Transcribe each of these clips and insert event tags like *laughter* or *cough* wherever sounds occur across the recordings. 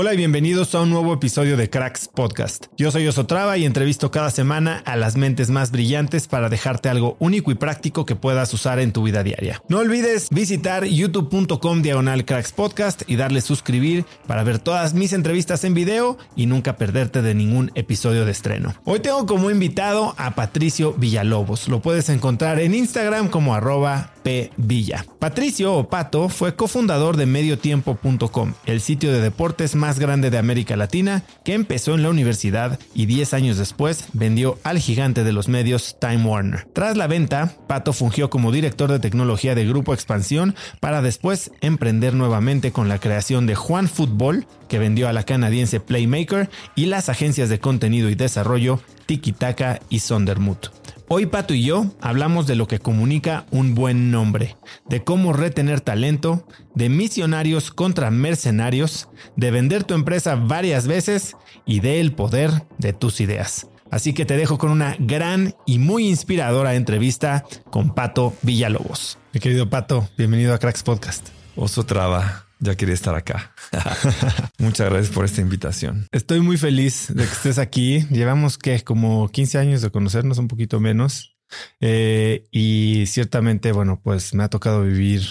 Hola y bienvenidos a un nuevo episodio de Cracks Podcast. Yo soy Osotrava y entrevisto cada semana a las mentes más brillantes para dejarte algo único y práctico que puedas usar en tu vida diaria. No olvides visitar youtube.com diagonal Cracks Podcast y darle suscribir para ver todas mis entrevistas en video y nunca perderte de ningún episodio de estreno. Hoy tengo como invitado a Patricio Villalobos. Lo puedes encontrar en Instagram como arroba Villa. Patricio o Pato fue cofundador de mediotiempo.com, el sitio de deportes más grande de América Latina, que empezó en la universidad y 10 años después vendió al gigante de los medios Time Warner. Tras la venta, Pato fungió como director de tecnología de Grupo Expansión para después emprender nuevamente con la creación de Juan Fútbol, que vendió a la canadiense Playmaker, y las agencias de contenido y desarrollo Tiki Taka y Sondermut. Hoy Pato y yo hablamos de lo que comunica un buen nombre, de cómo retener talento, de misionarios contra mercenarios, de vender tu empresa varias veces y del poder de tus ideas. Así que te dejo con una gran y muy inspiradora entrevista con Pato Villalobos. Mi querido Pato, bienvenido a Cracks Podcast. Oso Traba ya quería estar acá. *laughs* Muchas gracias por esta invitación. Estoy muy feliz de que estés aquí. Llevamos que como 15 años de conocernos, un poquito menos. Eh, y ciertamente, bueno, pues me ha tocado vivir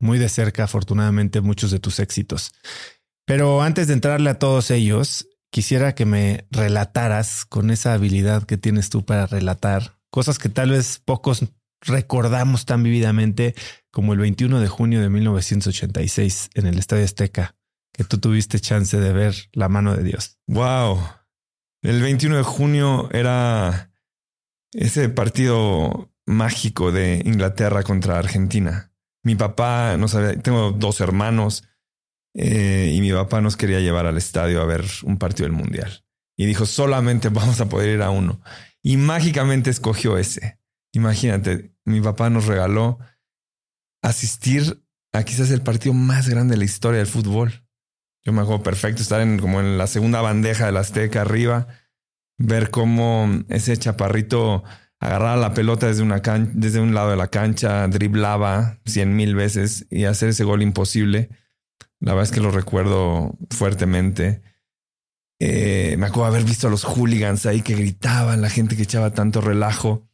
muy de cerca, afortunadamente, muchos de tus éxitos. Pero antes de entrarle a todos ellos, quisiera que me relataras con esa habilidad que tienes tú para relatar cosas que tal vez pocos recordamos tan vividamente como el 21 de junio de 1986 en el Estadio Azteca, que tú tuviste chance de ver la mano de Dios. Wow. El 21 de junio era ese partido mágico de Inglaterra contra Argentina. Mi papá, no sabía, tengo dos hermanos eh, y mi papá nos quería llevar al estadio a ver un partido del Mundial. Y dijo, solamente vamos a poder ir a uno. Y mágicamente escogió ese. Imagínate, mi papá nos regaló asistir a quizás el partido más grande de la historia del fútbol. Yo me acuerdo perfecto estar en como en la segunda bandeja de la Azteca arriba, ver cómo ese chaparrito agarraba la pelota desde, una desde un lado de la cancha, driblaba cien mil veces y hacer ese gol imposible. La verdad es que lo recuerdo fuertemente. Eh, me acuerdo haber visto a los hooligans ahí que gritaban, la gente que echaba tanto relajo.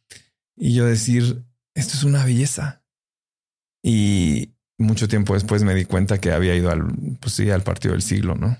Y yo decir, esto es una belleza. Y mucho tiempo después me di cuenta que había ido al, pues sí, al partido del siglo, ¿no?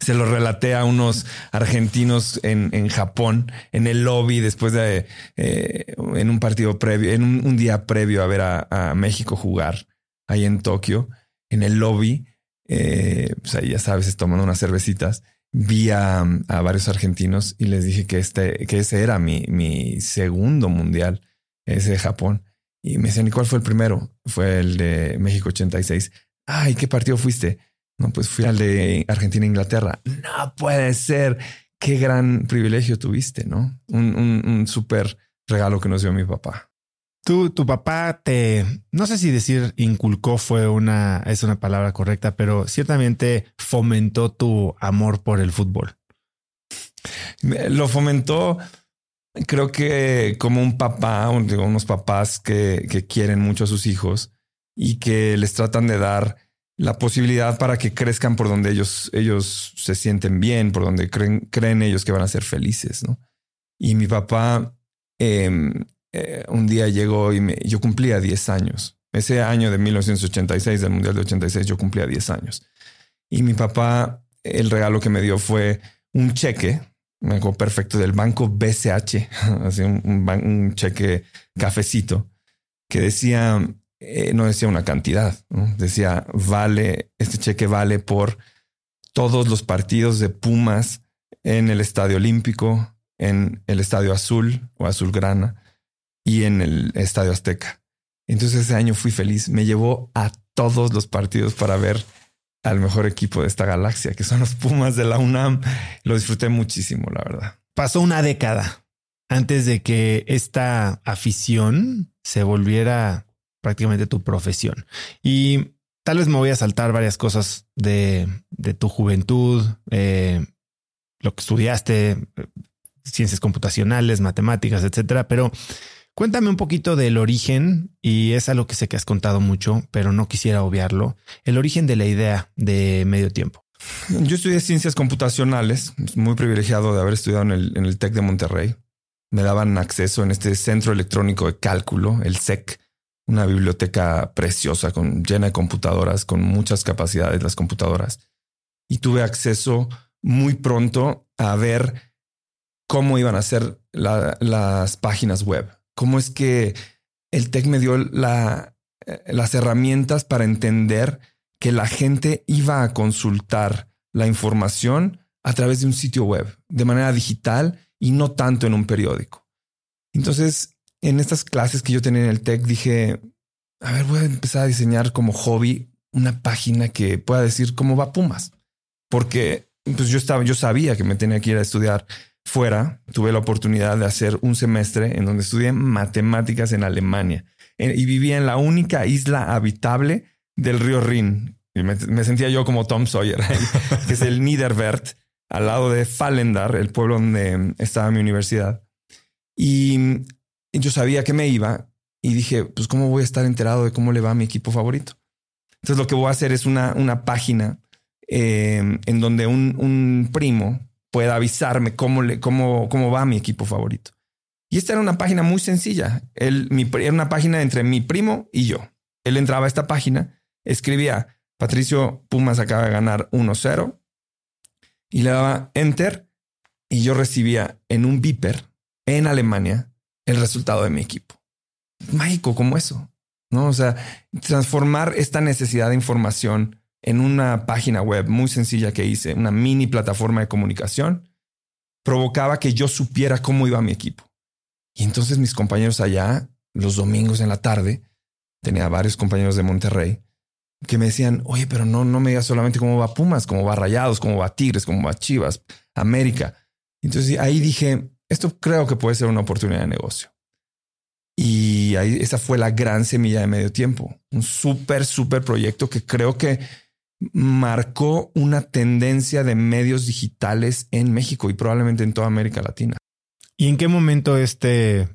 Se lo relaté a unos argentinos en, en Japón, en el lobby, después de, eh, en un partido previo, en un, día previo a ver a, México jugar ahí en Tokio, en el lobby, eh, pues ahí ya sabes, tomando unas cervecitas. vi a, varios argentinos y les dije que, este, que ese era mi, mi segundo mundial, ese de Japón. Y me decían, ¿y cuál fue el primero? Fue el de México 86. Ay, ¿qué partido fuiste? No, pues fui al de Argentina-Inglaterra. No puede ser. Qué gran privilegio tuviste, ¿no? Un, un, un súper regalo que nos dio mi papá. Tú, tu papá te, no sé si decir inculcó fue una, es una palabra correcta, pero ciertamente fomentó tu amor por el fútbol. Lo fomentó, creo que como un papá, unos papás que, quieren mucho a sus hijos y que les tratan de dar la posibilidad para que crezcan por donde ellos, ellos se sienten bien, por donde creen, creen ellos que van a ser felices, ¿no? Y mi papá em, eh, un día llegó y me, yo cumplía 10 años. Ese año de 1986, del Mundial de 86, yo cumplía 10 años. Y mi papá, el regalo que me dio fue un cheque, me perfecto, del banco BCH, *laughs* así un, cheque cafecito, que decía, eh, no decía una cantidad, decía, vale, este cheque vale por todos los partidos de Pumas en el Estadio Olímpico, en el Estadio Azul o Azulgrana y en el Estadio Azteca. Entonces ese año fui feliz. Me llevó a todos los partidos para ver al mejor equipo de esta galaxia, que son los Pumas de la UNAM. Lo disfruté muchísimo, la verdad. Pasó una década antes de que esta afición se volviera prácticamente tu profesión. Y tal vez me voy a saltar varias cosas de, tu juventud, eh, lo que estudiaste, ciencias computacionales, matemáticas, etcétera, pero Cuéntame un poquito del origen, y es algo que sé que has contado mucho, pero no quisiera obviarlo, el origen de la idea de medio tiempo. Yo estudié ciencias computacionales, muy privilegiado de haber estudiado en el, TEC de Monterrey. Me daban acceso en este centro electrónico de cálculo, el SEC, una biblioteca preciosa, con, llena de computadoras, con muchas capacidades las computadoras. Y tuve acceso muy pronto a ver cómo iban a ser las páginas web cómo es que el TEC me dio eh, las herramientas para entender que la gente iba a consultar la información a través de un sitio web, de manera digital y no tanto en un periódico. Entonces, en estas clases que yo tenía en el TEC, dije, a ver, voy a empezar a diseñar como hobby una página que pueda decir cómo va Pumas. Porque pues yo estaba, yo sabía que me tenía que ir a estudiar fuera, tuve la oportunidad de hacer un semestre en donde estudié matemáticas en Alemania y vivía en la única isla habitable del río Rin. Me, sentía yo como Tom Sawyer, *laughs* que es el Niederwert, al lado de Fallendar, el pueblo donde estaba mi universidad. Y yo sabía que me iba y dije, pues cómo voy a estar enterado de cómo le va a mi equipo favorito. Entonces lo que voy a hacer es una, una página eh, en donde un, un primo pueda avisarme cómo, le, cómo, cómo va mi equipo favorito. Y esta era una página muy sencilla. Él, mi, era una página entre mi primo y yo. Él entraba a esta página, escribía, Patricio Pumas acaba de ganar 1-0 y le daba enter y yo recibía en un beeper en Alemania el resultado de mi equipo. Mágico como eso, ¿no? O sea, transformar esta necesidad de información en una página web muy sencilla que hice, una mini plataforma de comunicación, provocaba que yo supiera cómo iba mi equipo. Y entonces mis compañeros allá, los domingos en la tarde, tenía varios compañeros de Monterrey que me decían, oye, pero no, no me digas solamente cómo va Pumas, cómo va Rayados, cómo va Tigres, cómo va Chivas, América. Entonces ahí dije, esto creo que puede ser una oportunidad de negocio. Y ahí esa fue la gran semilla de medio tiempo, un súper, súper proyecto que creo que marcó una tendencia de medios digitales en México y probablemente en toda América Latina. ¿Y en qué momento este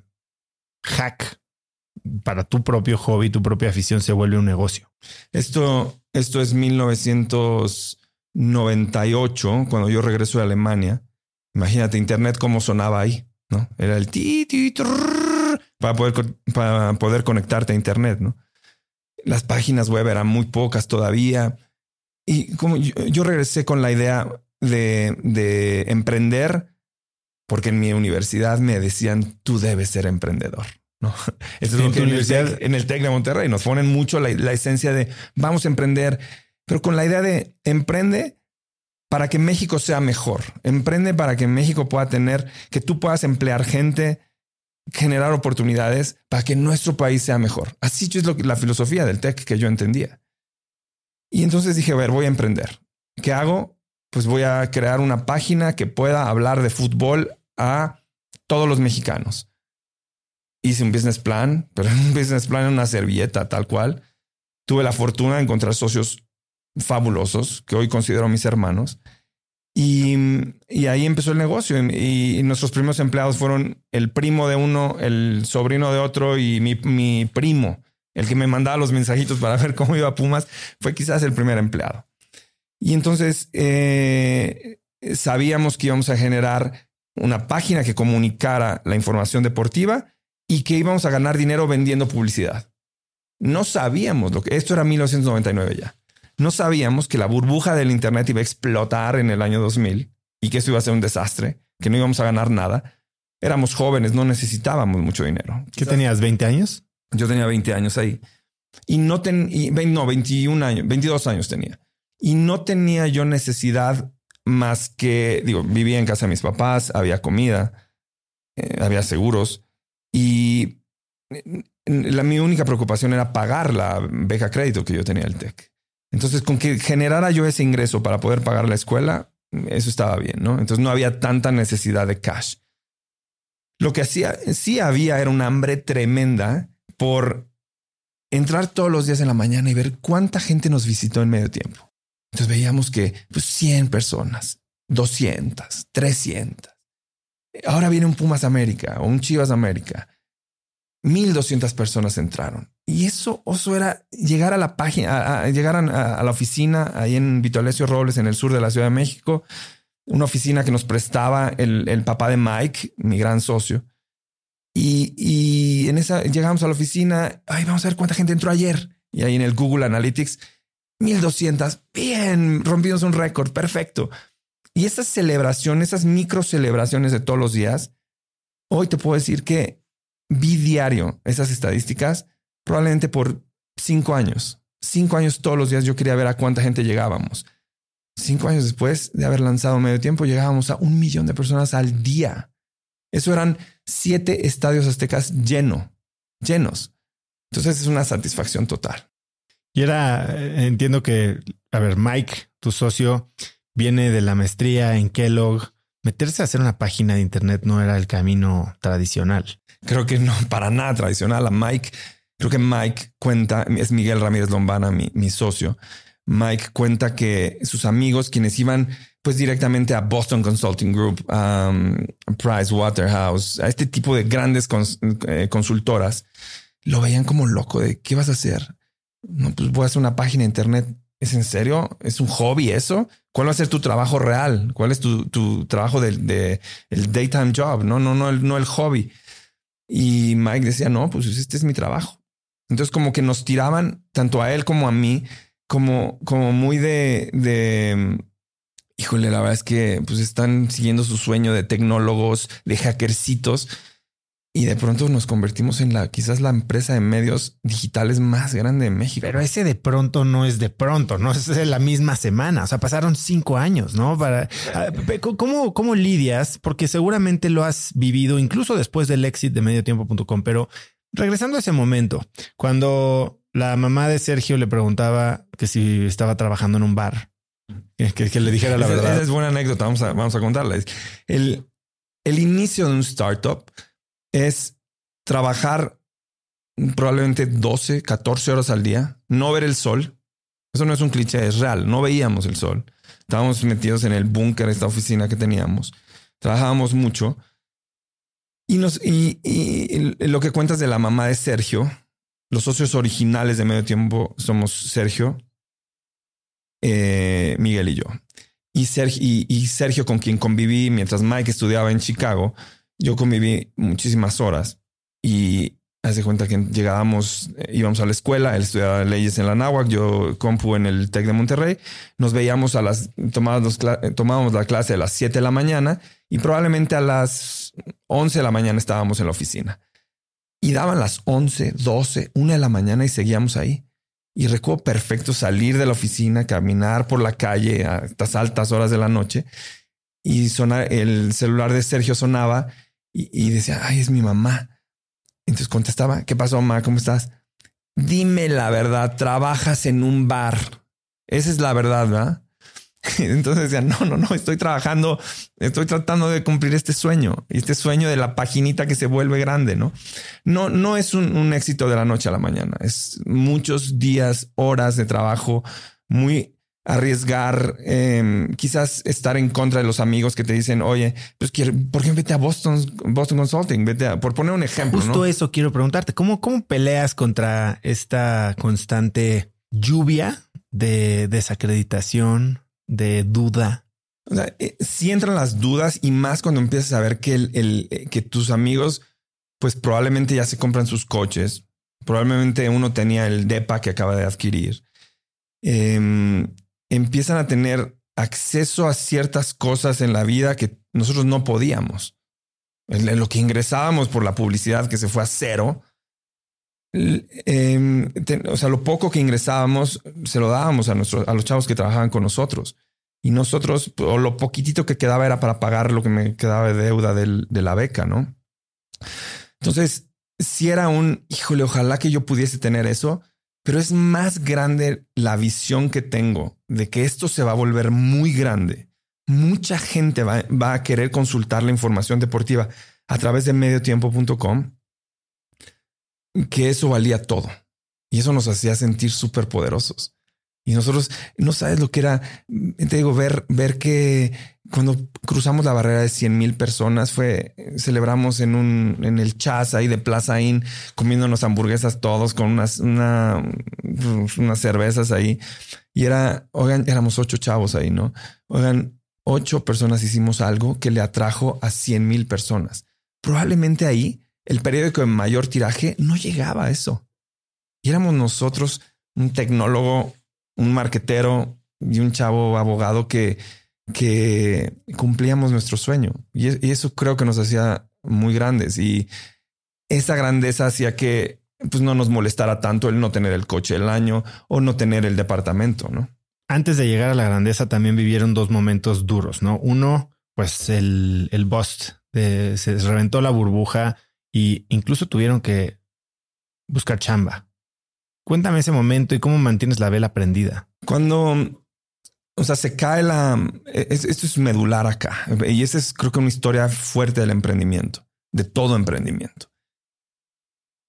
hack para tu propio hobby, tu propia afición se vuelve un negocio? Esto, esto es 1998, cuando yo regreso de Alemania. Imagínate Internet cómo sonaba ahí, ¿no? Era el ti, ti para poder, para poder conectarte a Internet, ¿no? Las páginas web eran muy pocas todavía. Y como yo, regresé con la idea de, de, emprender, porque en mi universidad me decían, tú debes ser emprendedor. ¿no? *laughs* es lo que en, universidad? en el TEC de Monterrey nos ponen mucho la, la esencia de vamos a emprender, pero con la idea de emprende, para que México sea mejor. Emprende para que México pueda tener, que tú puedas emplear gente, generar oportunidades para que nuestro país sea mejor. Así es lo, la filosofía del tech que yo entendía. Y entonces dije, a ver, voy a emprender. ¿Qué hago? Pues voy a crear una página que pueda hablar de fútbol a todos los mexicanos. Hice un business plan, *laughs* pero un business plan en una servilleta tal cual. Tuve la fortuna de encontrar socios fabulosos que hoy considero mis hermanos. Y, ahí empezó el negocio. Y, nuestros primeros empleados fueron el primo de uno, el sobrino de otro y mi, primo, el que me mandaba los mensajitos para ver cómo iba Pumas, fue quizás el primer empleado. Y entonces eh, sabíamos que íbamos a generar una página que comunicara la información deportiva y que íbamos a ganar dinero vendiendo publicidad. No sabíamos lo que esto era 1999 ya. No sabíamos que la burbuja del Internet iba a explotar en el año 2000 y que eso iba a ser un desastre, que no íbamos a ganar nada. Éramos jóvenes, no necesitábamos mucho dinero. ¿Qué tenías? ¿20 años? Yo tenía 20 años ahí. Y no tenía, no, 21 años, 22 años tenía. Y no tenía yo necesidad más que, digo, vivía en casa de mis papás, había comida, eh, había seguros y la, mi única preocupación era pagar la beca crédito que yo tenía el TEC. Entonces, con que generara yo ese ingreso para poder pagar la escuela, eso estaba bien, ¿no? Entonces no había tanta necesidad de cash. Lo que hacía, sí había era un hambre tremenda por entrar todos los días en la mañana y ver cuánta gente nos visitó en medio tiempo. Entonces veíamos que pues, 100 personas, 200, 300. Ahora viene un Pumas América o un Chivas América. 1200 personas entraron. Y eso, eso era llegar a la página, llegar a, la oficina ahí en Vitolesio Robles, en el sur de la Ciudad de México, una oficina que nos prestaba el, papá de Mike, mi gran socio. Y, y, en esa llegamos a la oficina, ay, vamos a ver cuánta gente entró ayer. Y ahí en el Google Analytics, 1200, bien, rompimos un récord, perfecto. Y estas celebraciones, esas micro celebraciones de todos los días, hoy te puedo decir que vi diario esas estadísticas probablemente por cinco años. Cinco años todos los días yo quería ver a cuánta gente llegábamos. Cinco años después de haber lanzado medio tiempo, llegábamos a un millón de personas al día. Eso eran siete estadios aztecas lleno, llenos. Entonces es una satisfacción total. Y era, eh, entiendo que, a ver, Mike, tu socio, viene de la maestría en Kellogg. Meterse a hacer una página de Internet no era el camino tradicional. Creo que no, para nada tradicional. A Mike, creo que Mike cuenta, es Miguel Ramírez Lombana, mi, socio. Mike cuenta que sus amigos, quienes iban pues directamente a Boston Consulting Group, um, Price Waterhouse, a este tipo de grandes eh, consultoras, lo veían como loco de qué vas a hacer. No, pues voy a hacer una página de internet. ¿Es en serio? ¿Es un hobby eso? ¿Cuál va a ser tu trabajo real? ¿Cuál es tu, tu trabajo del de, el daytime job? No, no, no, no el hobby. Y Mike decía, no, pues este es mi trabajo. Entonces como que nos tiraban tanto a él como a mí, como, como muy de, de, híjole, la verdad es que pues están siguiendo su sueño de tecnólogos, de hackercitos y de pronto nos convertimos en la quizás la empresa de medios digitales más grande de México. Pero ese de pronto no es de pronto, no es la misma semana. O sea, pasaron cinco años, ¿no? Para ah, cómo, cómo lidias, porque seguramente lo has vivido incluso después del exit de mediotiempo.com. Pero regresando a ese momento, cuando la mamá de Sergio le preguntaba que si estaba trabajando en un bar, que, le dijera la verdad. Esa es buena anécdota. Vamos a, vamos a contarla. El, el inicio de un startup es trabajar probablemente 12, 14 horas al día, no ver el sol. Eso no es un cliché, es real. No veíamos el sol. Estábamos metidos en el búnker, esta oficina que teníamos. Trabajábamos mucho. Y, nos, y, lo que cuentas de la mamá de Sergio, los socios originales de medio tiempo somos Sergio, eh, Miguel y yo. Y Sergio, con quien conviví mientras Mike estudiaba en Chicago, yo conviví muchísimas horas y hace cuenta que llegábamos, eh, íbamos a la escuela, él estudiaba leyes en la náhuac, yo compu en el TEC de Monterrey, nos veíamos a las, tomábamos, tomábamos la clase a las 7 de la mañana y probablemente a las 11 de la mañana estábamos en la oficina. Y daban las 11, 12, 1 de la mañana y seguíamos ahí. Y recuerdo perfecto salir de la oficina, caminar por la calle a estas altas horas de la noche y sonar el celular de Sergio sonaba y, decía, ay, es mi mamá. Entonces contestaba, ¿qué pasó, mamá? ¿Cómo estás? Dime la verdad, trabajas en un bar. Esa es la verdad, ¿verdad? *laughs* Entonces decía, no, no, no, estoy trabajando, estoy tratando de cumplir este sueño, este sueño de la paginita que se vuelve grande, ¿no? No, no es un, éxito de la noche a la mañana, es muchos días, horas de trabajo, muy arriesgar, em, quizás estar en contra de los amigos que te dicen, oye, pues ¿por qué vete a Boston, Boston Consulting? Vete por poner un ejemplo. Justo eso quiero preguntarte, ¿cómo, cómo peleas contra esta constante lluvia de desacreditación, de duda. O eh, si entran las dudas y más cuando empiezas a ver que, el, eh, que tus amigos, pues probablemente ya se compran sus coches. Probablemente uno tenía el DEPA que acaba de adquirir. Em, empiezan a tener acceso a ciertas cosas en la vida que nosotros no podíamos. Lo que ingresábamos por la publicidad que se fue a cero, Em, o sea, lo poco que ingresábamos se lo dábamos a, nuestros, a los chavos que trabajaban con nosotros. Y nosotros, o lo poquitito que quedaba era para pagar lo que me quedaba de deuda de la beca, ¿no? Entonces, si era un, híjole, ojalá que yo pudiese tener eso, pero es más grande la visión que tengo de que esto se va a volver muy grande. Mucha gente va, va a querer consultar la información deportiva a través de mediotiempo.com que eso valía todo. Y eso nos hacía sentir súper poderosos. Y nosotros no sabes lo que era, te digo, ver, ver que cuando cruzamos la barrera de 100 mil personas fue, celebramos en un, en el chas ahí de Plaza Inn, comiéndonos hamburguesas todos con unas, una, unas cervezas ahí. Y era, oigan, éramos ocho chavos ahí, ¿no? Oigan, ocho personas hicimos algo que le atrajo a 100 mil personas. Probablemente ahí el periódico de mayor tiraje no llegaba a eso. Y éramos nosotros, un tecnólogo, un marquetero y un chavo abogado que, que cumplíamos nuestro sueño. Y, eso creo que nos hacía muy grandes. Y esa grandeza hacía que pues, no nos molestara tanto el no tener el coche del año o no tener el departamento, ¿no? Antes de llegar a la grandeza también vivieron dos momentos duros, ¿no? Uno, pues el, el bust, se reventó la burbuja y incluso tuvieron que buscar chamba. Cuéntame ese momento y cómo mantienes la vela prendida. Cuando, o sea, se cae la... esto es medular acá. Y esa es creo que una historia fuerte del emprendimiento, de todo emprendimiento.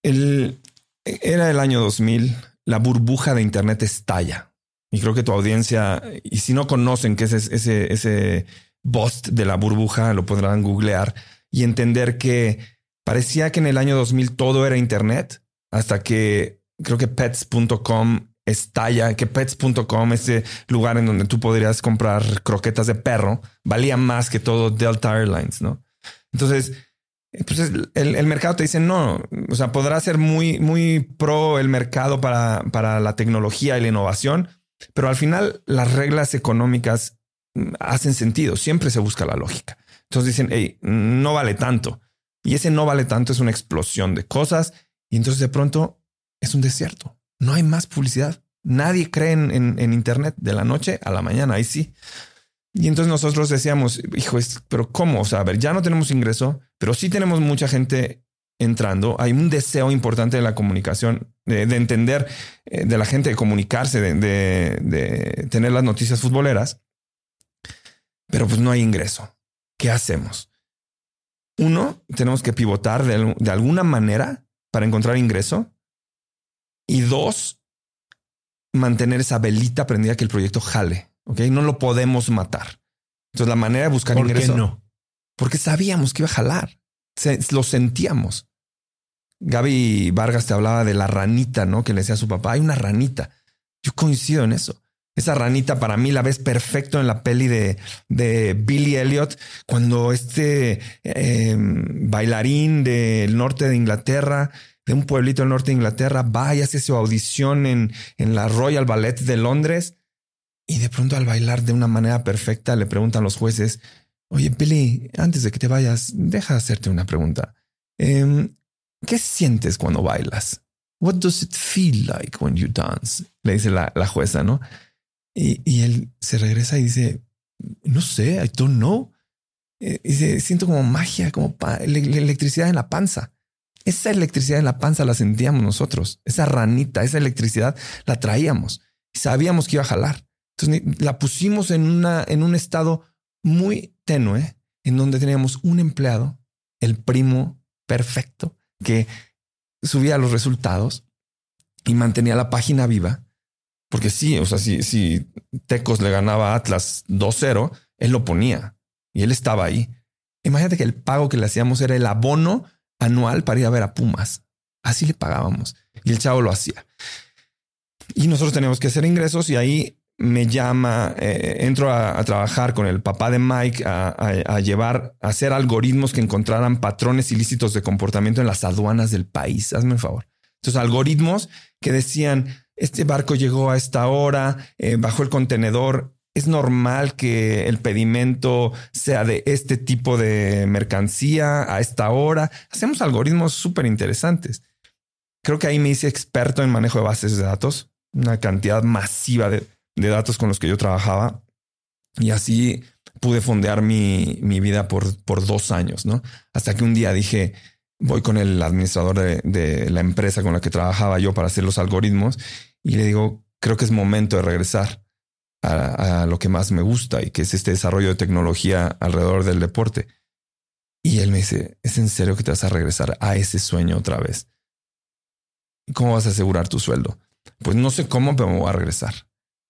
El, era el año 2000, la burbuja de Internet estalla. Y creo que tu audiencia, y si no conocen qué es ese, ese bust de la burbuja, lo podrán googlear y entender que Parecía que en el año 2000 todo era Internet, hasta que creo que pets.com estalla, que pets.com, ese lugar en donde tú podrías comprar croquetas de perro, valía más que todo Delta Airlines, ¿no? Entonces, pues el, mercado te dice no, o sea, podrá ser muy, muy pro el mercado para, para la tecnología y la innovación, pero al final las reglas económicas mm, hacen sentido, siempre se busca la lógica. Entonces dicen, hey, no vale tanto. Y ese no vale tanto, es una explosión de cosas. Y entonces de pronto es un desierto. No hay más publicidad. Nadie cree en, Internet de la noche a la mañana. Ahí sí. Y entonces nosotros decíamos, hijo, pero ¿cómo? O sea, a ver, ya no tenemos ingreso, pero sí tenemos mucha gente entrando. Hay un deseo importante de la comunicación, de, entender eh, de la gente, de comunicarse, de, de, tener las noticias futboleras. Pero pues no hay ingreso. ¿Qué hacemos? Uno, tenemos que pivotar de, alguna manera para encontrar ingreso. Y dos, mantener esa velita prendida que el proyecto jale. Ok, no lo podemos matar. Entonces, la manera de buscar ¿Por ingreso. Qué no? Porque sabíamos que iba a jalar. lo sentíamos. Gaby Vargas te hablaba de la ranita, ¿no? Que le decía a su papá, hay una ranita. Yo coincido en eso. Esa ranita para mí la ves perfecto en la peli de, de Billy Elliot, cuando este em, bailarín del norte de Inglaterra, de un pueblito del norte de Inglaterra, va y hace su audición en, en la Royal Ballet de Londres y de pronto al bailar de una manera perfecta le preguntan los jueces, oye Billy, antes de que te vayas, deja hacerte una pregunta. Em, ¿Qué sientes cuando bailas? What does it feel like when you dance? Le dice la, la jueza, ¿no? Y, él se regresa y dice, no sé, I don't know. Y dice, siento como magia, como electricidad en la panza. Esa electricidad en la panza la sentíamos nosotros. Esa ranita, esa electricidad la traíamos. Sabíamos que iba a jalar. Entonces la pusimos en, una, en un estado muy tenue, en donde teníamos un empleado, el primo perfecto, que subía los resultados y mantenía la página viva. Porque sí, o sea, si, si Tecos le ganaba a Atlas 2-0, él lo ponía y él estaba ahí. Imagínate que el pago que le hacíamos era el abono anual para ir a ver a Pumas. Así le pagábamos y el chavo lo hacía. Y nosotros teníamos que hacer ingresos y ahí me llama, eh, entro a, trabajar con el papá de Mike a, llevar, a hacer algoritmos que encontraran patrones ilícitos de comportamiento en las aduanas del país. Hazme un favor. Entonces, algoritmos que decían, este barco llegó a esta hora, eh, bajó el contenedor. Es normal que el pedimento sea de este tipo de mercancía a esta hora. Hacemos algoritmos súper interesantes. Creo que ahí me hice experto en manejo de bases de datos, una cantidad masiva de, datos con los que yo trabajaba y así pude fondear mi, mi vida por, por dos años, ¿no? Hasta que un día dije, voy con el administrador de, la empresa con la que trabajaba yo para hacer los algoritmos y le digo, creo que es momento de regresar a, a, lo que más me gusta y que es este desarrollo de tecnología alrededor del deporte. Y él me dice, ¿es en serio que te vas a regresar a ese sueño otra vez? ¿Cómo vas a asegurar tu sueldo? Pues no sé cómo, pero me voy a regresar.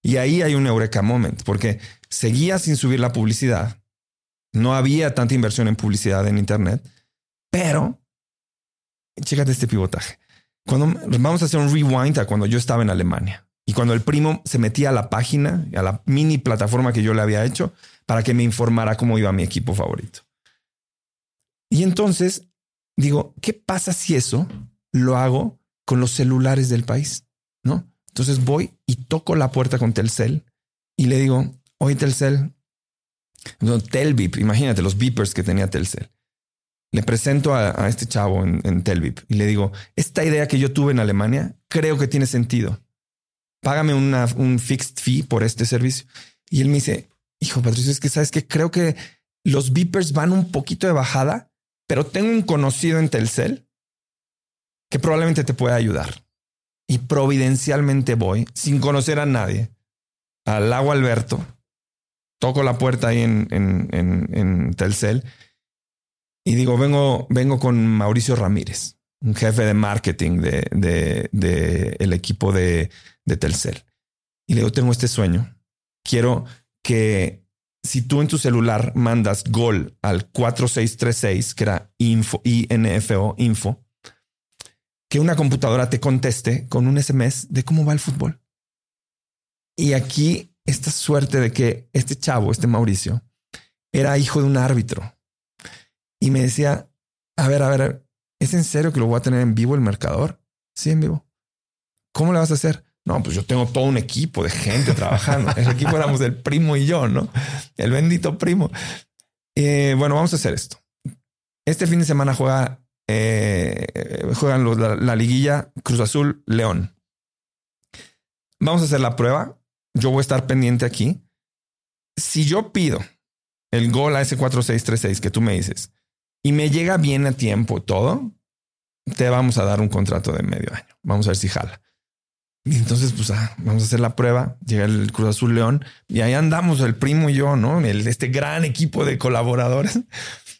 Y ahí hay un eureka moment, porque seguía sin subir la publicidad. No había tanta inversión en publicidad en Internet, pero chécate este pivotaje. Cuando vamos a hacer un rewind a cuando yo estaba en Alemania y cuando el primo se metía a la página, a la mini plataforma que yo le había hecho para que me informara cómo iba mi equipo favorito. Y entonces digo, ¿qué pasa si eso lo hago con los celulares del país? ¿No? Entonces voy y toco la puerta con Telcel y le digo, oye Telcel, no, Telvip, imagínate los beepers que tenía Telcel. Le presento a, este chavo en, en y le digo, esta idea que yo tuve en Alemania creo que tiene sentido. Págame un fixed fee por este servicio. Y él me dice, hijo Patricio, es que sabes que creo que los beepers van un poquito de bajada, pero tengo un conocido en Telcel que probablemente te pueda ayudar y providencialmente voy, sin conocer a nadie, al lago Alberto, toco la puerta ahí en, en, Telcel y digo, vengo, vengo con Mauricio Ramírez, un jefe de marketing de, de, de el equipo de, de Telcel. Y le digo, tengo este sueño. Quiero que si tú en tu celular mandas gol al 4636, que era info, INFO, info, que una computadora te conteste con un SMS de cómo va el fútbol. Y aquí esta suerte de que este chavo, este Mauricio, era hijo de un árbitro. Y me decía, a ver, a ver, ¿es en serio que lo voy a tener en vivo el marcador? Sí, en vivo. ¿Cómo le vas a hacer? No, pues yo tengo todo un equipo de gente trabajando. El equipo éramos el primo y yo, ¿no? El bendito primo. Eh, bueno, vamos a hacer esto. Este fin de semana juega eh, juegan la, liguilla Cruz Azul León. Vamos a hacer la prueba. Yo voy a estar pendiente aquí. Si yo pido el gol a ese 4636 que tú me dices y me llega bien a tiempo todo, te vamos a dar un contrato de medio año. Vamos a ver si jala. Y entonces, pues ah, vamos a hacer la prueba. Llega el Cruz Azul León y ahí andamos el primo y yo, ¿no? El, este gran equipo de colaboradores.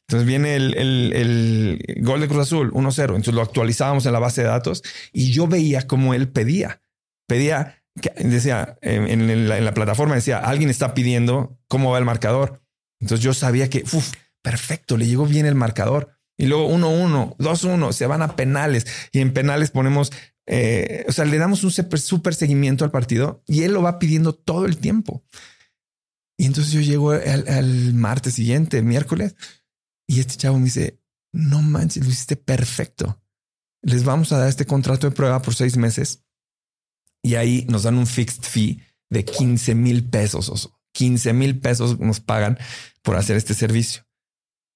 Entonces viene el, el, gol de Cruz Azul 1-0. Entonces lo actualizábamos en la base de datos y yo veía cómo él pedía. Pedía, que, decía en, la, plataforma, decía alguien está pidiendo cómo va el marcador. Entonces yo sabía que, perfecto, le llegó bien el marcador. Y luego 1-1, 2-1, se van a penales y en penales ponemos, eh, o sea, le damos un súper seguimiento al partido y él lo va pidiendo todo el tiempo. Y entonces yo llego al, al martes siguiente, miércoles, y este chavo me dice, no manches, lo hiciste perfecto. Les vamos a dar este contrato de prueba por seis meses y ahí nos dan un fixed fee de 15 mil pesos. Oso. 15 mil pesos nos pagan por hacer este servicio.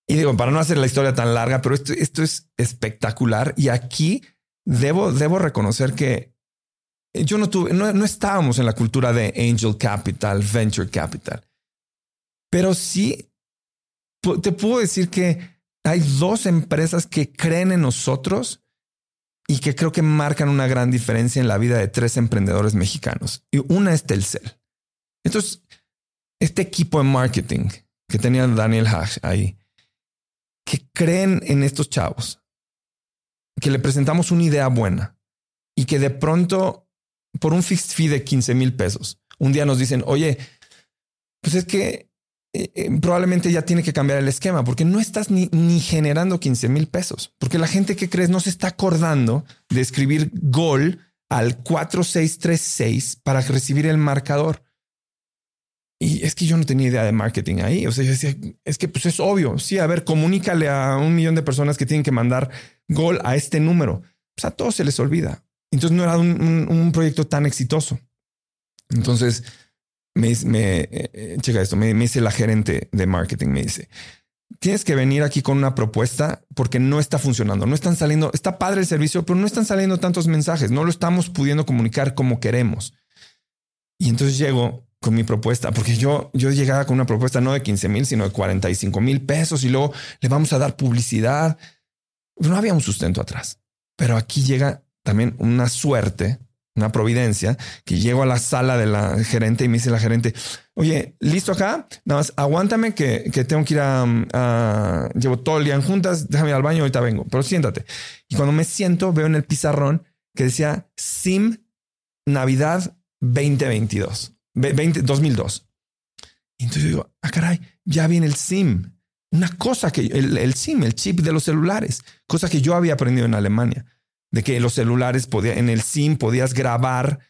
Y digo, para no hacer la historia tan larga, pero esto, esto es espectacular. Y aquí debo, debo reconocer que yo no tuve, no, no estábamos en la cultura de angel capital, venture capital, pero sí te puedo decir que hay dos empresas que creen en nosotros y que creo que marcan una gran diferencia en la vida de tres emprendedores mexicanos. Y una es Telcel. Entonces, este equipo de marketing que tenía Daniel Hash ahí, que creen en estos chavos, que le presentamos una idea buena y que de pronto, por un fixed fee de 15 mil pesos, un día nos dicen, oye, pues es que eh, eh, probablemente ya tiene que cambiar el esquema porque no estás ni, ni generando 15 mil pesos, porque la gente que crees no se está acordando de escribir gol al 4636 para recibir el marcador. Y es que yo no tenía idea de marketing ahí. O sea, yo decía, es que pues es obvio. Sí, a ver, comunícale a un millón de personas que tienen que mandar gol a este número. Pues a todos se les olvida. Entonces no era un, proyecto tan exitoso. Entonces me, me eh, eh, checa esto, me, me dice la gerente de marketing, me dice, tienes que venir aquí con una propuesta porque no está funcionando, no están saliendo, está padre el servicio, pero no están saliendo tantos mensajes, no lo estamos pudiendo comunicar como queremos. Y entonces llego con mi propuesta, porque yo, yo llegaba con una propuesta no de 15 mil, sino de 45 mil pesos y luego le vamos a dar publicidad. No había un sustento atrás, pero aquí llega también una suerte, una providencia, que llego a la sala de la gerente y me dice la gerente, oye, listo acá, nada más aguántame que, que tengo que ir a, llevo todo el día juntas, déjame ir al baño, ahorita vengo, pero siéntate. Y cuando me siento, veo en el pizarrón que decía SIM Navidad 2022. 20, 2002. Y entonces yo digo, ah, caray, ya viene el SIM. Una cosa que el, SIM, el chip de los celulares, cosa que yo había aprendido en Alemania, de que los celulares podía, en el SIM podías grabar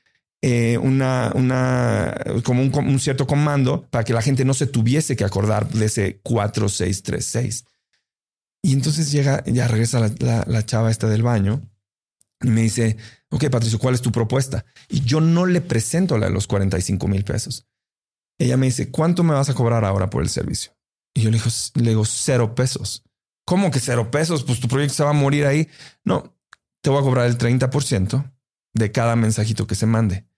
eh, una, una, como un, cierto comando para que la gente no se tuviese que acordar de ese 4636. Y entonces llega, ya regresa la, chava esta del baño y me dice, ok, Patricio, ¿cuál es tu propuesta? Y yo no le presento la de los 45 mil pesos. Ella me dice, ¿cuánto me vas a cobrar ahora por el servicio? Y yo le digo, le digo cero pesos. ¿Cómo que cero pesos? Pues tu proyecto se va a morir ahí. No, te voy a cobrar el 30% de cada mensajito que se mande.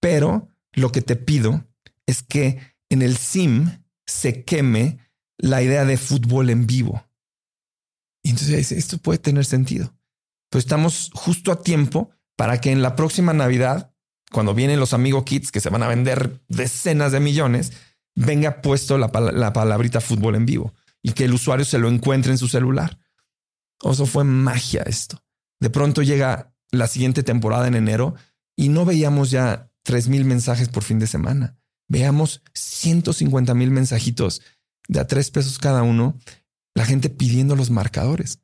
Pero lo que te pido es que en el SIM se queme la idea de fútbol en vivo. Y entonces dice, esto puede tener sentido. Pues estamos justo a tiempo para que en la próxima Navidad, cuando vienen los Amigo Kits que se van a vender decenas de millones, venga puesto la, palabrita fútbol en vivo y que el usuario se lo encuentre en su celular. Eso fue magia esto. De pronto llega la siguiente temporada en enero y no veíamos ya tres mil mensajes por fin de semana. Veamos 150 mil mensajitos de a tres pesos cada uno, la gente pidiendo los marcadores.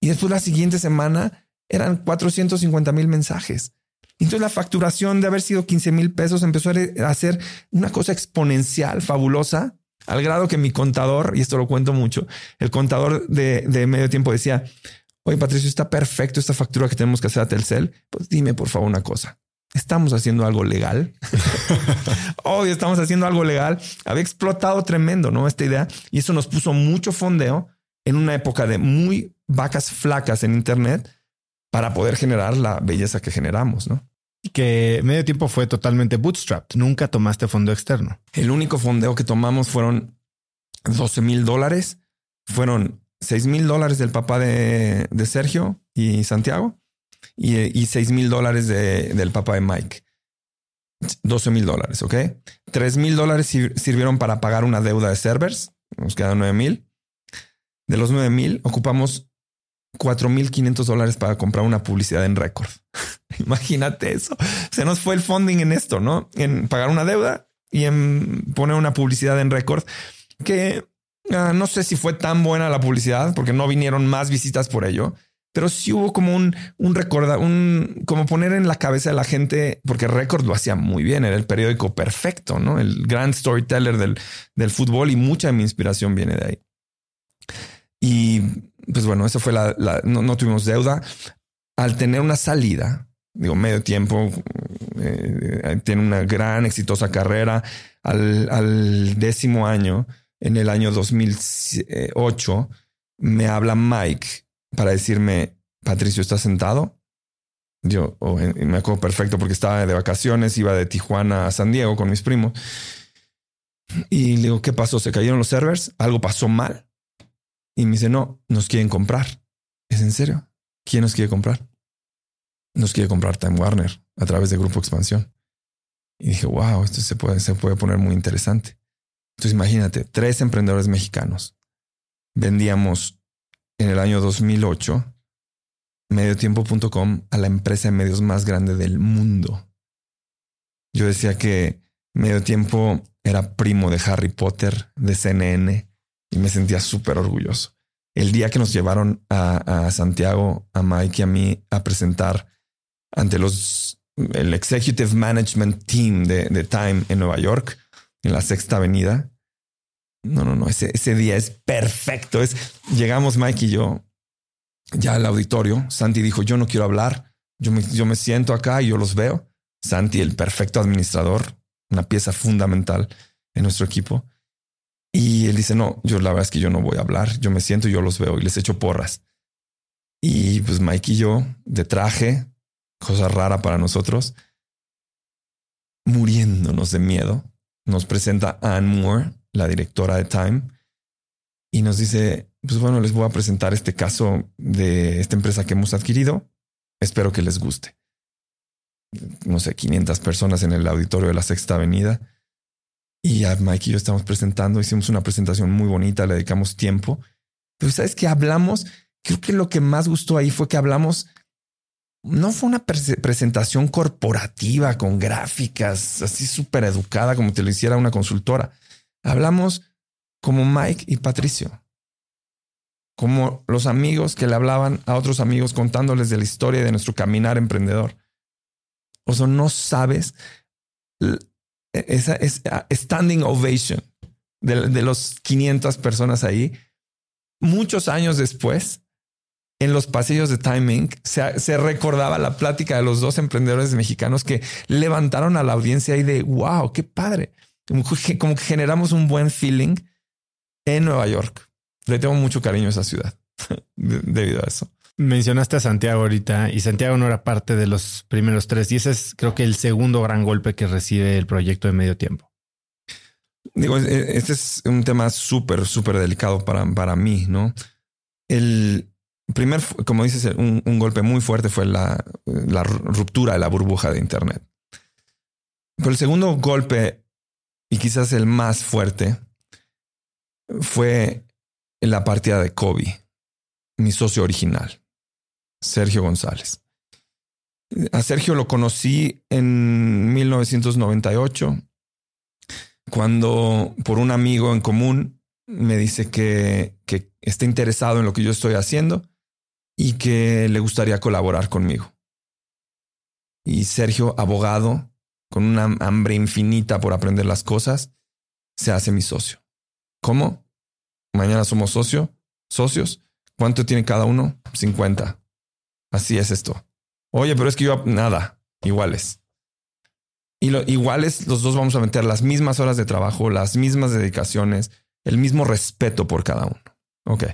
Y después la siguiente semana eran 450 mil mensajes. Entonces la facturación de haber sido 15 mil pesos empezó a hacer una cosa exponencial, fabulosa, al grado que mi contador, y esto lo cuento mucho, el contador de, medio tiempo decía, oye Patricio, está perfecto esta factura que tenemos que hacer a Telcel. Pues dime por favor una cosa. ¿Estamos haciendo algo legal? *laughs* Hoy estamos haciendo algo legal. Había explotado tremendo, ¿no? Esta idea. Y eso nos puso mucho fondeo en una época de muy vacas flacas en Internet para poder generar la belleza que generamos, ¿no? Y que medio tiempo fue totalmente bootstrapped. Nunca tomaste fondo externo. El único fondeo que tomamos fueron 12 mil dólares. Fueron 6 mil dólares del papá de, Sergio y Santiago y, 6 mil dólares del papá de Mike. 12 mil dólares, ¿ok? 3 mil dólares sirvieron para pagar una deuda de servers. Nos quedan 9 mil. De los 9 mil ocupamos 4.500 dólares para comprar una publicidad en récord. *laughs* Imagínate eso. Se nos fue el funding en esto, ¿no? En pagar una deuda y en poner una publicidad en récord que ah, no sé si fue tan buena la publicidad porque no vinieron más visitas por ello, pero sí hubo como un, un recorda, un como poner en la cabeza de la gente, porque Record lo hacía muy bien, era el periódico perfecto, ¿no? El gran storyteller del, del fútbol y mucha de mi inspiración viene de ahí. Y pues bueno, eso fue la, no, tuvimos deuda. Al tener una salida, digo, medio tiempo, eh, tiene una gran exitosa carrera. Al, décimo año, en el año 2008, me habla Mike para decirme, Patricio, ¿estás sentado? Yo me acuerdo perfecto porque estaba de vacaciones, iba de Tijuana a San Diego con mis primos. Y le digo, ¿qué pasó? ¿Se cayeron los servers? ¿Algo pasó mal? Y me dice, no, nos quieren comprar. ¿Es en serio? ¿Quién nos quiere comprar? Nos quiere comprar Time Warner a través de Grupo Expansión. Y dije, wow, esto se puede, se puede poner muy interesante. Entonces imagínate, tres emprendedores mexicanos. Vendíamos en el año 2008 mediotiempo.com a la empresa de medios más grande del mundo. Yo decía que Medio Tiempo era primo de Harry Potter, de CNN, y me sentía súper orgulloso. El día que nos llevaron a, Santiago, a Mike y a mí a presentar ante los el Executive Management Team de, Time en Nueva York, en la Sexta Avenida. No, no, no, ese, ese día es perfecto. Es, llegamos Mike y yo ya al auditorio. Santi dijo, yo no quiero hablar. Yo me, yo me siento acá y yo los veo. Santi, el perfecto administrador, una pieza fundamental en nuestro equipo. Y él dice, no, yo la verdad es que yo no voy a hablar. Yo me siento y yo los veo y les echo porras. Y pues Mike y yo, de traje, cosa rara para nosotros, muriéndonos de miedo, nos presenta Anne Moore, la directora de Time, y nos dice, pues bueno, les voy a presentar este caso de esta empresa que hemos adquirido. Espero que les guste. No sé, 500 personas en el auditorio de la Sexta Avenida. Y a Mike y yo estamos presentando, hicimos una presentación muy bonita, le dedicamos tiempo. Pero sabes que hablamos, creo que lo que más gustó ahí fue que hablamos, no fue una presentación corporativa con gráficas así súper educada como te lo hiciera una consultora. Hablamos como Mike y Patricio, como los amigos que le hablaban a otros amigos contándoles de la historia de nuestro caminar emprendedor. O sea, no sabes esa es standing ovation de, de los 500 personas ahí. Muchos años después, en los pasillos de Timing, se, se, recordaba la plática de los dos emprendedores mexicanos que levantaron a la audiencia y de wow, qué padre. Como como que generamos un buen feeling en Nueva York. Le tengo mucho cariño a esa ciudad *laughs* debido a eso. Mencionaste a Santiago ahorita y Santiago no era parte de los primeros tres y ese es creo que el segundo gran golpe que recibe el proyecto de medio tiempo. Digo, este es un tema súper, súper delicado para, para mí, ¿no? El primer, como dices, un, un golpe muy fuerte fue la, la ruptura de la burbuja de Internet. Pero el segundo golpe, y quizás el más fuerte, fue la partida de Kobe, mi socio original, Sergio González. A Sergio lo conocí en 1998, cuando por un amigo en común me dice que, que está interesado en lo que yo estoy haciendo y que le gustaría colaborar conmigo. Y Sergio, abogado, con una hambre infinita por aprender las cosas, se hace mi socio. ¿Cómo? Mañana somos socio, socios. ¿Cuánto tiene cada uno? 50. Así es esto. Oye, pero es que yo nada, iguales. Y lo, iguales los dos vamos a meter las mismas horas de trabajo, las mismas dedicaciones, el mismo respeto por cada uno. Ok.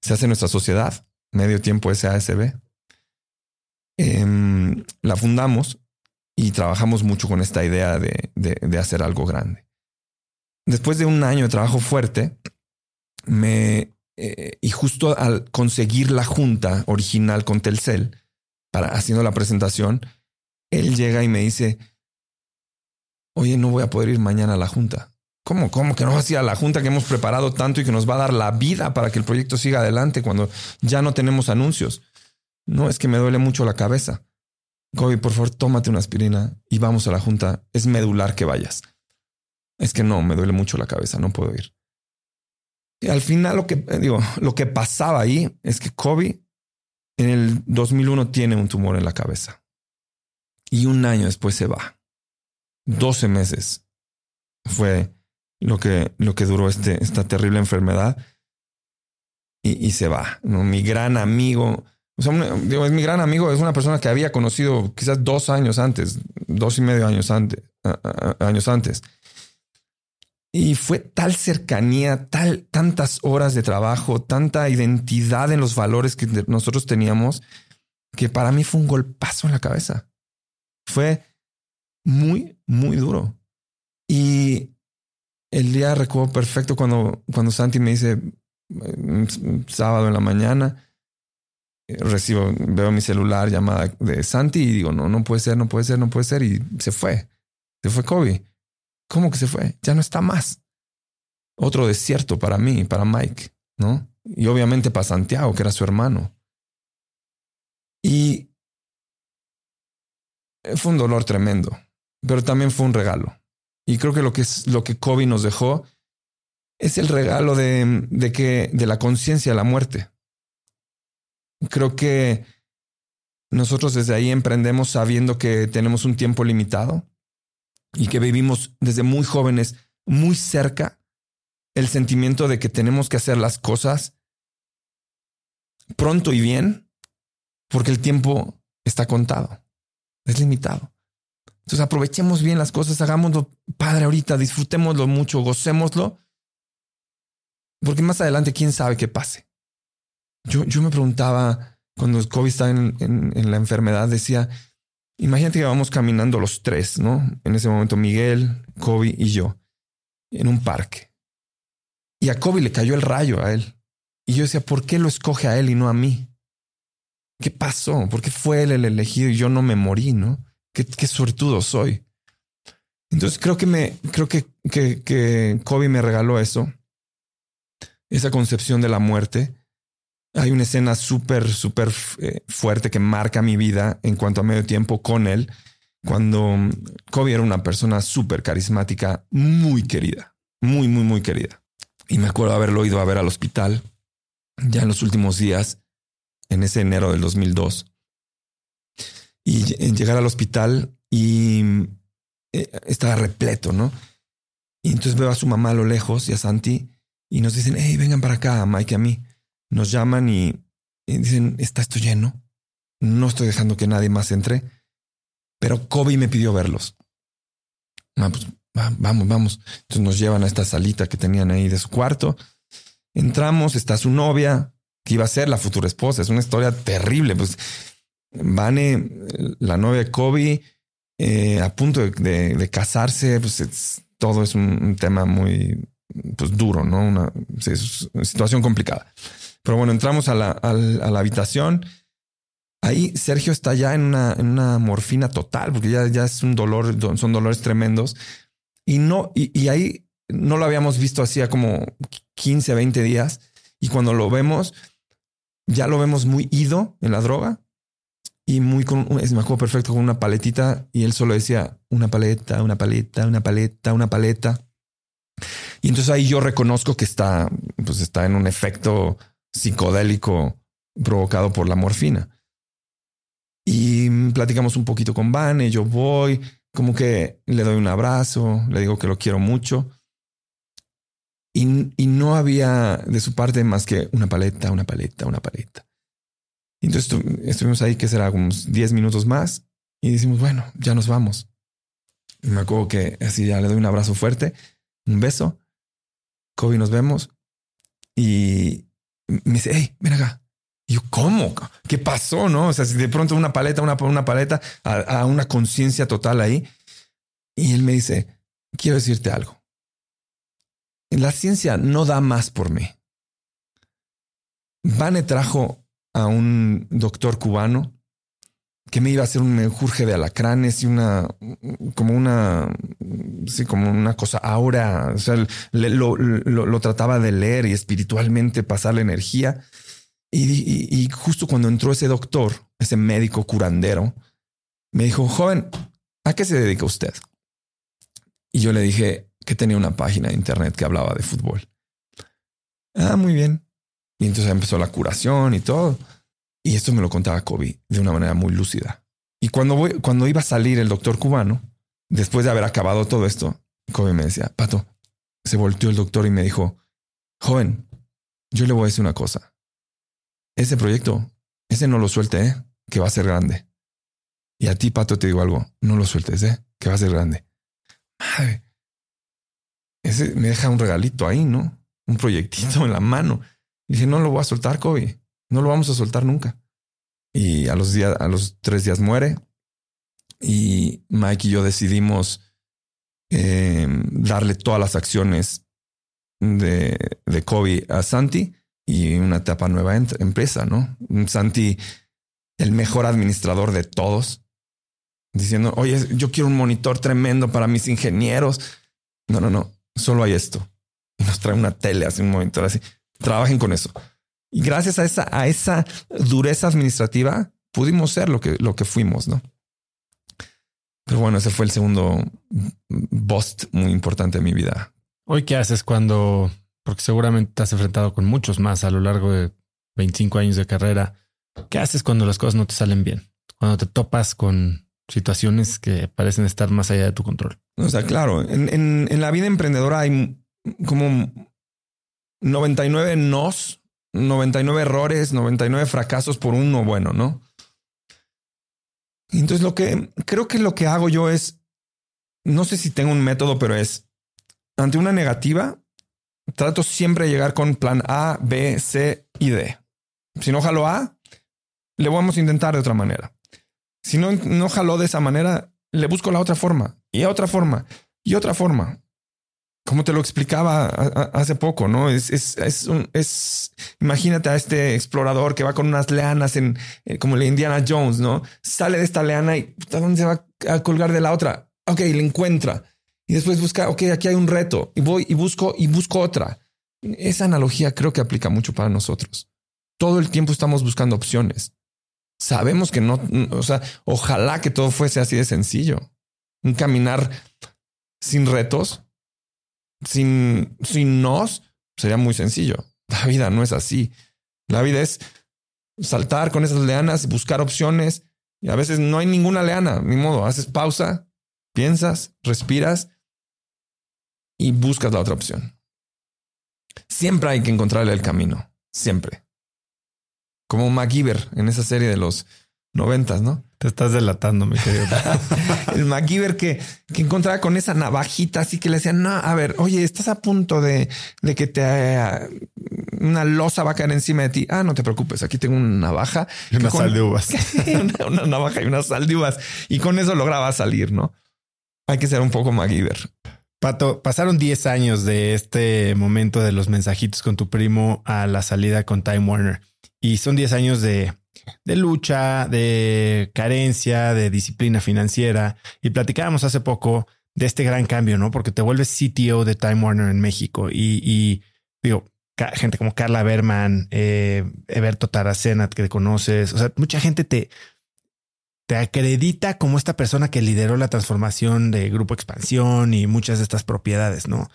Se hace nuestra sociedad, medio tiempo SASB. Em, la fundamos y trabajamos mucho con esta idea de, de hacer algo grande. Después de un año de trabajo fuerte, me eh, y justo al conseguir la junta original con Telcel para haciendo la presentación, él llega y me dice, oye, no voy a poder ir mañana a la junta. ¿Cómo? ¿Cómo que no vas a ir a la junta que hemos preparado tanto y que nos va a dar la vida para que el proyecto siga adelante cuando ya no tenemos anuncios? No, es que me duele mucho la cabeza. Kobe, por favor, tómate una aspirina y vamos a la junta. Es medular que vayas. Es que no, me duele mucho la cabeza, no puedo ir. Al final lo que digo, lo que pasaba ahí es que Kobe en el 2001 tiene un tumor en la cabeza y un año después se va. 12 meses fue lo que, lo que duró este, esta terrible enfermedad y, y se va. ¿no? Mi gran amigo, o sea, digo, es mi gran amigo, es una persona que había conocido quizás dos años antes, dos y medio años antes, años antes. Y fue tal cercanía, tal, tantas horas de trabajo, tanta identidad en los valores que nosotros teníamos, que para mí fue un golpazo en la cabeza. Fue muy, muy duro. Y el día recuerdo perfecto cuando, cuando Santi me dice mm, sábado en la mañana, eh, recibo, veo mi celular llamada de Santi y digo, no, no puede ser, no puede ser, no puede ser. Y se fue. Se fue Kobe. ¿Cómo que se fue? Ya no está más. Otro desierto para mí, para Mike, ¿no? Y obviamente para Santiago, que era su hermano. Y fue un dolor tremendo, pero también fue un regalo. Y creo que lo que es lo que Kobe nos dejó es el regalo de, de que de la conciencia de la muerte. Creo que nosotros desde ahí emprendemos sabiendo que tenemos un tiempo limitado y que vivimos desde muy jóvenes muy cerca el sentimiento de que tenemos que hacer las cosas pronto y bien porque el tiempo está contado, es limitado. Entonces aprovechemos bien las cosas, hagámoslo padre ahorita, disfrutémoslo mucho, gocémoslo, porque más adelante quién sabe qué pase. Yo, yo me preguntaba cuando COVID estaba en, en, la enfermedad, decía, imagínate que vamos caminando los tres, ¿no? En ese momento Miguel, Kobe y yo, en un parque. Y a Kobe le cayó el rayo a él. Y yo decía, ¿por qué lo escoge a él y no a mí? ¿Qué pasó? ¿Por qué fue él el elegido y yo no me morí, no? Qué, qué suertudo soy. Entonces creo que me, creo que, que, que Kobe me regaló eso, esa concepción de la muerte. Hay una escena súper, súper eh, fuerte que marca mi vida en cuanto a medio tiempo con él, cuando Kobe era una persona súper carismática, muy querida, muy, muy, muy querida. Y me acuerdo haberlo ido a ver al hospital ya en los últimos días en ese enero del 2002. Y en llegar al hospital y eh, estaba repleto, ¿no? Y entonces veo a su mamá a lo lejos y a Santi y nos dicen, hey, vengan para acá, Mike y a mí. Nos llaman y, dicen, está esto lleno. No estoy dejando que nadie más entre. Pero Kobe me pidió verlos. Pues, vamos, vamos. Entonces nos llevan a esta salita que tenían ahí de su cuarto. Entramos, está su novia, que iba a ser la futura esposa. Es una historia terrible. Pues Vane, la novia de Kobe, eh, a punto de, casarse, pues todo es un, tema muy pues, duro, ¿no? Una, situación complicada. Pero bueno, entramos a la, a la, habitación. Ahí Sergio está ya en una, en una morfina total, porque ya, ya es un dolor, son dolores tremendos. Y no, y, y ahí no lo habíamos visto hacía como 15, 20 días. Y cuando lo vemos, ya lo vemos muy ido en la droga y muy con, es, me acuerdo perfecto con una paletita y él solo decía una paleta, una paleta, una paleta, una paleta. Y entonces ahí yo reconozco que está, pues está en un efecto psicodélico provocado por la morfina. Y platicamos un poquito con Vane, yo voy, como que le doy un abrazo, le digo que lo quiero mucho. Y, no había de su parte más que una paleta, una paleta, una paleta. entonces estuvimos ahí, que será unos 10 minutos más, y decimos, bueno, ya nos vamos. Y me acuerdo que así ya le doy un abrazo fuerte, un beso. Kobe, nos vemos. Y me dice, hey, ven acá. Yo, ¿cómo? ¿Qué pasó? No? O sea, si de pronto una paleta, una, una paleta a una conciencia total ahí. Y él me dice, quiero decirte algo la ciencia no da más por mí. Vane trajo a un doctor cubano que me iba a hacer un menjurje de alacranes y una, como una, sí, como una cosa ahora, o sea, lo, trataba de leer y espiritualmente pasar la energía. Y, y, justo cuando entró ese doctor, ese médico curandero, me dijo, joven, ¿a qué se dedica usted? Y yo le dije, que tenía una página de internet que hablaba de fútbol. Ah, muy bien. Y entonces empezó la curación y todo. Y esto me lo contaba Kobe de una manera muy lúcida. Y cuando, voy, cuando iba a salir el doctor cubano, después de haber acabado todo esto, Kobe me decía, Pato, se volteó el doctor y me dijo, joven, yo le voy a decir una cosa. Ese proyecto, ese no lo suelte, ¿eh? que va a ser grande. Y a ti, Pato, te digo algo, no lo sueltes, ¿eh? que va a ser grande. Ese me deja un regalito ahí, ¿no? Un proyectito en la mano. dije, no lo voy a soltar, Kobe. No lo vamos a soltar nunca. y a los días, a los tres días muere. Y Mike y yo decidimos eh, darle todas las acciones de, de Kobe a Santi y una etapa nueva en, empresa, ¿no? Santi, el mejor administrador de todos, diciendo, oye, yo quiero un monitor tremendo para mis ingenieros. No, no, no, solo hay esto. Nos trae una tele, así un monitor así. Trabajen con eso. Y gracias a esa, a esa dureza administrativa, pudimos ser lo que, lo que fuimos, ¿no? Pero bueno, ese fue el segundo bust muy importante de mi vida. Hoy, ¿qué haces cuando, porque seguramente te has enfrentado con muchos más a lo largo de 25 años de carrera, ¿qué haces cuando las cosas no te salen bien? Cuando te topas con situaciones que parecen estar más allá de tu control. O sea, claro, en, en, en la vida emprendedora hay como 99 nos, 99 errores, 99 fracasos por uno bueno, ¿no? Entonces lo que creo que lo que hago yo es, no sé si tengo un método, pero es, ante una negativa, trato siempre de llegar con plan A, B, C y D. Si no jalo A, le vamos a intentar de otra manera. Si no, no jaló de esa manera, le busco la otra forma y otra forma y otra forma. Como te lo explicaba hace poco, ¿no? Es, es, es, un, es, imagínate a este explorador que va con unas leanas en, eh, como la Indiana Jones, ¿no? Sale de esta leana y ¿a dónde se va a colgar de la otra? Ok, le encuentra. Y después busca, ok, aquí hay un reto y voy y busco y busco otra. Esa analogía creo que aplica mucho para nosotros. Todo el tiempo estamos buscando opciones. Sabemos que no, o sea, ojalá que todo fuese así de sencillo. Un caminar sin retos, sin, sin nos, sería muy sencillo. *laughs* La vida no es así. La vida es saltar con esas leanas, buscar opciones y a veces no hay ninguna leana, ni modo. Haces pausa, piensas, respiras y buscas la otra opción. Siempre hay que encontrarle el camino, siempre como MacGyver en esa serie de los noventas, ¿no? Te estás delatando, mi querido. *laughs* el MacGyver que, que encontraba con esa navajita así que le decían, no, a ver, oye, estás a punto de, de que te una losa va a caer encima de ti. Ah, no te preocupes, aquí tengo una navaja. Y una sal de uvas. *laughs* una, una, navaja y una sal de uvas. Y con eso lograba salir, ¿no? Hay que ser un poco MacGyver. Pato, pasaron 10 años de este momento de los mensajitos con tu primo a la salida con Time Warner. Y son 10 años de, de lucha, de carencia, de disciplina financiera. Y platicábamos hace poco de este gran cambio, ¿no? Porque te vuelves CTO de Time Warner en México y, digo, gente como Carla Berman, eh, Eberto Taracena, que conoces, o sea, mucha gente te, te acredita como esta persona que lideró la transformación de Grupo Expansión y muchas de estas propiedades, ¿no?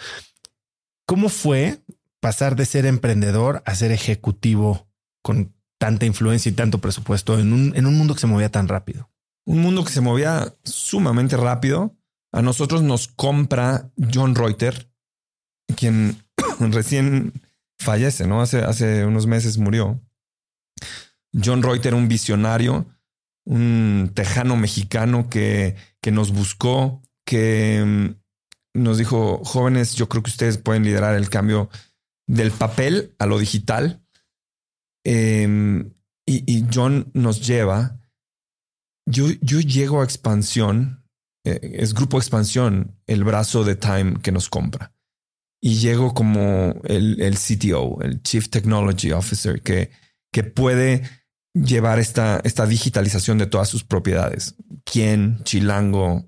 ¿Cómo fue pasar de ser emprendedor a ser ejecutivo con tanta influencia y tanto presupuesto en un, en un mundo que se movía tan rápido? Un mundo que se movía sumamente rápido. A nosotros nos compra John Reuter, quien *coughs* recién fallece, ¿no? Hace, hace unos meses murió. John Reuter, un visionario, un tejano mexicano que, que nos buscó, que mm, nos dijo, jóvenes, yo creo que ustedes pueden liderar el cambio del papel a lo digital. Em, y, John nos lleva. Yo, yo llego a expansión, eh, es Grupo Expansión, el brazo de Time que nos compra. Y llego como el, el CTO, el Chief Technology Officer, que, que puede llevar esta, esta digitalización de todas sus propiedades. Quién, Chilango,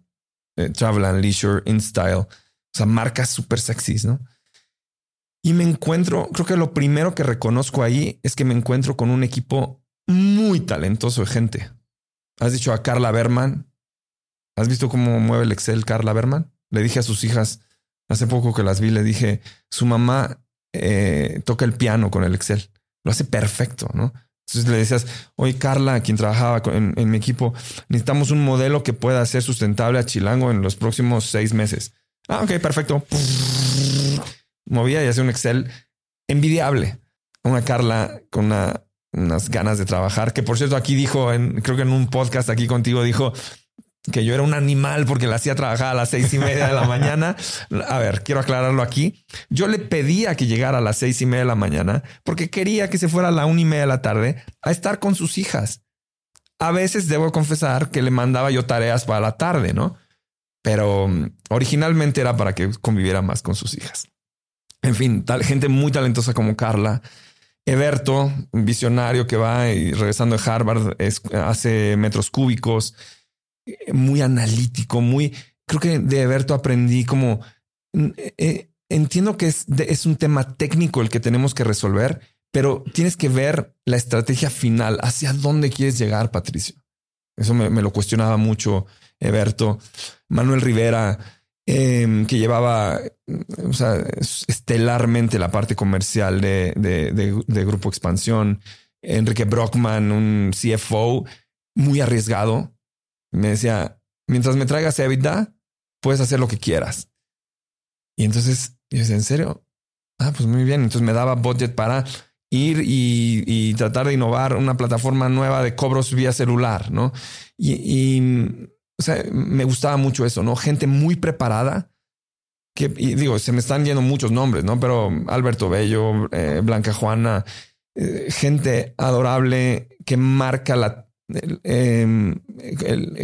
eh, Travel and Leisure, InStyle, o sea, marcas súper sexys, ¿no? Y me encuentro, creo que lo primero que reconozco ahí es que me encuentro con un equipo muy talentoso de gente. Has dicho a Carla Berman. ¿Has visto cómo mueve el Excel Carla Berman? Le dije a sus hijas hace poco que las vi, le dije, su mamá eh, toca el piano con el Excel. Lo hace perfecto, ¿no? Entonces le decías, oye Carla, quien trabajaba en, en, mi equipo, necesitamos un modelo que pueda ser sustentable a Chilango en los próximos seis meses. Ah, ok, perfecto movía y hacía un Excel envidiable. Una Carla con una, unas ganas de trabajar, que por cierto aquí dijo, en, creo que en un podcast aquí contigo dijo que yo era un animal porque la hacía trabajar a las seis y media de la mañana. A ver, quiero aclararlo aquí. Yo le pedía que llegara a las seis y media de la mañana porque quería que se fuera a la una y media de la tarde a estar con sus hijas. a veces debo confesar que le mandaba yo tareas para la tarde, ¿no? Pero mm, originalmente era para que conviviera más con sus hijas. En fin, tal gente muy talentosa como Carla. Eberto, un visionario que va y regresando de Harvard, hace metros cúbicos, muy analítico, muy... Creo que de Eberto aprendí como... Eh, entiendo que es, un tema técnico el que tenemos que resolver, pero tienes que ver la estrategia final, hacia dónde quieres llegar, Patricio. Eso me, lo cuestionaba mucho Eberto. Manuel Rivera, em, que llevaba o sea, estelarmente la parte comercial de, de, Grupo Expansión. Enrique Brockman, un CFO muy arriesgado, me decía, mientras me traigas EBITDA, puedes hacer lo que quieras. Y entonces yo decía, ¿en serio? Ah, pues muy bien. Entonces me daba budget para ir y, tratar de innovar una plataforma nueva de cobros vía celular, ¿no? Y, o sea, me gustaba mucho eso, ¿no? Gente muy preparada. Que, digo, se me están yendo muchos nombres, ¿no? Pero Alberto Bello, eh, Blanca Juana, eh, gente adorable que marca la, em,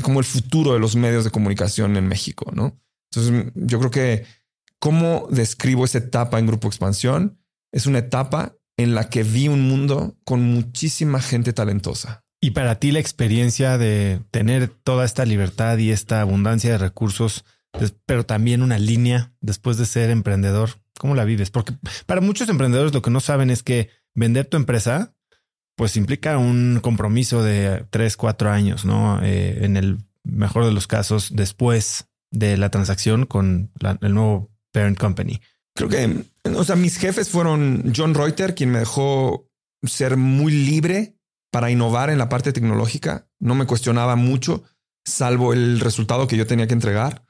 como el futuro de los medios de comunicación en México, ¿no? Entonces, yo creo que cómo describo esa etapa en Grupo Expansión es una etapa en la que vi un mundo con muchísima gente talentosa. Y para ti la experiencia de tener toda esta libertad y esta abundancia de recursos, pero también una línea después de ser emprendedor, ¿cómo la vives? Porque para muchos emprendedores lo que no saben es que vender tu empresa, pues implica un compromiso de tres, cuatro años, ¿no? Eh, en el mejor de los casos, después de la transacción con el nuevo parent company. Creo que, o sea, mis jefes fueron John Reuter, quien me dejó ser muy libre para innovar en la parte tecnológica. No me cuestionaba mucho, salvo el resultado que yo tenía que entregar.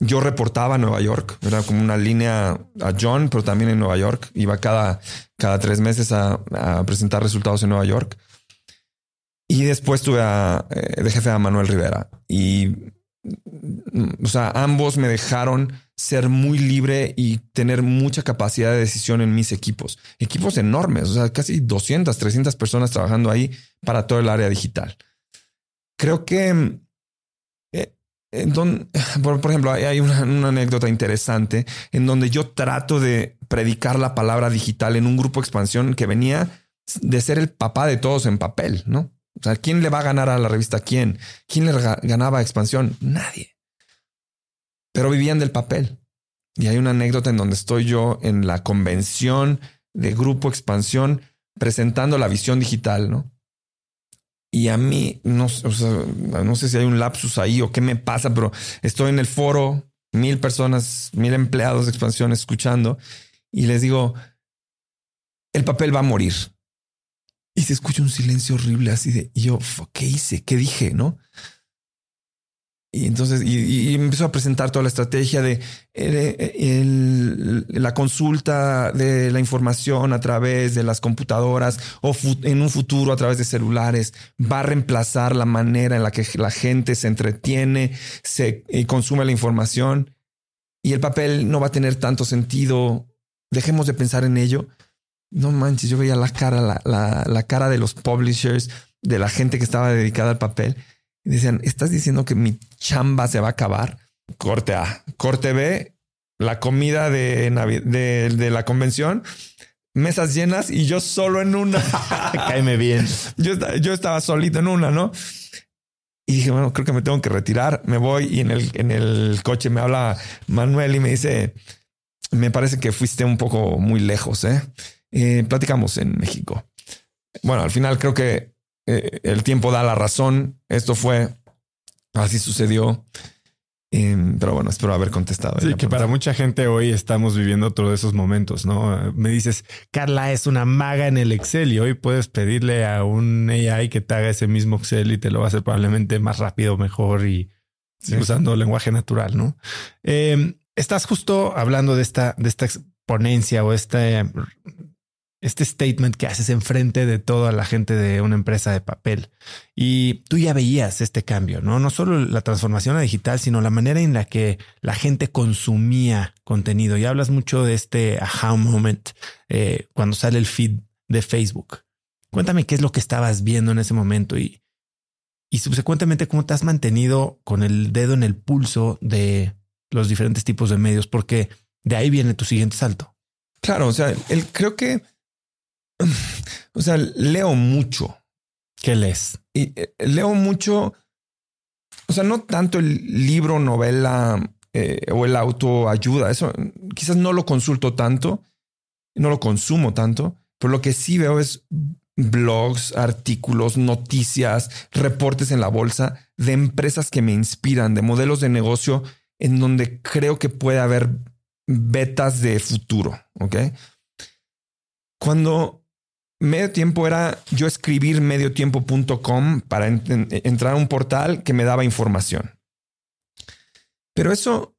Yo reportaba a Nueva York, era como una línea a John, pero también en Nueva York. Iba cada, cada tres meses a, presentar resultados en Nueva York. Y después tuve eh, de jefe a Manuel Rivera. Y, o sea, ambos me dejaron ser muy libre y tener mucha capacidad de decisión en mis equipos. Equipos enormes, o sea, casi 200, 300 personas trabajando ahí para todo el área digital. Creo que, eh, *sighs* por, ejemplo, hay una, anécdota interesante en donde yo trato de predicar la palabra digital en un grupo expansión que venía de ser el papá de todos en papel, ¿no? O sea, ¿quién le va a ganar a la revista? ¿Quién? ¿Quién le ganaba expansión? Nadie pero vivían del papel. Y hay una anécdota en donde estoy yo en la convención de Grupo Expansión presentando la visión digital, ¿no? Y a mí, no, no sé si hay un lapsus ahí o qué me pasa, pero estoy en el foro, mil personas, mil empleados de expansión escuchando y les digo, el papel va a morir. Y se escucha un silencio horrible así de, yo, ¿qué hice? ¿Qué dije? ¿No? Y entonces, y, empezó a presentar toda la estrategia de la consulta de la información a través de las computadoras o en un futuro a través de celulares va a reemplazar la manera en la que la gente se entretiene, se y consume la información y el papel no va a tener tanto sentido. Dejemos de pensar en ello. No manches, yo veía la cara, la cara de los publishers, de la gente que estaba dedicada al papel y decían, ¿estás diciendo que mi chamba se va a acabar? Corte A. Corte B, la comida de, de, la convención, mesas llenas y yo solo en una. *laughs* Cáeme bien. Yo, yo estaba solito en una, ¿no? Y dije, bueno, creo que me tengo que retirar. Me voy y en el, en el coche me habla Manuel y me dice, me parece que fuiste un poco muy lejos. ¿eh? eh platicamos en México. Bueno, al final creo que eh, el tiempo da la razón. Esto fue, así sucedió. Em, pero bueno, espero haber contestado. Sí, que para mucha gente hoy estamos viviendo otro de esos momentos, ¿no? Me dices, Carla es una maga en el Excel y hoy puedes pedirle a un AI que te haga ese mismo Excel y te lo va a hacer probablemente más rápido, mejor y usando lenguaje natural, ¿no? Em, estás justo hablando de esta, de esta exponencia o esta este statement que haces enfrente de toda la gente de una empresa de papel. Y tú ya veías este cambio, ¿no? No solo la transformación digital, sino la manera en la que la gente consumía contenido. Y hablas mucho de este aha moment eh, cuando sale el feed de Facebook. Cuéntame qué es lo que estabas viendo en ese momento y y subsecuentemente cómo te has mantenido con el dedo en el pulso de los diferentes tipos de medios, porque de ahí viene tu siguiente salto. Claro, o sea, el, creo que, o sea, leo mucho. ¿Qué lees? Y eh, leo mucho, o sea, no tanto el libro, novela eh, o el autoayuda, eso quizás no lo consulto tanto, no lo consumo tanto, pero lo que sí veo es blogs, artículos, noticias, reportes en la bolsa de empresas que me inspiran, de modelos de negocio en donde creo que puede haber betas de futuro. Ok. Cuando medio tiempo era yo escribir mediotiempo.com para entrar a un portal que me daba información. Pero eso,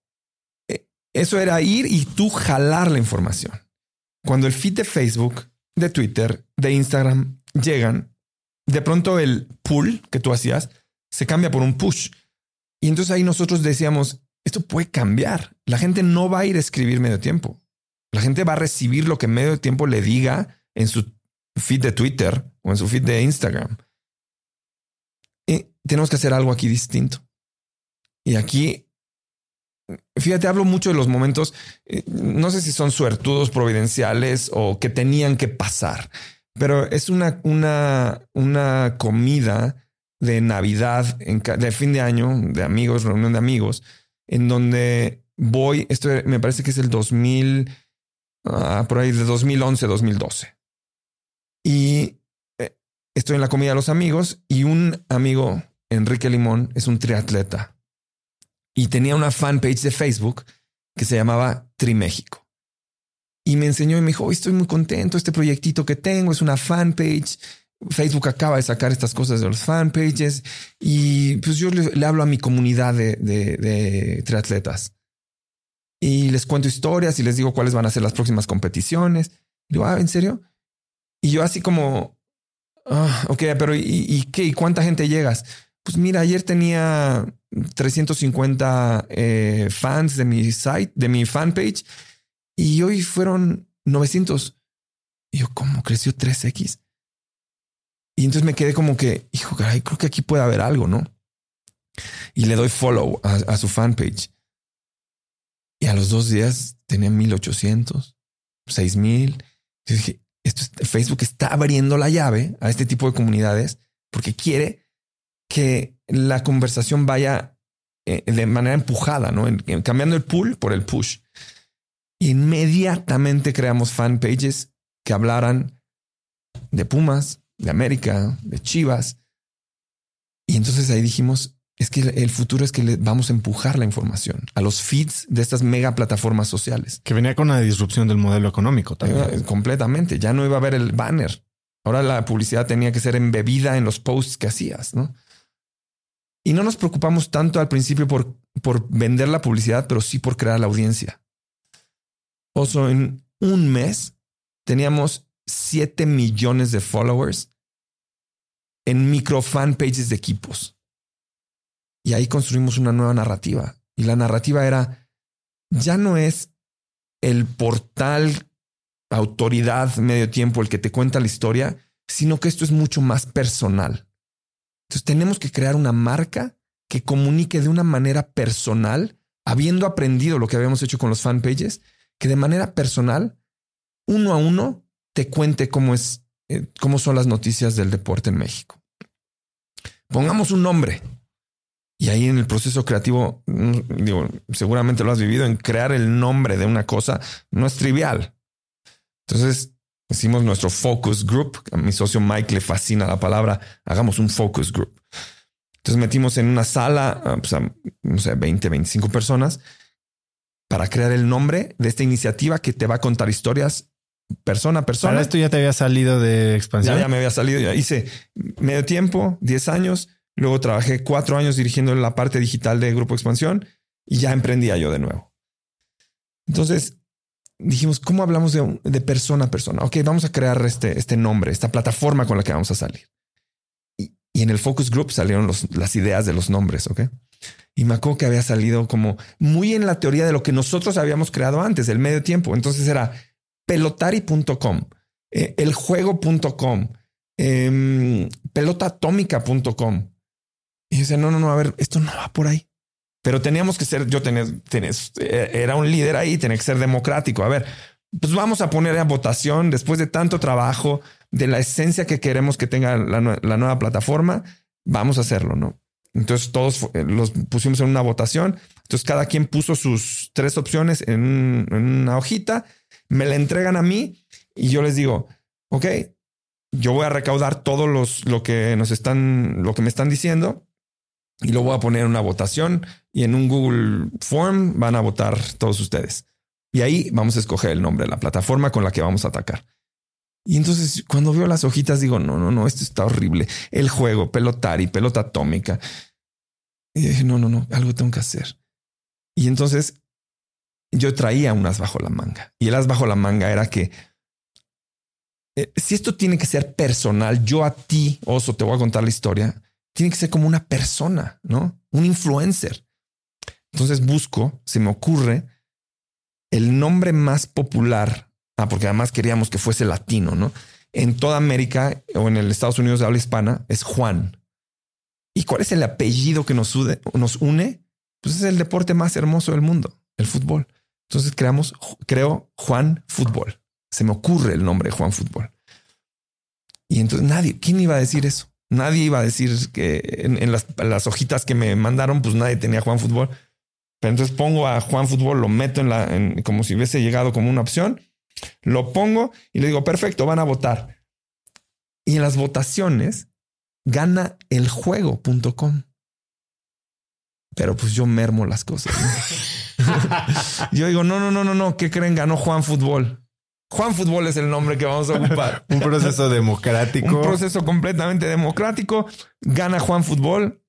eh, eso era ir y tú jalar la información. Cuando el feed de Facebook de Twitter, de Instagram llegan, de pronto el pull que tú hacías se cambia por un push. Y entonces ahí nosotros decíamos, esto puede cambiar. La gente no va a ir a escribir medio tiempo. La gente va a recibir lo que medio tiempo le diga en su feed de Twitter o en su feed de Instagram. Y tenemos que hacer algo aquí distinto. Y aquí Fíjate, hablo mucho de los momentos, eh, no sé si son suertudos providenciales o que tenían que pasar, pero es una, una, una comida de Navidad, de fin de año, de amigos, reunión de amigos, en donde voy, esto me parece que es el 2000, ah, por ahí de 2011, 2012. Y eh, estoy en la comida de los amigos y un amigo, Enrique Limón, es un triatleta y tenía una fanpage de Facebook que se llamaba Triméxico. Y me enseñó y me dijo, estoy muy contento, este proyectito que tengo es una fanpage. Facebook acaba de sacar estas cosas de los fanpages y pues yo le, hablo a mi comunidad de, de, triatletas y les cuento historias y les digo cuáles van a ser las próximas competiciones. Y digo, ah, ¿en serio? Y yo así como, ah, ok, pero ¿y, ¿y, qué? ¿Y cuánta gente llegas? Pues mira, ayer tenía 350 eh, fans de mi site, de mi fanpage, y hoy fueron 900. Y yo, ¿cómo creció 3X? Y entonces me quedé como que, hijo, caray, creo que aquí puede haber algo, ¿no? Y le doy follow a, su fanpage. Y a los dos días tenía 1800, 6000. Yo dije, Facebook está abriendo la llave a este tipo de comunidades porque quiere que la conversación vaya eh, de manera empujada, ¿no? cambiando el pull por el push. Inmediatamente creamos fanpages que hablaran de Pumas, de América, de Chivas. Y entonces ahí dijimos, es que el futuro es que le vamos a empujar la información a los feeds de estas mega plataformas sociales. Que venía con la disrupción del modelo económico también. Eh, completamente. Ya no iba a haber el banner. Ahora la publicidad tenía que ser embebida en los posts que hacías, ¿no? Y no nos preocupamos tanto al principio por, por vender la publicidad, pero sí por crear la audiencia. Oso, en un mes teníamos 7 millones de followers en micro fanpages de equipos. Y ahí construimos una nueva narrativa. Y la narrativa era, ya no es el portal autoridad medio tiempo el que te cuenta la historia, sino que esto es mucho más personal. Entonces tenemos que crear una marca que comunique de una manera personal, habiendo aprendido lo que habíamos hecho con los fanpages, que de manera personal, uno a uno, te cuente cómo es, eh, cómo son las noticias del deporte en México. Pongamos un nombre. Y ahí en el proceso creativo, mm, digo, seguramente lo has vivido, en crear el nombre de una cosa no es trivial. Entonces, Hicimos nuestro focus group. A mi socio Mike le fascina la palabra. Hagamos un focus group. Entonces metimos en una sala, ah, pues, a, no sé, 20, 25 personas para crear el nombre de esta iniciativa que te va a contar historias persona a persona. Para esto ya te había salido de expansión. Ya, ya me había salido. Ya hice medio tiempo, 10 años. Luego trabajé cuatro años dirigiendo la parte digital de Grupo Expansión y ya emprendía yo de nuevo. Entonces, dijimos, ¿cómo hablamos de, persona a persona? Ok, vamos a crear este, este nombre, esta plataforma con la que vamos a salir. Y, en el focus group salieron las ideas de los nombres, ok. Y me acuerdo que había salido como muy en la teoría de lo que nosotros habíamos creado antes, el medio tiempo. Entonces era pelotari.com, eh, eljuego.com, eh, pelotaatómica.com. Y decía, no, no, no, a ver, esto no va por ahí. Pero teníamos que ser, yo tenía, era un líder ahí, tenía que ser democrático. A ver, pues vamos a poner a votación después de tanto trabajo, de la esencia que queremos que tenga la, nueva plataforma, vamos a hacerlo, ¿no? Entonces todos eh, los pusimos en una votación. Entonces cada quien puso sus tres opciones en, una hojita, me la entregan a mí y yo les digo, ok, yo voy a recaudar todos los, lo que nos están, lo que me están diciendo y lo voy a poner en una votación y en un Google Form van a votar todos ustedes. Y ahí vamos a escoger el nombre de la plataforma con la que vamos a atacar. Y entonces cuando veo las hojitas digo, no, no, no, esto está horrible. El juego, pelotari, pelota atómica. Y dije, no, no, no, algo tengo que hacer. Y entonces yo traía unas bajo la manga. Y el as bajo la manga era que eh, si esto tiene que ser personal, yo a ti, oso, te voy a contar la historia, tiene que ser como una persona, ¿no? Un influencer. Entonces busco, se me ocurre el nombre más popular Ah, porque además queríamos que fuese latino, ¿no? En toda América o en el Estados Unidos de habla hispana es Juan. ¿Y cuál es el apellido que nos, nos une? Pues es el deporte más hermoso del mundo, el fútbol. Entonces creamos, creo Juan Fútbol. Se me ocurre el nombre Juan Fútbol. Y entonces nadie, ¿quién iba a decir eso? Nadie iba a decir que en, las, hojitas que me mandaron, pues nadie tenía Juan Fútbol. Pero entonces pongo a Juan Fútbol, lo meto en la, como si hubiese llegado como una opción lo pongo y le digo, perfecto, van a votar. Y en las votaciones gana el juego.com. Pero pues yo mermo las cosas. *laughs* *laughs* yo digo, no, no, no, no, no, ¿qué creen? Ganó Juan Fútbol. Juan Fútbol es el nombre que vamos a ocupar. *laughs* Un proceso democrático. Un proceso completamente democrático. Gana Juan Fútbol.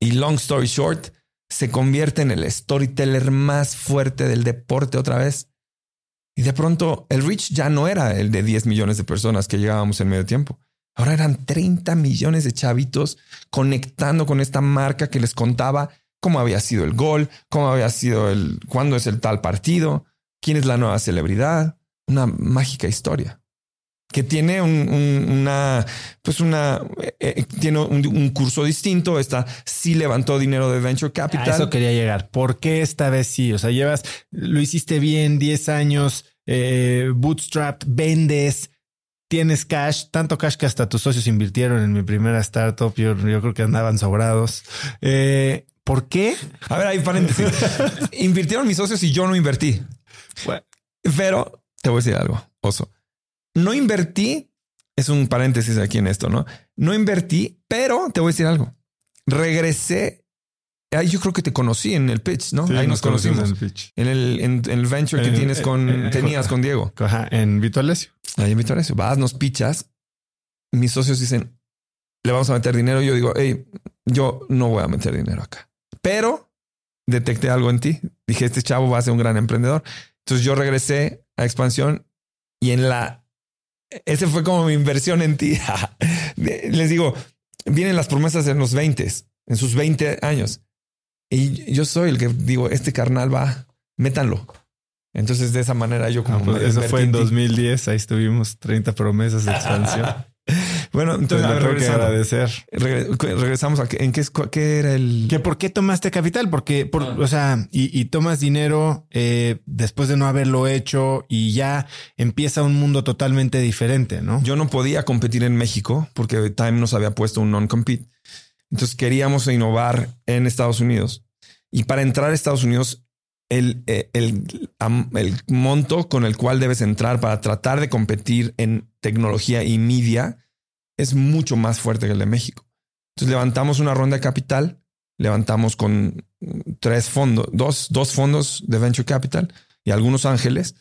Y long story short, se convierte en el storyteller más fuerte del deporte otra vez. Y de pronto el reach ya no era el de 10 millones de personas que llegábamos en medio tiempo. Ahora eran 30 millones de chavitos conectando con esta marca que les contaba cómo había sido el gol, cómo había sido el, cuándo es el tal partido, quién es la nueva celebridad. Una mágica historia que tiene una, pues una, eh, eh, tiene un, curso distinto. Esta sí levantó dinero de Venture Capital. A eso quería llegar. ¿Por qué esta vez sí? O sea, llevas, lo hiciste bien, 10 años, eh, bootstrap, vendes, tienes cash, tanto cash que hasta tus socios invirtieron en mi primera startup. Yo, yo creo que andaban sobrados. ¿Por qué? A ver, hay paréntesis. *laughs* Invirtieron mis socios y yo no invertí. Pero te voy a decir algo, oso no invertí, es un paréntesis aquí en esto, ¿no? No invertí, pero te voy a decir algo. Regresé. Ahí yo creo que te conocí en el pitch, ¿no? ahí nos, conocimos. En el, pitch. En, el, venture que tienes con, tenías con Diego. Ajá, en Vito Alessio. Ahí en Vito Alessio. Vas, nos pichas. Mis socios dicen, le vamos a meter dinero. Yo digo, hey, yo no voy a meter dinero acá. Pero detecté algo en ti. Dije, este chavo va a ser un gran emprendedor. Entonces yo regresé a expansión y en la ese fue como mi inversión en ti. *laughs* Les digo, vienen las promesas en los 20, en sus 20 años. Y yo soy el que digo, este carnal va, métanlo. Entonces, de esa manera yo como... Ah, pues eso fue en 2010, ahí estuvimos 30 promesas de expansión. *laughs* Bueno, entonces que agradecer. regresamos a en qué, qué era el. Que por qué tomaste capital, porque, por, ah. o sea, y, tomas dinero eh, después de no haberlo hecho y ya empieza un mundo totalmente diferente, ¿no? Yo no podía competir en México porque Time nos había puesto un non-compete. Entonces queríamos innovar en Estados Unidos y para entrar a Estados Unidos el, eh, el, el, monto con el cual debes entrar para tratar de competir en tecnología y media es mucho más fuerte que el de México. Entonces levantamos una ronda de capital, levantamos con tres fondos, dos, dos fondos de venture capital y algunos ángeles.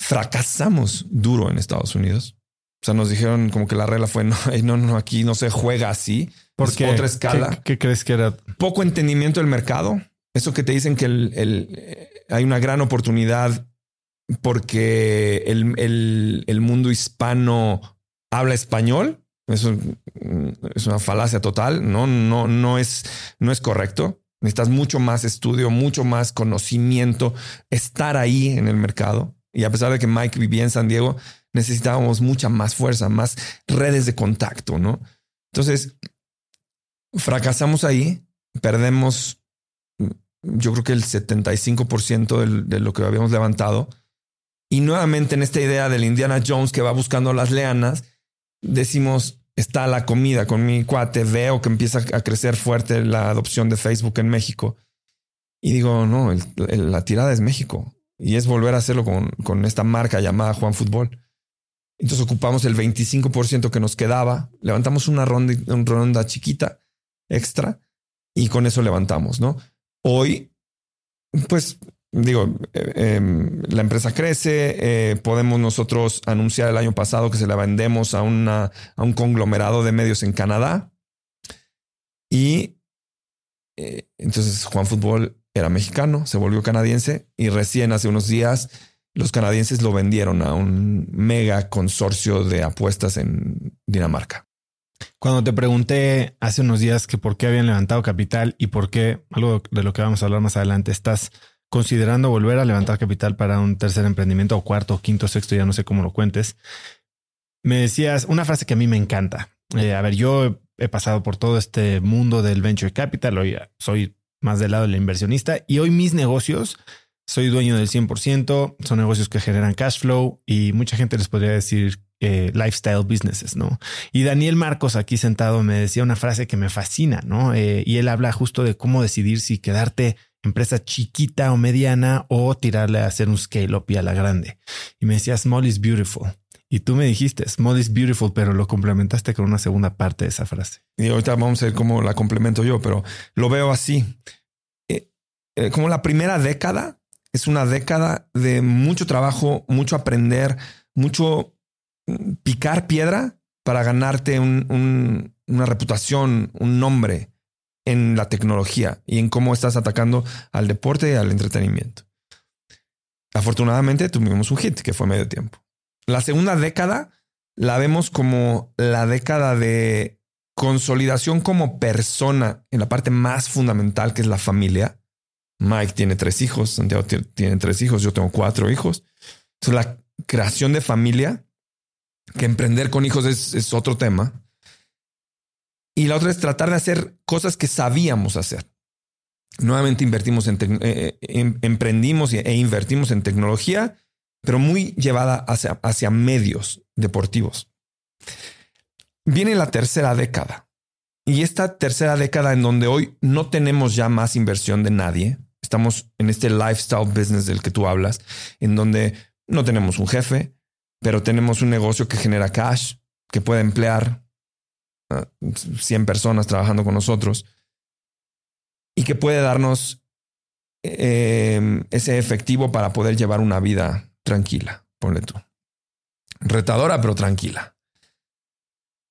Fracasamos duro en Estados Unidos. O sea, nos dijeron como que la regla fue *laughs* no, no, no, aquí no se juega así. Porque otra escala. ¿Qué, crees que era? Poco entendimiento del mercado. Eso que te dicen que el, el, hay una gran oportunidad porque el, el mundo hispano habla español. Eso es una falacia total. No, no, no es, no es correcto. Necesitas mucho más estudio, mucho más conocimiento, estar ahí en el mercado. Y a pesar de que Mike vivía en San Diego, necesitábamos mucha más fuerza, más redes de contacto, ¿no? Entonces, fracasamos ahí, perdemos yo creo que el 75% de lo que habíamos levantado. Y nuevamente en esta idea del Indiana Jones que va buscando las leanas, decimos, está la comida con mi cuate, veo que empieza a crecer fuerte la adopción de Facebook en México. Y digo, no, la tirada es México. Y es volver a hacerlo con, con esta marca llamada Juan Fútbol. Entonces ocupamos el 25% que nos quedaba, levantamos una ronda, una ronda chiquita extra y con eso levantamos, ¿no? Hoy, pues digo, eh, em, la empresa crece, eh, podemos nosotros anunciar el año pasado que se la vendemos a, una, a un conglomerado de medios en Canadá. Y eh, entonces Juan Fútbol era mexicano, se volvió canadiense y recién hace unos días los canadienses lo vendieron a un mega consorcio de apuestas en Dinamarca. Cuando te pregunté hace unos días que por qué habían levantado capital y por qué, algo de lo que vamos a hablar más adelante, estás considerando volver a levantar capital para un tercer emprendimiento o cuarto, quinto, sexto, ya no sé cómo lo cuentes. Me decías una frase que a mí me encanta. Eh, a ver, yo he pasado por todo este mundo del venture capital, hoy soy más del lado del inversionista y hoy mis negocios, soy dueño del 100%, son negocios que generan cash flow y mucha gente les podría decir eh, lifestyle businesses, ¿no? Y Daniel Marcos aquí sentado me decía una frase que me fascina, ¿no? Eh, y él habla justo de cómo decidir si quedarte empresa chiquita o mediana o tirarle a hacer un scale up y a la grande. Y me decía, small is beautiful. Y tú me dijiste, small is beautiful, pero lo complementaste con una segunda parte de esa frase. Y ahorita vamos a ver cómo la complemento yo, pero lo veo así. Eh, como la primera década es una década de mucho trabajo, mucho aprender, mucho picar piedra para ganarte una reputación, un nombre en la tecnología y en cómo estás atacando al deporte y al entretenimiento. Afortunadamente tuvimos un hit que fue medio tiempo. La segunda década la vemos como la década de consolidación como persona en la parte más fundamental que es la familia. Mike tiene tres hijos, Santiago tiene tres hijos, yo tengo cuatro hijos. Entonces la creación de familia que emprender con hijos es, otro tema. Y la otra es tratar de hacer cosas que sabíamos hacer. Nuevamente invertimos en, eh, em, emprendimos e invertimos en tecnología, pero muy llevada hacia, hacia medios deportivos. Viene la tercera década. Y esta tercera década en donde hoy no tenemos ya más inversión de nadie, estamos en este lifestyle business del que tú hablas, en donde no tenemos un jefe, pero tenemos un negocio que genera cash, que puede emplear 100 personas trabajando con nosotros y que puede darnos em, ese efectivo para poder llevar una vida tranquila, ponle tú. Retadora, pero tranquila.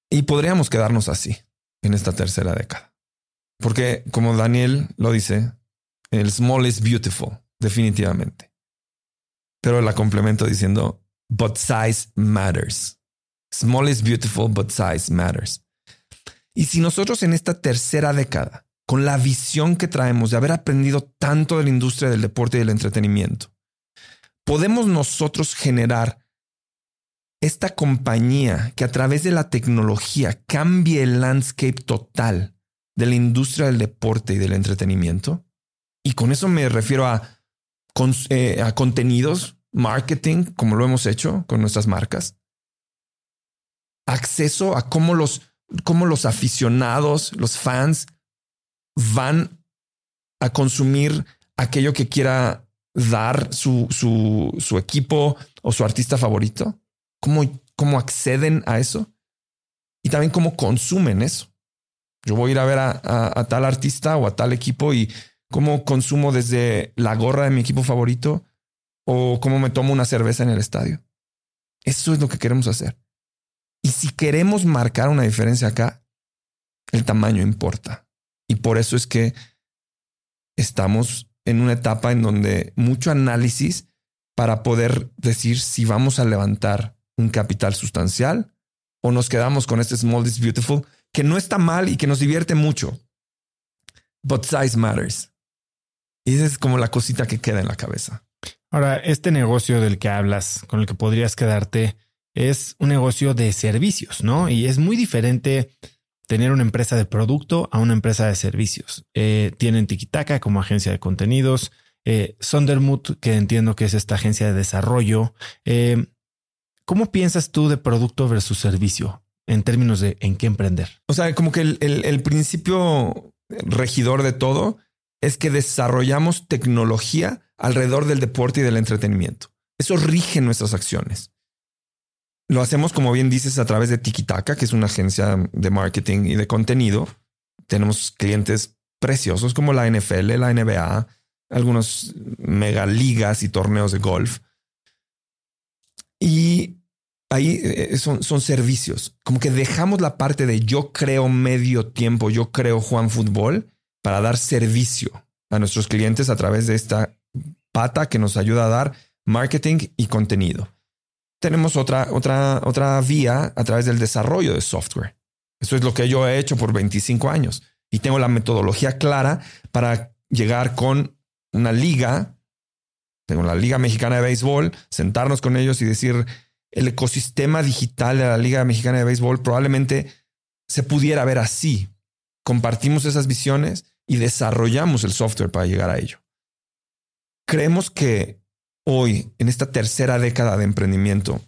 Y podríamos quedarnos así en esta tercera década. Porque, como Daniel lo dice, el small is beautiful, definitivamente. Pero la complemento diciendo, but size matters. Small is beautiful, but size matters. Y si nosotros en esta tercera década, con la visión que traemos de haber aprendido tanto de la industria del deporte y del entretenimiento, podemos nosotros generar esta compañía que a través de la tecnología cambie el landscape total de la industria del deporte y del entretenimiento. Y con eso me refiero a, eh, contenidos marketing, como lo hemos hecho con nuestras marcas. Acceso a cómo los, cómo los aficionados, los fans, van a consumir aquello que quiera dar su, su, su equipo o su artista favorito. Cómo, cómo acceden a eso y también cómo consumen eso. Yo voy a ir a ver a, tal artista o a tal equipo y cómo consumo desde la gorra de mi equipo favorito o cómo me tomo una cerveza en el estadio. Eso es lo que queremos hacer. Y si queremos marcar una diferencia acá, el tamaño importa. Y por eso es que estamos en una etapa en donde mucho análisis para poder decir si vamos a levantar un capital sustancial o nos quedamos con este small is beautiful, que no está mal y que nos divierte mucho. But size matters. Y esa es como la cosita que queda en la cabeza. Ahora, este negocio del que hablas, con el que podrías quedarte, es un negocio de servicios, ¿no? Y es muy diferente tener una empresa de producto a una empresa de servicios. Eh, tienen Tikitaka como agencia de contenidos, eh, Sondermut, que entiendo que es esta agencia de desarrollo. Eh, ¿Cómo piensas tú de producto versus servicio en términos de en qué emprender? O sea, como que el, el principio regidor de todo es que desarrollamos tecnología alrededor del deporte y del entretenimiento. Eso rige nuestras acciones. Lo hacemos, como bien dices, a través de Tikitaka, que es una agencia de marketing y de contenido. Tenemos clientes preciosos como la NFL, la NBA, algunos mega ligas y torneos de golf. Y ahí eh, son, son servicios. Como que dejamos la parte de yo creo medio tiempo, yo creo Juan Fútbol para dar servicio a nuestros clientes a través de esta pata que nos ayuda a dar marketing y contenido tenemos otra, otra, otra vía a través del desarrollo de software. Eso es lo que yo he hecho por 25 años y tengo la metodología clara para llegar con una liga, tengo la Liga Mexicana de Béisbol, sentarnos con ellos y decir, el ecosistema digital de la Liga Mexicana de Béisbol probablemente se pudiera ver así. Compartimos esas visiones y desarrollamos el software para llegar a ello. Creemos que hoy, en esta tercera década de emprendimiento,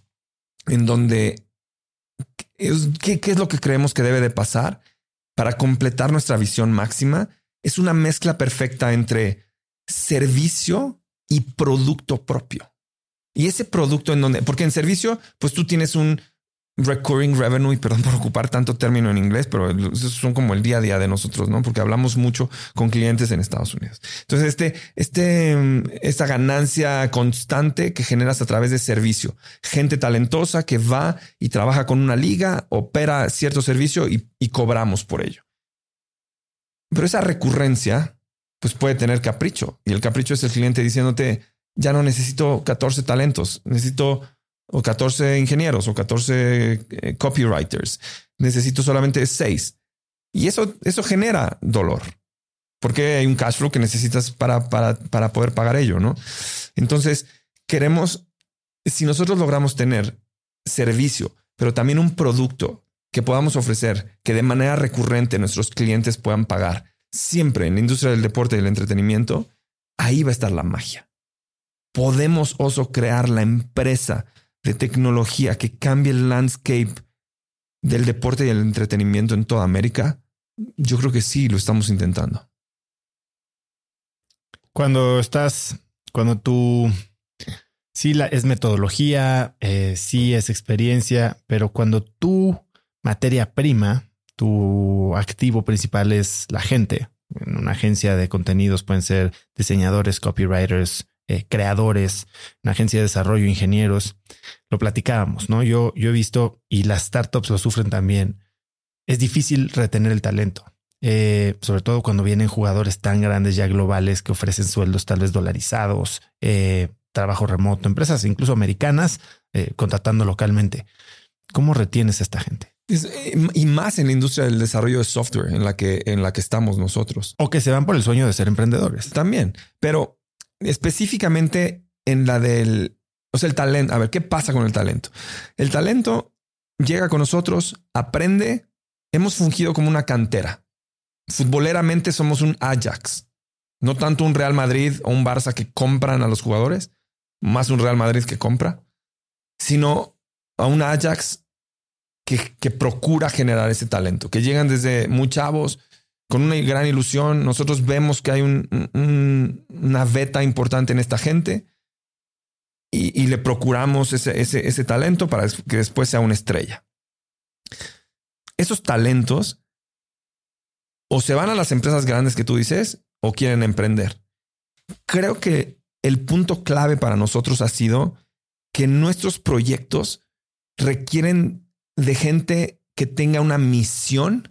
en donde ¿qué, es lo que creemos que debe de pasar para completar nuestra visión máxima? Es una mezcla perfecta entre servicio y producto propio. Y ese producto en donde, porque en servicio, pues tú tienes un, recurring revenue, y perdón por ocupar tanto término en inglés, pero son como el día a día de nosotros, ¿no? Porque hablamos mucho con clientes en Estados Unidos. Entonces, este, este, esta ganancia constante que generas a través de servicio, gente talentosa que va y trabaja con una liga, opera cierto servicio y, y cobramos por ello. Pero esa recurrencia, pues puede tener capricho y el capricho es el cliente diciéndote, ya no necesito 14 talentos, necesito o 14 ingenieros o 14 eh, copywriters. Necesito solamente 6. Y eso, eso genera dolor, porque hay un cash flow que necesitas para, para, para poder pagar ello, ¿no? Entonces, queremos, si nosotros logramos tener servicio, pero también un producto que podamos ofrecer, que de manera recurrente nuestros clientes puedan pagar, siempre en la industria del deporte y del entretenimiento, ahí va a estar la magia. Podemos oso crear la empresa de tecnología que cambie el landscape del deporte y el entretenimiento en toda América? Yo creo que sí, lo estamos intentando. Cuando estás, cuando tú, sí la, es metodología, eh, sí es experiencia, pero cuando tu materia prima, tu activo principal es la gente, en una agencia de contenidos pueden ser diseñadores, copywriters, eh, creadores, una agencia de desarrollo, ingenieros, lo platicábamos, ¿no? Yo, yo he visto, y las startups lo sufren también, es difícil retener el talento. Eh, sobre todo cuando vienen jugadores tan grandes ya globales que ofrecen sueldos tal vez dolarizados, eh, trabajo remoto, empresas incluso americanas contratando localmente. ¿Cómo retienes a esta gente? y más en la industria del desarrollo de software en la que en la que estamos nosotros. O que se van por el sueño de ser emprendedores. También, pero específicamente en la del, o sea, el talento. A ver, ¿qué pasa con el talento? El talento llega con nosotros, aprende, hemos fungido como una cantera. Futboleramente somos un Ajax, no tanto un Real Madrid o un Barça que compran a los jugadores, más un Real Madrid que compra, sino a un Ajax que, que procura generar ese talento, que llegan desde muy chavos, con una gran ilusión. Nosotros vemos que hay una beta importante en esta gente y, le procuramos ese, ese, talento para que después sea una estrella. Esos talentos o se van a las empresas grandes que tú dices o quieren emprender. Creo que el punto clave para nosotros ha sido que nuestros proyectos requieren de gente que tenga una misión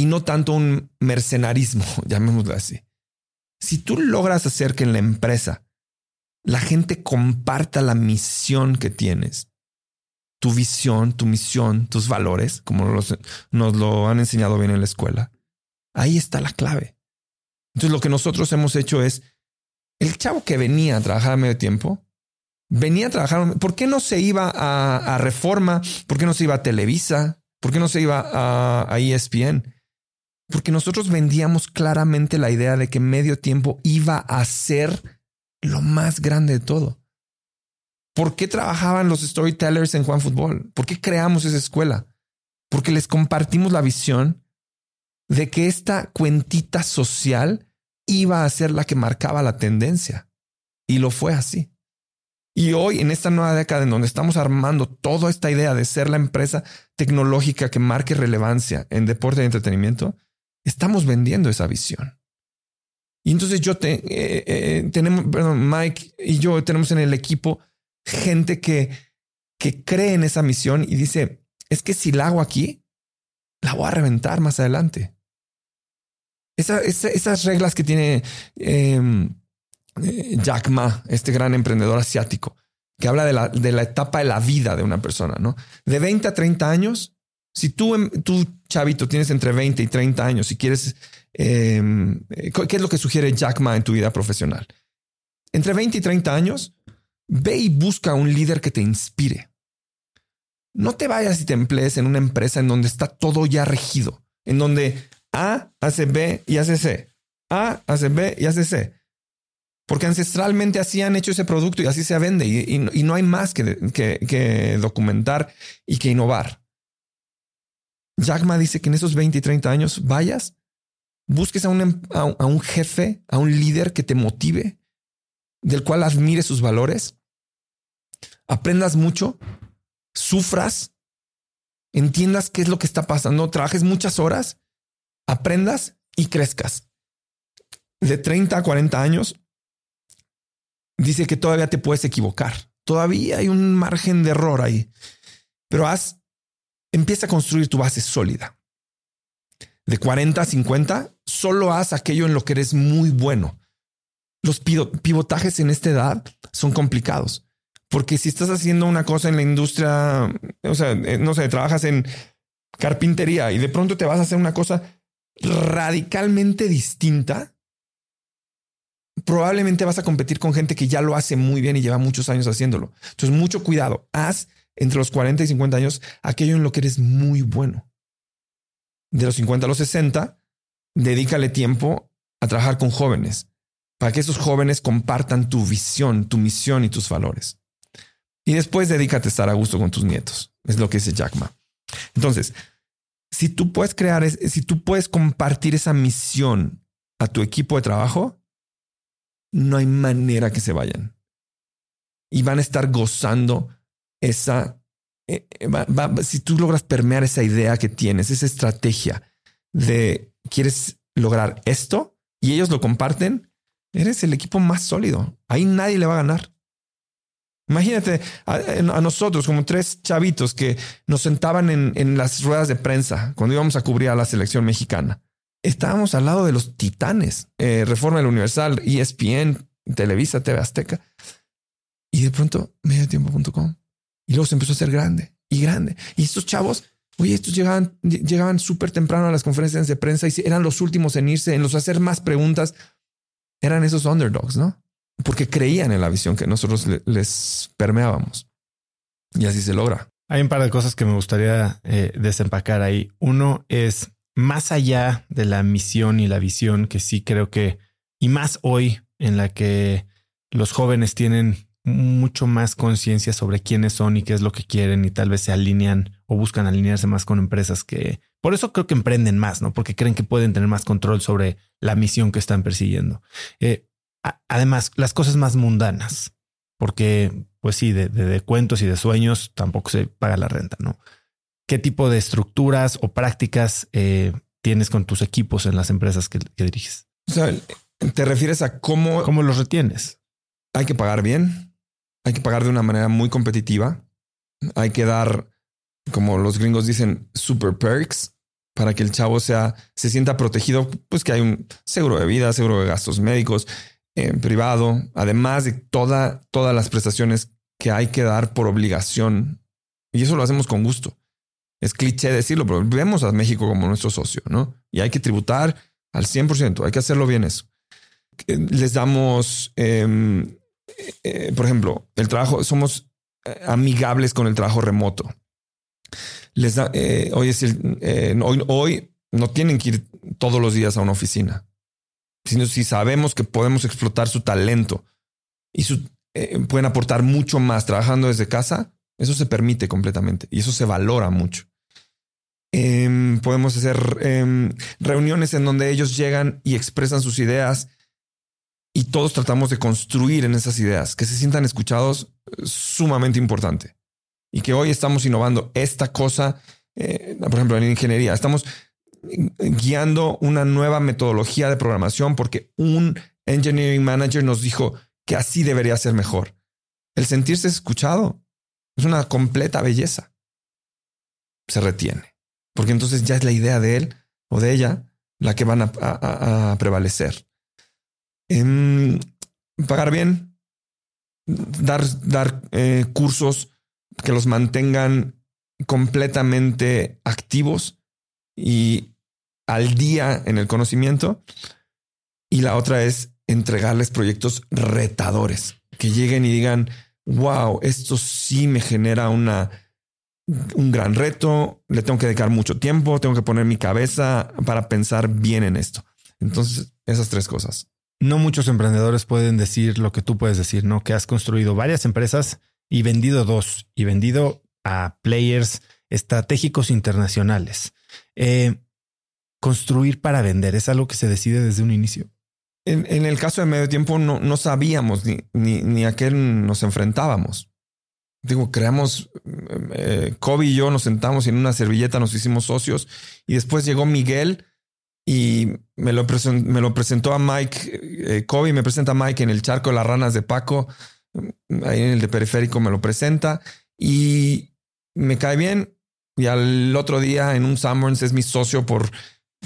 y no tanto un mercenarismo, *laughs* llamémoslo así. Si tú logras hacer que en la empresa la gente comparta la misión que tienes, tu visión, tu misión, tus valores, como nos lo han enseñado bien en la escuela, ahí está la clave. Entonces lo que nosotros hemos hecho es, el chavo que venía a trabajar a medio tiempo, venía a trabajar, ¿por qué no se iba a, Reforma? ¿Por qué no se iba a Televisa? ¿Por qué no se iba a ESPN? Porque nosotros vendíamos claramente la idea de que medio tiempo iba a ser lo más grande de todo. ¿Por qué trabajaban los storytellers en Juan Fútbol? ¿Por qué creamos esa escuela? Porque les compartimos la visión de que esta cuentita social iba a ser la que marcaba la tendencia. Y lo fue así. Y hoy, en esta nueva década en donde estamos armando toda esta idea de ser la empresa tecnológica que marque relevancia en deporte y entretenimiento, estamos vendiendo esa visión. Y entonces yo te, eh, eh, tenemos, perdón, Mike y yo tenemos en el equipo gente que, que cree en esa misión y dice, es que si la hago aquí, la voy a reventar más adelante. esas reglas que tiene em, eh, Jack Ma, este gran emprendedor asiático, que habla de la, de la etapa de la vida de una persona, ¿no? De 20 a 30 años, si tú, em, tú chavito, tienes entre 20 y 30 años y quieres, em, ¿qué es lo que sugiere Jack Ma en tu vida profesional? Entre 20 y 30 años, ve y busca un líder que te inspire. No te vayas y te emplees en una empresa en donde está todo ya regido, en donde A hace B y hace C, A hace B y hace C. Porque ancestralmente así han hecho ese producto y así se vende y, no hay más que, documentar y que innovar. Jack dice que en esos 20 y 30 años vayas, busques a un, em, a un jefe, a un líder que te motive, del cual admire sus valores, aprendas mucho sufras, entiendas qué es lo que está pasando, trabajes muchas horas, aprendas y crezcas. De 30 a 40 años, dice que todavía te puedes equivocar. Todavía hay un margen de error ahí, pero haz, empieza a construir tu base sólida. De 40 a 50, solo haz aquello en lo que eres muy bueno. Los pivotajes en esta edad son complicados. Porque si estás haciendo una cosa en la industria, o sea, eh, no sé, trabajas en carpintería y de pronto te vas a hacer una cosa radicalmente distinta, probablemente vas a competir con gente que ya lo hace muy bien y lleva muchos años haciéndolo. Entonces, mucho cuidado. Haz entre los 40 y 50 años aquello en lo que eres muy bueno. De los 50 a los 60, dedícale tiempo a trabajar con jóvenes para que esos jóvenes compartan tu visión, tu misión y tus valores. Y después dedícate a estar a gusto con tus nietos. Es lo que dice Jack Ma. Entonces, si tú puedes crear, si tú puedes compartir esa misión a tu equipo de trabajo, no hay manera que se vayan. Y van a estar gozando esa, eh, eh, si tú logras permear esa idea que tienes, esa estrategia de quieres lograr esto y ellos lo comparten, eres el equipo más sólido. Ahí nadie le va a ganar. Imagínate a, nosotros como tres chavitos que nos sentaban en, las ruedas de prensa cuando íbamos a cubrir a la selección mexicana. Estábamos al lado de los titanes, eh, Reforma del Universal, ESPN, Televisa, TV Azteca. Y de pronto, mediotiempo.com. Y luego se empezó a hacer grande y grande. Y estos chavos, oye, estos llegaban, llegaban súper temprano a las conferencias de prensa y eran los últimos en irse, en los hacer más preguntas. Eran esos underdogs, ¿no? porque creían en la visión que nosotros les permeábamos. Y así se logra. Hay un par de cosas que me gustaría eh, desempacar ahí. Uno es más allá de la misión y la visión, que sí creo que, y más hoy en la que los jóvenes tienen mucho más conciencia sobre quiénes son y qué es lo que quieren y tal vez se alinean o buscan alinearse más con empresas que por eso creo que emprenden más, no? Porque creen que pueden tener más control sobre la misión que están persiguiendo. Eh, además, las cosas más mundanas, porque pues sí, de, cuentos y de sueños tampoco se paga la renta, ¿no? ¿Qué tipo de estructuras o prácticas eh, tienes con tus equipos en las empresas que, diriges? O sea, ¿te refieres a cómo... ¿Cómo los retienes? Hay que pagar bien, hay que pagar de una manera muy competitiva, hay que dar, como los gringos dicen, super perks para que el chavo sea, se sienta protegido, pues que hay un seguro de vida, seguro de gastos médicos, privado, además de toda, todas las prestaciones que hay que dar por obligación. Y eso lo hacemos con gusto. Es cliché decirlo, pero vemos a México como nuestro socio, ¿no? Y hay que tributar al 100%, hay que hacerlo bien eso. Les damos, em, eh, por ejemplo, el trabajo, somos eh, amigables con el trabajo remoto. les da, hoy, eh, hoy, hoy no tienen que ir todos los días a una oficina, sino si sabemos que podemos explotar su talento y su, pueden aportar mucho más trabajando desde casa, eso se permite completamente y eso se valora mucho. Em, podemos hacer em, reuniones en donde ellos llegan y expresan sus ideas y todos tratamos de construir en esas ideas, que se sientan escuchados, sumamente importante. Y que hoy estamos innovando esta cosa, eh, por ejemplo, en ingeniería, estamos guiando una nueva metodología de programación porque un engineering manager nos dijo que así debería ser mejor. El sentirse escuchado es una completa belleza. Se retiene, porque entonces ya es la idea de él o de ella la que van a prevalecer pagar bien, dar, dar eh, cursos que los mantengan completamente activos y al día en el conocimiento. Y la otra es entregarles proyectos retadores, que lleguen y digan, wow, esto sí me genera una, un gran reto, le tengo que dedicar mucho tiempo, tengo que poner mi cabeza para pensar bien en esto. Entonces, esas tres cosas no muchos emprendedores pueden decir lo que tú puedes decir, ¿no? Que has construido varias empresas y vendido dos y vendido a players estratégicos internacionales. Eh, construir para vender es algo que se decide desde un inicio. En, el caso de medio tiempo no, no sabíamos ni, ni, a qué nos enfrentábamos. Digo, creamos, eh, Kobe y yo nos sentamos en una servilleta, nos hicimos socios y después llegó Miguel y me lo, me lo presentó a Mike, eh, Kobe me presenta a Mike en el charco de las ranas de Paco, ahí en el de periférico me lo presenta y me cae bien. Y al otro día en un Sanborns es mi socio por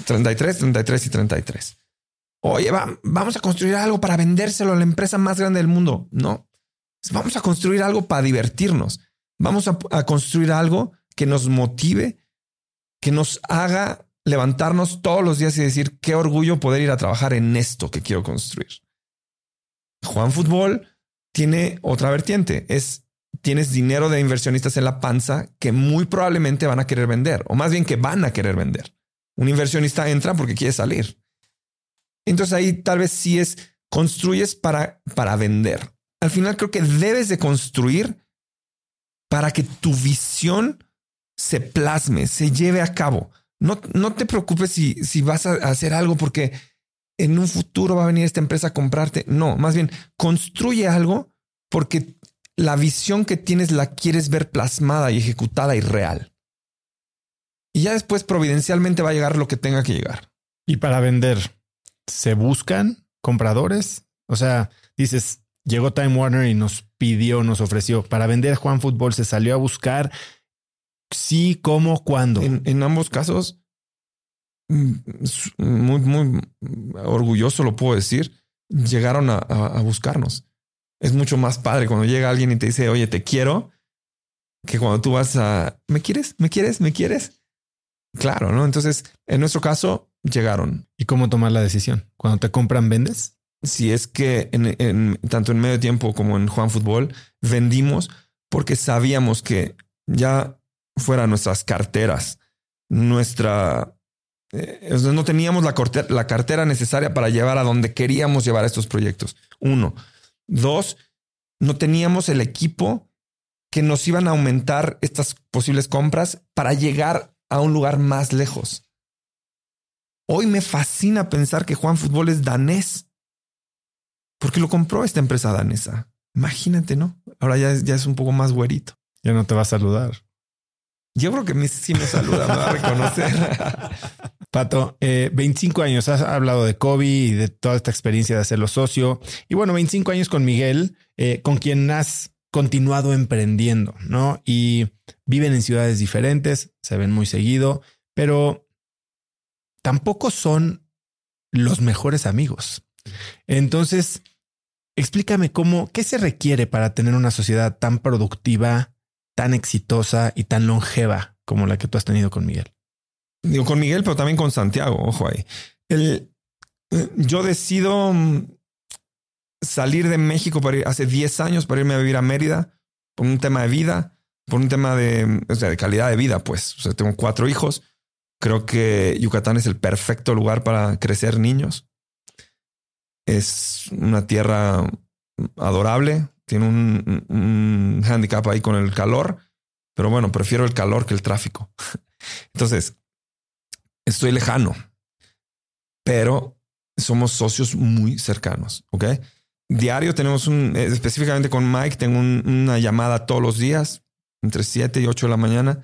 33, 33 y 33. Oye, vamos a construir algo para vendérselo a la empresa más grande del mundo. No, vamos a construir algo para divertirnos. Vamos a construir algo que nos motive, que nos haga levantarnos todos los días y decir qué orgullo poder ir a trabajar en esto que quiero construir. Juan Fútbol tiene otra vertiente, es tienes dinero de inversionistas en la panza que muy probablemente van a querer vender, o más bien que van a querer vender. Un inversionista entra porque quiere salir. Entonces ahí tal vez sí es construyes para, para vender. Al final creo que debes de construir para que tu visión se plasme, se lleve a cabo. No, no te preocupes si, si vas a hacer algo porque en un futuro va a venir esta empresa a comprarte. No, más bien construye algo porque la visión que tienes la quieres ver plasmada y ejecutada y real. Y ya después providencialmente va a llegar lo que tenga que llegar. Y para vender, ¿se buscan compradores? O sea, dices, llegó Time Warner y nos pidió, nos ofreció. Para vender Juan Fútbol se salió a buscar Sí, cómo, cuándo. En, ambos casos, mm, muy, muy orgulloso lo puedo decir, llegaron a, buscarnos. Es mucho más padre cuando llega alguien y te dice, oye, te quiero, que cuando tú vas a, ¿me quieres? ¿Me quieres? ¿Me quieres? Claro, ¿no? Entonces, en nuestro caso, llegaron. ¿Y cómo tomar la decisión? Cuando te compran, vendes. Si es que en, tanto en medio tiempo como en Juan Fútbol, vendimos porque sabíamos que ya fuera nuestras carteras, nuestra... Eh, no teníamos la, la cartera necesaria para llevar a donde queríamos llevar estos proyectos. Uno. Dos, no teníamos el equipo que nos iban a aumentar estas posibles compras para llegar a un lugar más lejos. Hoy me fascina pensar que Juan Fútbol es danés, porque lo compró esta empresa danesa. Imagínate, ¿no? Ahora ya es, ya es un poco más güerito. Ya no te va a saludar. Yo creo que sí me saluda, me va a reconocer. Pato, 25 eh, años, has hablado de Kobe y de toda esta experiencia de hacerlo socio. Y bueno, 25 años con Miguel, eh, con quien has continuado emprendiendo, ¿no? Y viven en ciudades diferentes, se ven muy seguido, pero tampoco son los mejores amigos. Entonces, explícame cómo, qué se requiere para tener una sociedad tan productiva tan exitosa y tan longeva como la que tú has tenido con Miguel? Digo, con Miguel, pero también con Santiago, ojo ahí. Eh, yo decido mm, salir de México para ir, hace 10 años para irme a vivir a Mérida por un tema de vida. por un tema de, de calidad de vida, pues. Tengo cuatro hijos. Creo que Yucatán es el perfecto lugar para crecer niños. Es una tierra adorable. Tiene un, un handicap ahí con el calor, pero bueno, prefiero el calor que el tráfico. *laughs* Entonces, estoy lejano, pero somos socios muy cercanos. Ok. Diario tenemos un, específicamente con Mike, tengo una llamada todos los días, entre 7 y 8 de la mañana,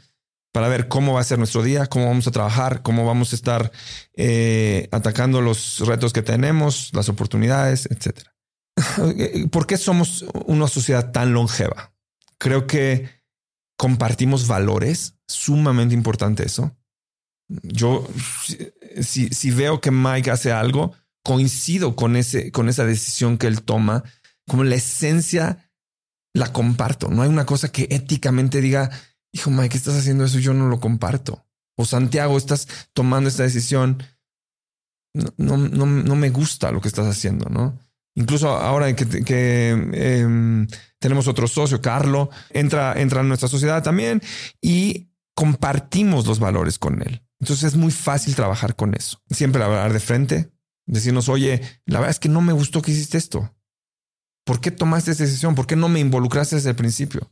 para ver cómo va a ser nuestro día, cómo vamos a trabajar, cómo vamos a estar eh, atacando los retos que tenemos, las oportunidades, etc. *laughs* ¿Por qué somos una sociedad tan longeva? Creo que compartimos valores, sumamente importante eso. Yo, si, veo que Mike hace algo, coincido con, ese, con esa decisión que él toma, como la esencia la comparto. No hay una cosa que éticamente diga, hijo Mike, estás haciendo eso? Yo no lo comparto. O Santiago, estás tomando esta decisión. No, no, no, me gusta lo que estás haciendo, ¿no? Incluso ahora que, em, tenemos otro socio, Carlo, entra, entra en nuestra sociedad también y compartimos los valores con él. Entonces es muy fácil trabajar con eso. Siempre hablar de frente, decirnos, oye, la verdad es que no me gustó que hiciste esto. ¿Por qué tomaste esa decisión? ¿Por qué no me involucraste desde el principio?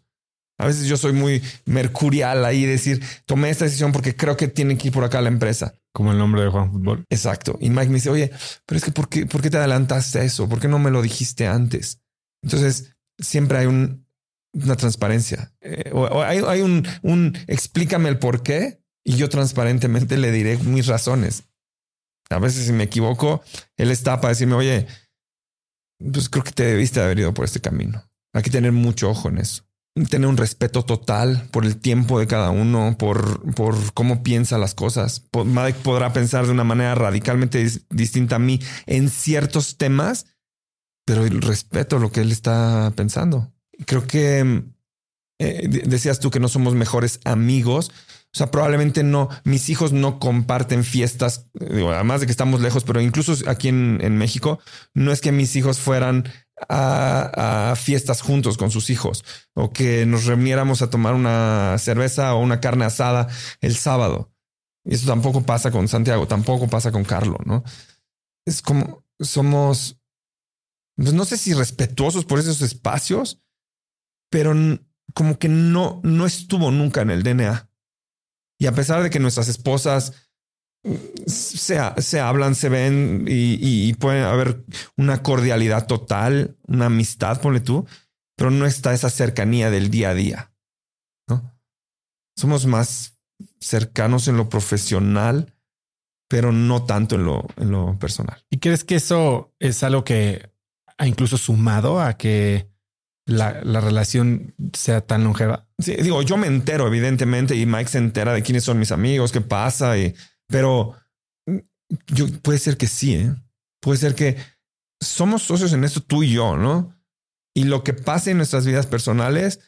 A veces yo soy muy mercurial ahí, decir, tomé esta decisión porque creo que tiene que ir por acá la empresa. Como el nombre de Juan Fútbol. Exacto. Y Mike me dice, oye, pero es que ¿por qué, ¿por qué te adelantaste a eso? ¿Por qué no me lo dijiste antes? Entonces, siempre hay un, una transparencia. Eh, o, hay, hay un, un explícame el por qué y yo transparentemente le diré mis razones. A veces si me equivoco, él está para decirme, oye, pues creo que te debiste haber ido por este camino. Hay que tener mucho ojo en eso. Tener un respeto total por el tiempo de cada uno, por, por cómo piensa las cosas. Podrá pensar de una manera radicalmente distinta a mí en ciertos temas, pero respeto lo que él está pensando. Creo que eh, decías tú que no somos mejores amigos, o sea, probablemente no, mis hijos no comparten fiestas, además de que estamos lejos, pero incluso aquí en, México, no es que mis hijos fueran a, fiestas juntos con sus hijos o que nos reuniéramos a tomar una cerveza o una carne asada el sábado. Y eso tampoco pasa con Santiago, tampoco pasa con Carlos, ¿no? Es como somos, pues no sé si respetuosos por esos espacios, pero como que no, no estuvo nunca en el DNA. Y a pesar de que nuestras esposas mm, se, se hablan, se ven y, puede haber una cordialidad total, una amistad, ponle tú, pero no está esa cercanía del día a día. ¿no? Somos más cercanos en lo profesional, pero no tanto en lo, en lo personal. ¿Y crees que eso es algo que ha incluso sumado a que la, la, relación sea tan longeva. Sí, digo, yo me entero, evidentemente, y Mike se entera de quiénes son mis amigos, qué pasa, y, pero mm, yo, puede ser que sí, ¿eh? puede ser que somos socios en esto tú y yo, ¿no? Y lo que pasa en nuestras vidas personales,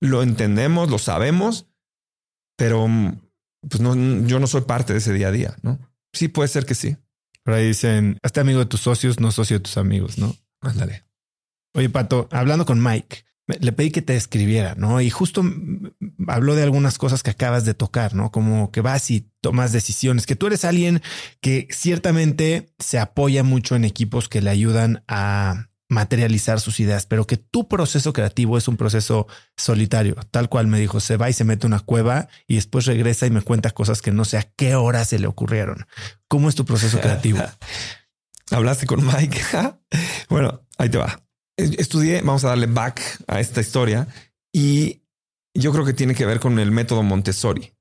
lo entendemos, lo sabemos, pero mm, pues no, yo no soy parte de ese día a día, ¿no? Sí, puede ser que sí. Por ahí dicen, este amigo de tus socios, no socio de tus amigos, ¿no? Ándale. Oye, Pato, hablando con Mike, le pedí que te escribiera, ¿no? Y justo habló de algunas cosas que acabas de tocar, ¿no? Como que vas y tomas decisiones, que tú eres alguien que ciertamente se apoya mucho en equipos que le ayudan a materializar sus ideas, pero que tu proceso creativo es un proceso solitario, tal cual me dijo, se va y se mete una cueva y después regresa y me cuenta cosas que no sé a qué hora se le ocurrieron. ¿Cómo es tu proceso creativo? *laughs* Hablaste con Mike. *laughs* bueno, ahí te va estudié, vamos a darle back a esta historia y yo creo que tiene que ver con el método Montessori.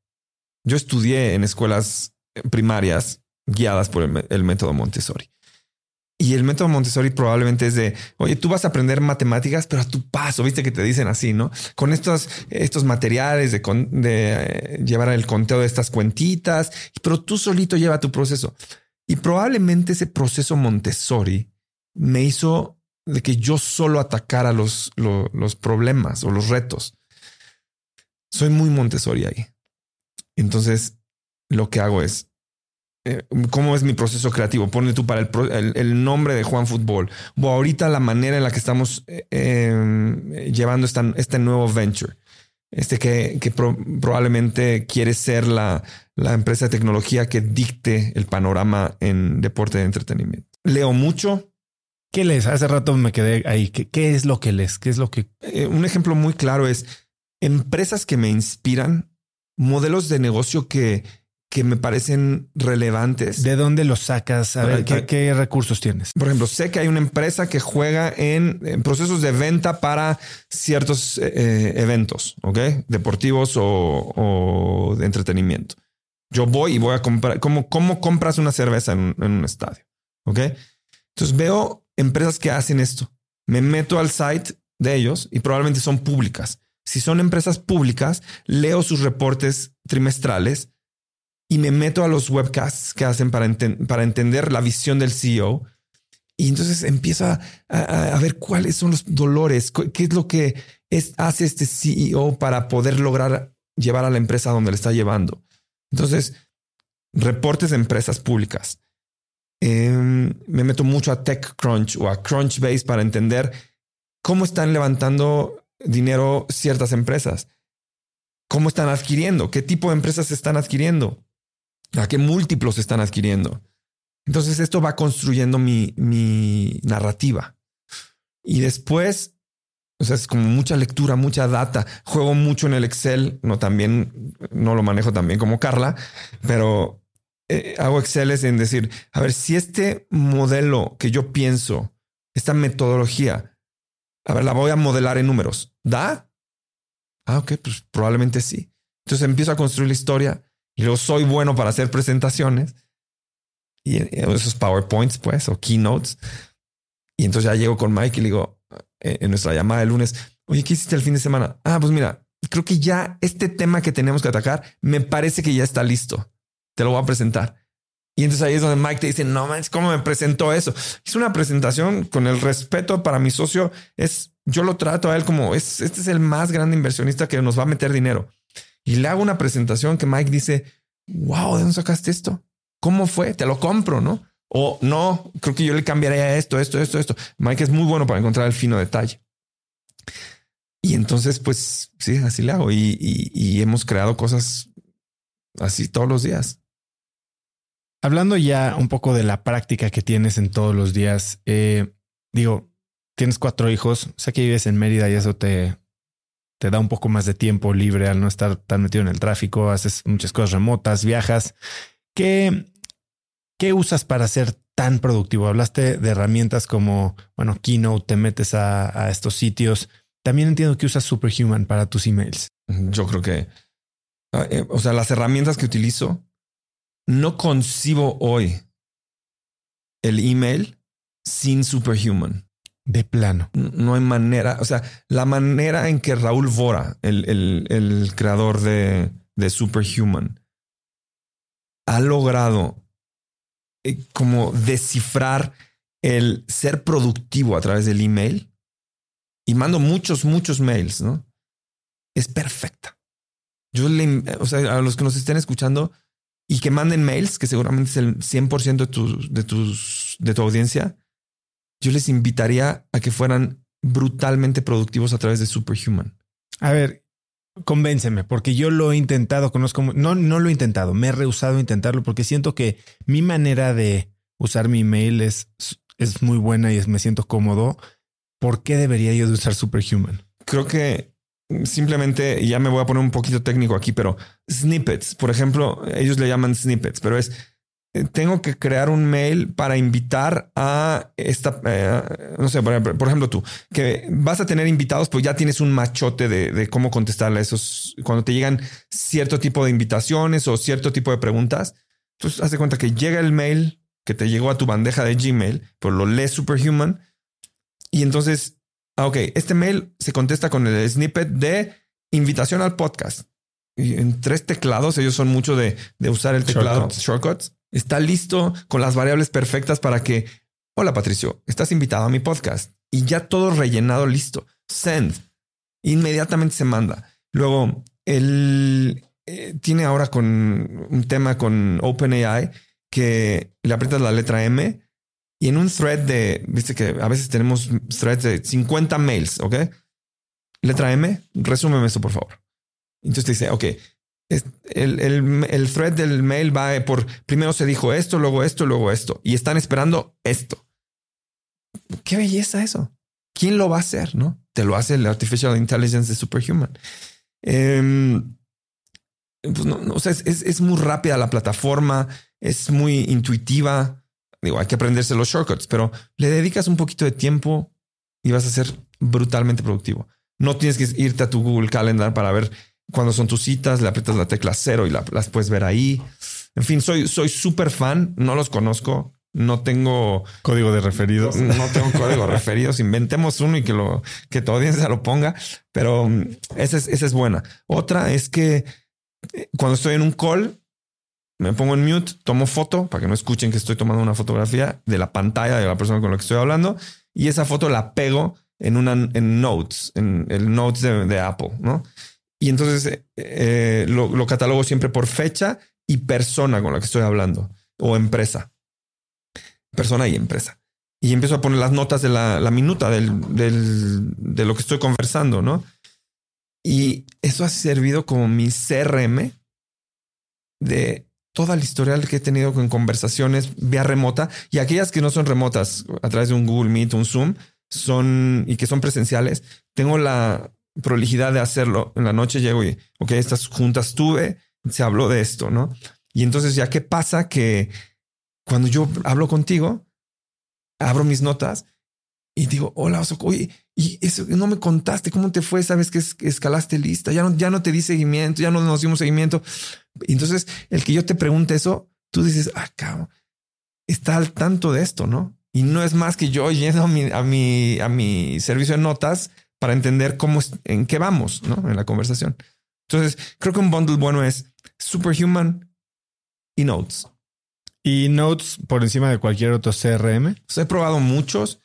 Yo estudié en escuelas primarias guiadas por el, método Montessori. Y el método Montessori probablemente es de, oye, tú vas a aprender matemáticas, pero a tu paso, viste que te dicen así, ¿no? Con estos, estos materiales de, de eh, llevar el conteo de estas cuentitas, pero tú solito lleva tu proceso. Y probablemente ese proceso Montessori me hizo de que yo solo atacara los, los, problemas o los retos. Soy muy Montessori ahí. Entonces, lo que hago es, eh, ¿cómo es mi proceso creativo? Ponle tú para el, nombre de Juan Fútbol. O ahorita la manera en la que estamos eh, em, llevando esta, este nuevo venture. este que, que probablemente quiere ser la, la empresa de tecnología que dicte el panorama en deporte de entretenimiento. Leo mucho. ¿Qué lees? Hace rato me quedé ahí. ¿Qué, qué es lo que lees? ¿Qué es lo que...? Eh, un ejemplo muy claro es empresas que me inspiran, modelos de negocio que, que me parecen relevantes. ¿De dónde los sacas? A ver, ¿qué, recursos tienes? Por ejemplo, sé que hay una empresa que juega en, procesos de venta para ciertos eh, eh, eventos, ¿ok? Deportivos o, de entretenimiento. Yo voy y voy a comprar, ¿cómo, cómo compras una cerveza en, en un estadio? ¿Ok? Entonces veo empresas que hacen esto. Me meto al site de ellos y probablemente son públicas. Si son empresas públicas, leo sus reportes trimestrales y me meto a los webcasts que hacen para, para entender la visión del CEO. Y entonces empiezo a, a, ver cuáles son los dolores, qué es lo que es, hace este CEO para poder lograr llevar a la empresa donde le está llevando. Entonces, reportes de empresas públicas. Em, me meto mucho a TechCrunch o a Crunchbase para entender cómo están levantando dinero ciertas empresas, cómo están adquiriendo, qué tipo de empresas están adquiriendo a qué múltiplos están adquiriendo. Entonces esto va construyendo mi, mi narrativa. Y después, o sea, es como mucha lectura, mucha data. Juego mucho en el Excel, no también, no lo manejo también como Carla, pero eh, hago Excel es en decir, a ver, si este modelo que yo pienso, esta metodología, a ver, la voy a modelar en números, ¿da? Ah, ok, pues probablemente sí. Entonces empiezo a construir la historia y luego soy bueno para hacer presentaciones y esos PowerPoints, pues, o keynotes. Y entonces ya llego con Mike y le digo eh, en nuestra llamada de lunes, oye, ¿qué hiciste el fin de semana? Ah, pues mira, creo que ya este tema que tenemos que atacar me parece que ya está listo. Te lo voy a presentar. Y entonces ahí es donde Mike te dice, no manches, ¿cómo me presentó eso? Es una presentación con el respeto para mi socio. Es, yo lo trato a él como, es, este es el más grande inversionista que nos va a meter dinero y le hago una presentación que Mike dice, wow, ¿de dónde sacaste esto? ¿Cómo fue? Te lo compro, ¿no? O no, creo que yo le cambiaría esto, esto, esto, esto. Mike es muy bueno para encontrar el fino detalle. Y entonces, pues sí, así le hago. Y, hemos creado cosas así todos los días. Hablando ya un poco de la práctica que tienes en todos los días, eh, digo, tienes cuatro hijos, sé que vives en Mérida y eso te, te da un poco más de tiempo libre al no estar tan metido en el tráfico, haces muchas cosas remotas, viajas. ¿Qué, qué usas para ser tan productivo? Hablaste de herramientas como, bueno, Keynote, te metes a, estos sitios. También entiendo que usas Superhuman para tus emails. Yo creo que, eh, o sea, las herramientas que utilizo, no concibo hoy el email sin Superhuman. De plano. No hay manera. O sea, la manera en que Raúl Vora, el, el, creador de, de, Superhuman, ha logrado eh, como descifrar el ser productivo a través del email y mando muchos, muchos mails, ¿no? Es perfecta. Yo le, o sea, a los que nos estén escuchando y que manden mails, que seguramente es el 100% de, tu, de, tus, de tu audiencia, yo les invitaría a que fueran brutalmente productivos a través de Superhuman. A ver, convénceme, porque yo lo he intentado, conozco, no, no lo he intentado, me he rehusado a intentarlo porque siento que mi manera de usar mi email es, es muy buena y me siento cómodo. ¿Por qué debería yo de usar Superhuman? Creo que simplemente, ya me voy a poner un poquito técnico aquí, pero snippets, por ejemplo, ellos le llaman snippets, pero es eh, tengo que crear un mail para invitar a esta, eh, no sé, por ejemplo, tú, que vas a tener invitados, pues ya tienes un machote de, cómo contestarle a esos, cuando te llegan cierto tipo de invitaciones o cierto tipo de preguntas. Entonces, haz de cuenta que llega el mail que te llegó a tu bandeja de Gmail, pues lo lees Superhuman y entonces, ah, ok, este mail se contesta con el snippet de invitación al podcast. Y en tres teclados, ellos son mucho de, usar el teclado shortcuts está listo con las variables perfectas para que, hola Patricio, estás invitado a mi podcast y ya todo rellenado, listo. Send. Inmediatamente se manda. Luego, él eh, tiene ahora con un tema con OpenAI que le aprietas la letra M y en un thread de, viste que a veces tenemos threads de 50 mails, ¿ok? Letra M, resúmeme esto, por favor. Entonces te dice, ok, el, el, el, thread del mail va por primero se dijo esto, luego esto, luego esto, y están esperando esto. Qué belleza eso. ¿Quién lo va a hacer? No te lo hace el artificial intelligence de Superhuman. Em, pues no, o sea, es, es, muy rápida la plataforma, es muy intuitiva. Digo, hay que aprenderse los shortcuts, pero le dedicas un poquito de tiempo y vas a ser brutalmente productivo. No tienes que irte a tu Google Calendar para ver cuándo son tus citas, le aprietas la tecla cero y las puedes ver ahí. En fin, soy soy súper fan, no los conozco, no tengo código de referidos. No tengo *laughs* código de referidos. Inventemos uno y que lo que tu audiencia lo ponga, pero mm, esa es, esa es buena. Otra es que eh, cuando estoy en un call, me pongo en mute, tomo foto para que no escuchen que estoy tomando una fotografía de la pantalla de la persona con la que estoy hablando y esa foto la pego en una en Notes, en el Notes de, Apple, ¿no? Y entonces eh, eh, lo, lo, catalogo siempre por fecha y persona con la que estoy hablando o empresa, persona y empresa. Y empiezo a poner las notas de la, la minuta del, del, de lo que estoy conversando, ¿no? Y eso ha servido como mi CRM de toda el historial que he tenido con conversaciones vía remota y aquellas que no son remotas a través de un Google Meet, un Zoom, son y que son presenciales, tengo la prolijidad de hacerlo. En la noche llego y, ok, estas juntas tuve, se habló de esto, ¿no? Y entonces ya qué pasa que cuando yo hablo contigo, abro mis notas y digo, hola, oye, y eso no me contaste cómo te fue, sabes que escalaste lista, ya no, ya no te di seguimiento, ya no nos dimos seguimiento. Entonces, el que yo te pregunte eso, tú dices, ah, cabrón, está al tanto de esto, ¿no? Y no es más que yo yendo a mi, a mi, a mi servicio de notas para entender cómo, en qué vamos, ¿no? En la conversación. Entonces, creo que un bundle bueno es Superhuman y Notes. ¿Y Notes por encima de cualquier otro CRM? he probado muchos.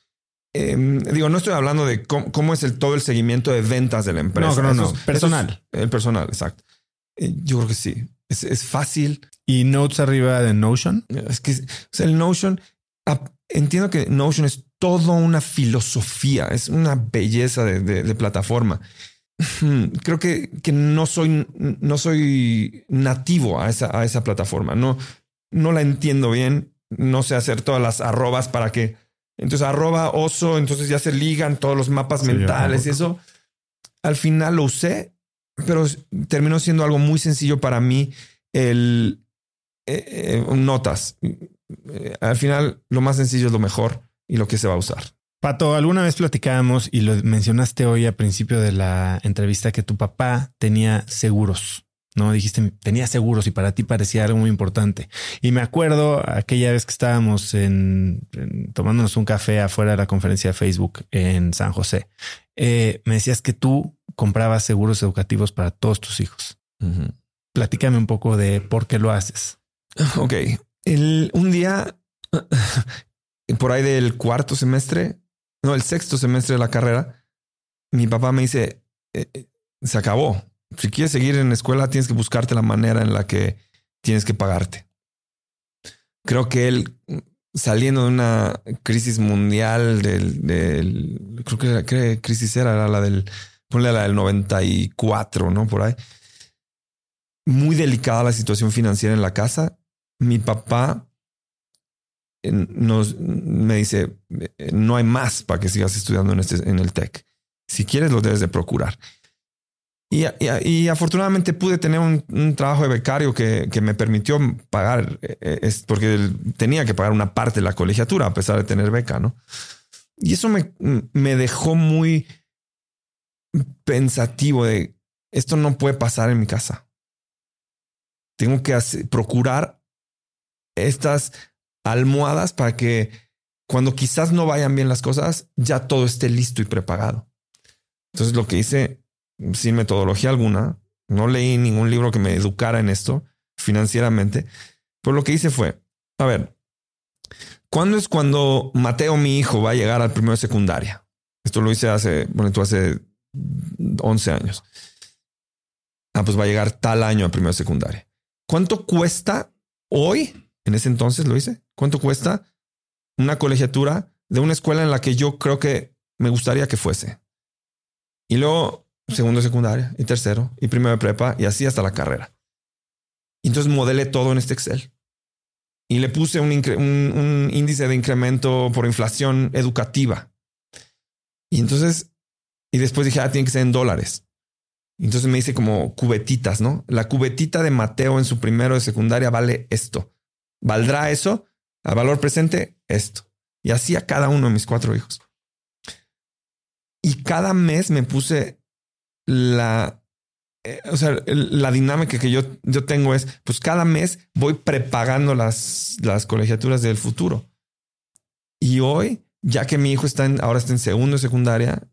Em, digo, no estoy hablando de cómo, es el, todo el seguimiento de ventas de la empresa. No, no, no. personal. el personal, exacto. Eh, yo creo que sí. Es, es, fácil. ¿Y Notes arriba de Notion? Es que o sea, el Notion entiendo que Notion es toda una filosofía, es una belleza de, plataforma. *clears throat* Creo que, que, no soy, no soy nativo a esa, a esa plataforma. No, no la entiendo bien. No sé hacer todas las arrobas para que entonces arroba oso, entonces ya se ligan todos los mapas mentales y eso. Al final lo usé, pero terminó siendo algo muy sencillo para mí el eh, eh, notas. Eh, al final lo más sencillo es lo mejor y lo que se va a usar. Pato, alguna vez platicábamos y lo mencionaste hoy al principio de la entrevista que tu papá tenía seguros. No dijiste tenía seguros y para ti parecía algo muy importante. Y me acuerdo aquella vez que estábamos en, tomándonos un café afuera de la conferencia de Facebook en San José. Eh, me decías que tú comprabas seguros educativos para todos tus hijos. Platícame un poco de por qué lo haces. *laughs* Ok, el, un día, *laughs* por ahí del cuarto semestre, no, el sexto semestre de la carrera, mi papá me dice, eh, eh, se acabó. Si quieres seguir en la escuela, tienes que buscarte la manera en la que tienes que pagarte. Creo que él, saliendo de una crisis mundial del, creo que la crisis era, la del, ponle la del 94, ¿no? Por ahí. Muy delicada la situación financiera en la casa mi papá nos, me dice, no hay más para que sigas estudiando en, este, en el TEC. Si quieres, lo debes de procurar. Y, afortunadamente pude tener un, trabajo de becario que, que, me permitió pagar, eh, porque tenía que pagar una parte de la colegiatura a pesar de tener beca, ¿no? Y eso me, me dejó muy pensativo de esto no puede pasar en mi casa. Tengo que procurar estas almohadas para que cuando quizás no vayan bien las cosas, ya todo esté listo y preparado. Entonces lo que hice, sin metodología alguna, no leí ningún libro que me educara en esto financieramente, pues lo que hice fue, a ver, ¿cuándo es cuando Mateo, mi hijo, va a llegar al primero de secundaria? Esto lo hice hace, bueno, tú hace 11 años. Ah, pues va a llegar tal año al primero de secundaria. ¿Cuánto cuesta hoy en ese entonces lo hice. ¿Cuánto cuesta una colegiatura de una escuela en la que yo creo que me gustaría que fuese? Y luego segundo de secundaria y tercero y primero de prepa y así hasta la carrera. Y entonces modelé todo en este Excel y le puse un, índice de incremento por inflación educativa. Y entonces, y después dije, ah, tiene que ser en dólares. entonces me hice como cubetitas, ¿no? La cubetita de Mateo en su primero de secundaria vale esto. ¿Valdrá eso? Al valor presente, esto. Y así a cada uno de mis cuatro hijos. Y cada mes me puse la eh, o sea, la dinámica que yo, yo tengo es, pues cada mes voy preparando las, las colegiaturas del futuro. Y hoy, ya que mi hijo está en, ahora está en segundo de secundaria,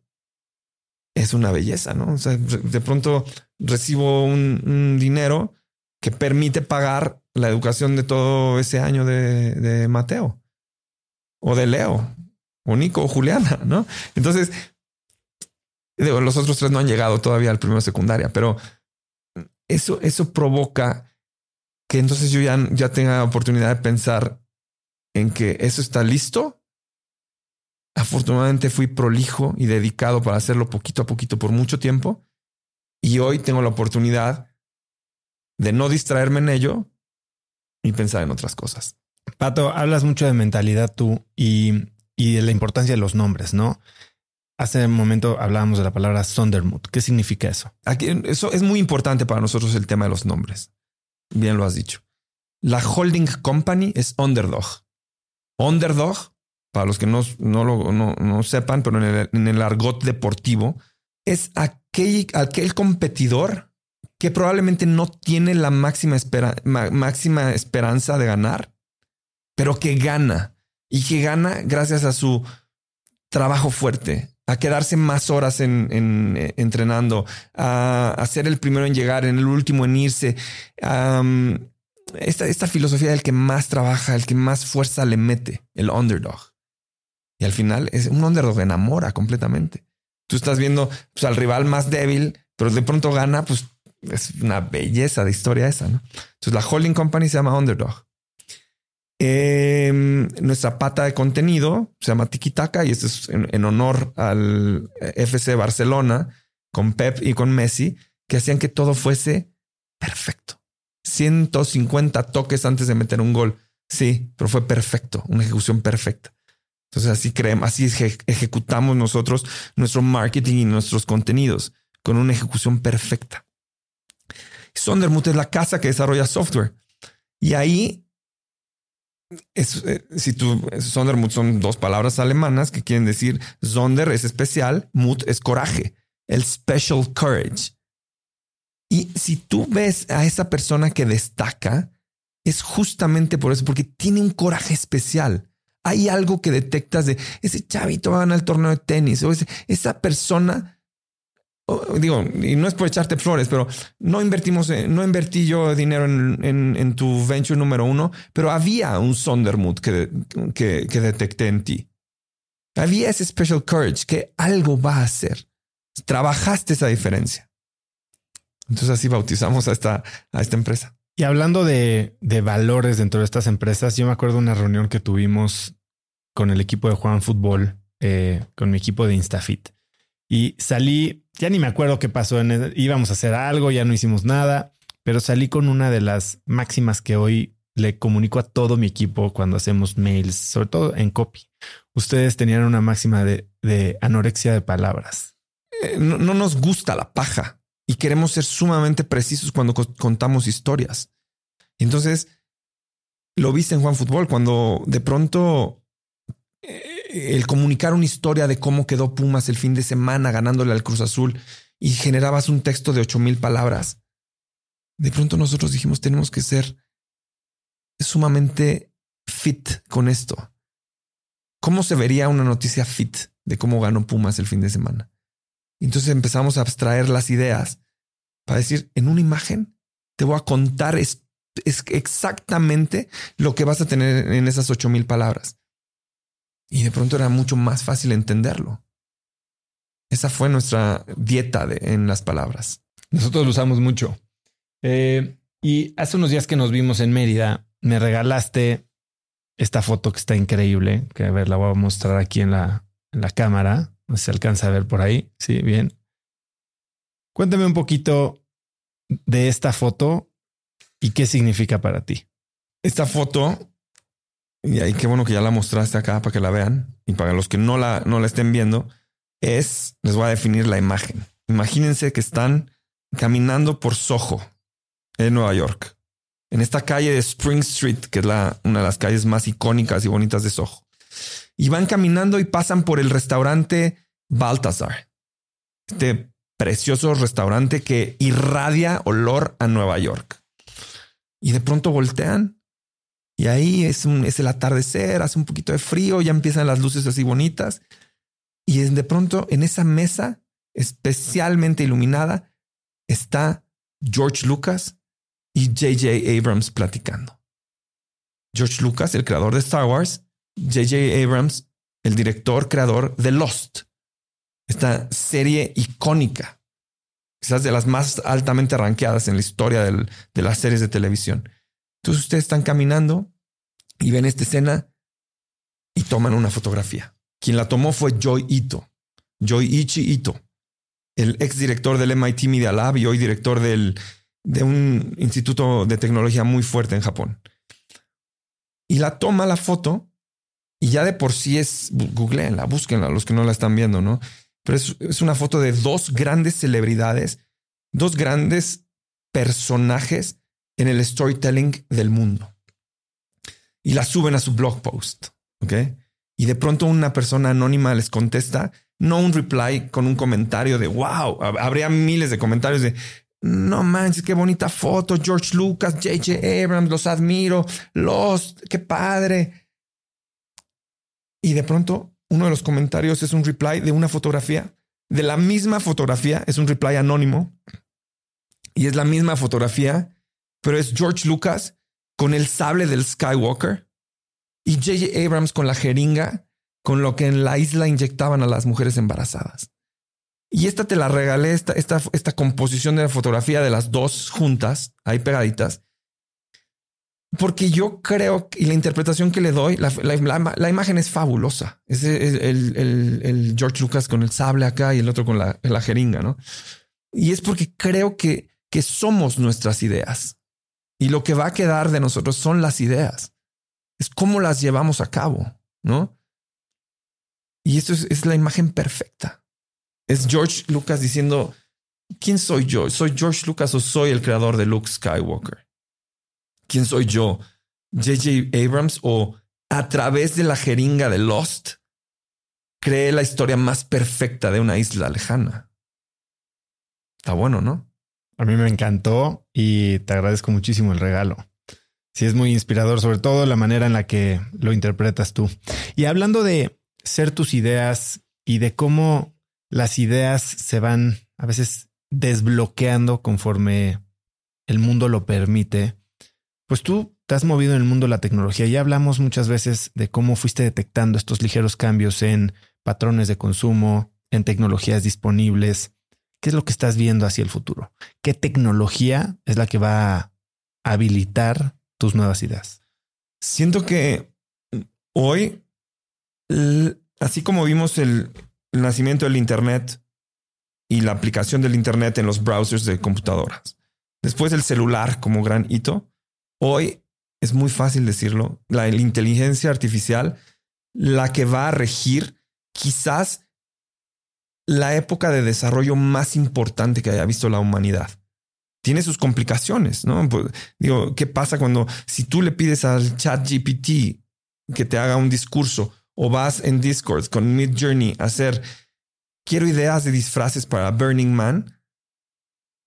es una belleza, ¿no? O sea, de pronto recibo un, dinero que permite pagar la educación de todo ese año de, de Mateo o de Leo o Nico o Juliana, ¿no? Entonces, los otros tres no han llegado todavía al primero secundaria, pero eso, eso provoca que entonces yo ya, ya tenga oportunidad de pensar en que eso está listo. Afortunadamente fui prolijo y dedicado para hacerlo poquito a poquito por mucho tiempo. Y hoy tengo la oportunidad de no distraerme en ello y pensar en otras cosas. Pato, hablas mucho de mentalidad tú y, y de la importancia de los nombres, ¿no? Hace un momento hablábamos de la palabra Sondermut. ¿Qué significa eso? Aquí, eso es muy importante para nosotros el tema de los nombres. Bien lo has dicho. La holding company es Underdog. Underdog, para los que no, no lo no, sepan, pero en el, en el, argot deportivo, es aquel, aquel competidor que probablemente no tiene la máxima, espera, máxima esperanza de ganar, pero que gana y que gana gracias a su trabajo fuerte, a quedarse más horas en, eh, entrenando, a, ser el primero en llegar, en el último en irse. esta, esta filosofía del que más trabaja, el que más fuerza le mete, el underdog. Y al final es un underdog enamora completamente. Tú estás viendo pues, al rival más débil, pero de pronto gana, pues es una belleza de historia esa, ¿no? Entonces la holding company se llama underdog. Em, nuestra pata de contenido se llama Tikitaka y esto es en, honor al FC Barcelona con Pep y con Messi, que hacían que todo fuese perfecto. 150 toques antes de meter un gol. Sí, pero fue perfecto, una ejecución perfecta. Entonces así creemos, así ejecutamos nosotros nuestro marketing y nuestros contenidos con una ejecución perfecta. Sondermut es la casa que desarrolla software. Y ahí eh, si tú, Sondermut son dos palabras alemanas que quieren decir Sonder es especial, Mut es coraje, el special courage. Y si tú ves a esa persona que destaca, es justamente por eso, porque tiene un coraje especial. Hay algo que detectas de ese chavito va a ganar el torneo de tenis o esa persona digo, y no es por echarte flores, pero no invertimos, no invertí yo dinero en, tu venture número uno, pero había un Sondermut que, que, que, detecté en ti. Había ese special courage que algo va a hacer. Trabajaste esa diferencia. Entonces así bautizamos a esta, a esta empresa. Y hablando de, de valores dentro de estas empresas, yo me acuerdo de una reunión que tuvimos con el equipo de Juan Fútbol, eh, con mi equipo de Instafit. Y salí ya ni me acuerdo qué pasó. En íbamos a hacer algo, ya no hicimos nada, pero salí con una de las máximas que hoy le comunico a todo mi equipo cuando hacemos mails, sobre todo en copy. Ustedes tenían una máxima de, anorexia de palabras. Eh, no, nos gusta la paja y queremos ser sumamente precisos cuando contamos historias. entonces lo viste en Juan Fútbol cuando de pronto el comunicar una historia de cómo quedó Pumas el fin de semana ganándole al Cruz Azul y generabas un texto de ocho mil palabras. De pronto nosotros dijimos tenemos que ser sumamente fit con esto. ¿Cómo se vería una noticia fit de cómo ganó Pumas el fin de semana? Entonces empezamos a abstraer las ideas para decir, en una imagen te voy a contar es, exactamente lo que vas a tener en esas ocho mil palabras. Y de pronto era mucho más fácil entenderlo. Esa fue nuestra dieta en las palabras. Nosotros lo usamos mucho. Eh, y hace unos días que nos vimos en Mérida, me regalaste esta foto que está increíble, que a ver, la voy a mostrar aquí en la, en la cámara. No se alcanza a ver por ahí. Sí, bien. Cuéntame un poquito de esta foto y qué significa para ti. Esta foto, y ahí qué bueno que ya la mostraste acá para que la vean, y para los que no la, no la estén viendo, es, les voy a definir la imagen. Imagínense que están caminando por Soho, en Nueva York, en esta calle de Spring Street, que es la, una de las calles más icónicas y bonitas de Soho. Y van caminando y pasan por el restaurante Baltasar, este precioso restaurante que irradia olor a Nueva York. Y de pronto voltean y ahí es, un, el atardecer, hace un poquito de frío, ya empiezan las luces así bonitas. Y de pronto en esa mesa especialmente iluminada está George Lucas y JJ Abrams platicando. George Lucas, el creador de Star Wars, JJ Abrams, el director creador de Lost, esta serie icónica, quizás de las más altamente ranqueadas en la historia de las series de televisión. Entonces ustedes están caminando y ven esta escena y toman una fotografía. Quien la tomó fue Joy Ito, Joy Ichi Ito, el ex director del MIT Media Lab y hoy director del, de un instituto de tecnología muy fuerte en Japón. Y la toma la foto y ya de por sí es, googleenla, búsquenla, los que no la están viendo, ¿no? Pero es una foto de dos grandes celebridades, dos grandes personajes en el storytelling del mundo. Y la suben a su blog post, ¿ok? Y de pronto una persona anónima les contesta, no un reply con un comentario de wow, habría miles de comentarios de no manches, qué bonita foto, George Lucas, JJ Abrams, los admiro, Lost, qué padre. Y de pronto uno de los comentarios es un reply de una fotografía, de la misma fotografía, es un reply anónimo y es la misma fotografía, pero es George Lucas con el sable del Skywalker y JJ Abrams con la jeringa con lo que en la isla inyectaban a las mujeres embarazadas. Y esta te la regalé, esta, esta, esta composición de la fotografía de las dos juntas, ahí pegaditas, porque yo creo y la interpretación que le doy, la, la, imagen es fabulosa. Es el, el, George Lucas con el sable acá y el otro con la, la jeringa, ¿no? Y es porque creo que, que somos nuestras ideas. Y lo que va a quedar de nosotros son las ideas. Es cómo las llevamos a cabo, ¿no? Y esto es, la imagen perfecta. Es George Lucas diciendo, ¿quién soy yo? ¿Soy George Lucas o soy el creador de Luke Skywalker? ¿Quién soy yo? JJ Abrams o a través de la jeringa de Lost cree la historia más perfecta de una isla lejana. Está bueno, ¿no? A mí me encantó y te agradezco muchísimo el regalo. Sí, es muy inspirador, sobre todo la manera en la que lo interpretas tú. Y hablando de ser tus ideas y de cómo las ideas se van a veces desbloqueando conforme el mundo lo permite, pues tú te has movido en el mundo de la tecnología. Ya hablamos muchas veces de cómo fuiste detectando estos ligeros cambios en patrones de consumo, en tecnologías disponibles. ¿Qué es lo que estás viendo hacia el futuro? ¿Qué tecnología es la que va a habilitar tus nuevas ideas? Siento que hoy así como vimos el, nacimiento del Internet y la aplicación del Internet en los browsers de computadoras, después el celular como gran hito, hoy es muy fácil decirlo, la, inteligencia artificial, la que va a regir quizás la época de desarrollo más importante que haya visto la humanidad. Tiene sus complicaciones, ¿no? Pues, digo, ¿qué pasa cuando si tú le pides al chat GPT que te haga un discurso o vas en Discord con Mid Journey a hacer, quiero ideas de disfraces para Burning Man,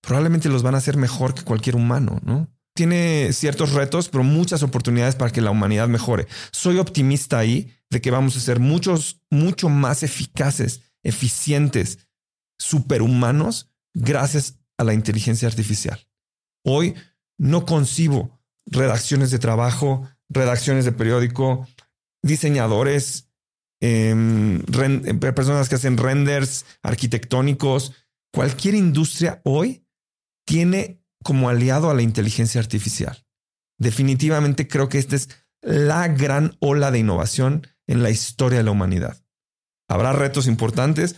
probablemente los van a hacer mejor que cualquier humano, ¿no? Tiene ciertos retos, pero muchas oportunidades para que la humanidad mejore. Soy optimista ahí de que vamos a ser muchos, mucho más eficaces, eficientes, superhumanos gracias a la inteligencia artificial. Hoy no concibo redacciones de trabajo, redacciones de periódico, diseñadores, em, personas que hacen renders arquitectónicos. Cualquier industria hoy tiene como aliado a la inteligencia artificial. Definitivamente creo que esta es la gran ola de innovación en la historia de la humanidad. Habrá retos importantes.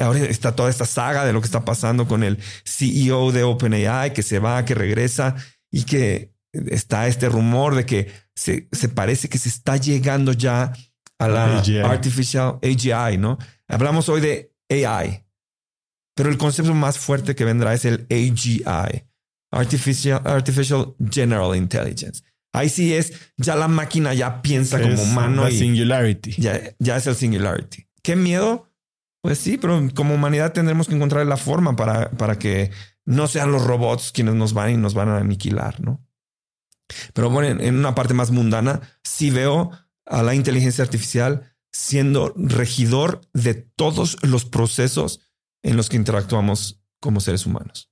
ahora está toda esta saga de lo que está pasando con el CEO de OpenAI que se va, que regresa y que está este rumor de que se, se parece que se está llegando ya a la artificial AGI, ¿no? Hablamos hoy de AI, pero el concepto más fuerte que vendrá es el AGI, Artificial, Artificial General Intelligence. Ahí sí es, ya la máquina ya piensa como humano. y singularity. Ya, ya es el singularity. ¿Qué miedo? Pues sí, pero como humanidad tendremos que encontrar la forma para, para que no sean los robots quienes nos van y nos van a aniquilar, ¿no? Pero bueno, en una parte más mundana, sí veo a la inteligencia artificial siendo regidor de todos los procesos en los que interactuamos como seres humanos.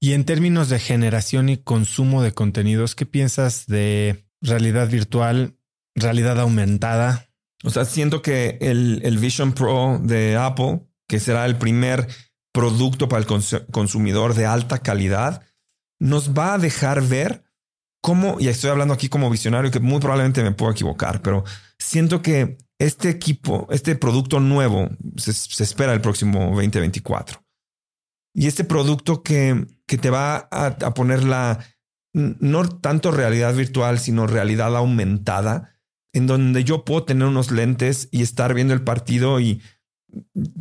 Y en términos de generación y consumo de contenidos, ¿qué piensas de realidad virtual, realidad aumentada? O sea, siento que el, Vision Pro de Apple, que será el primer producto para el consumidor de alta calidad, nos va a dejar ver cómo, y estoy hablando aquí como visionario, que muy probablemente me puedo equivocar, pero siento que este equipo, este producto nuevo, se, se espera el próximo 2024 y este producto que, que te va a, poner la, no tanto realidad virtual, sino realidad aumentada, en donde yo puedo tener unos lentes y estar viendo el partido y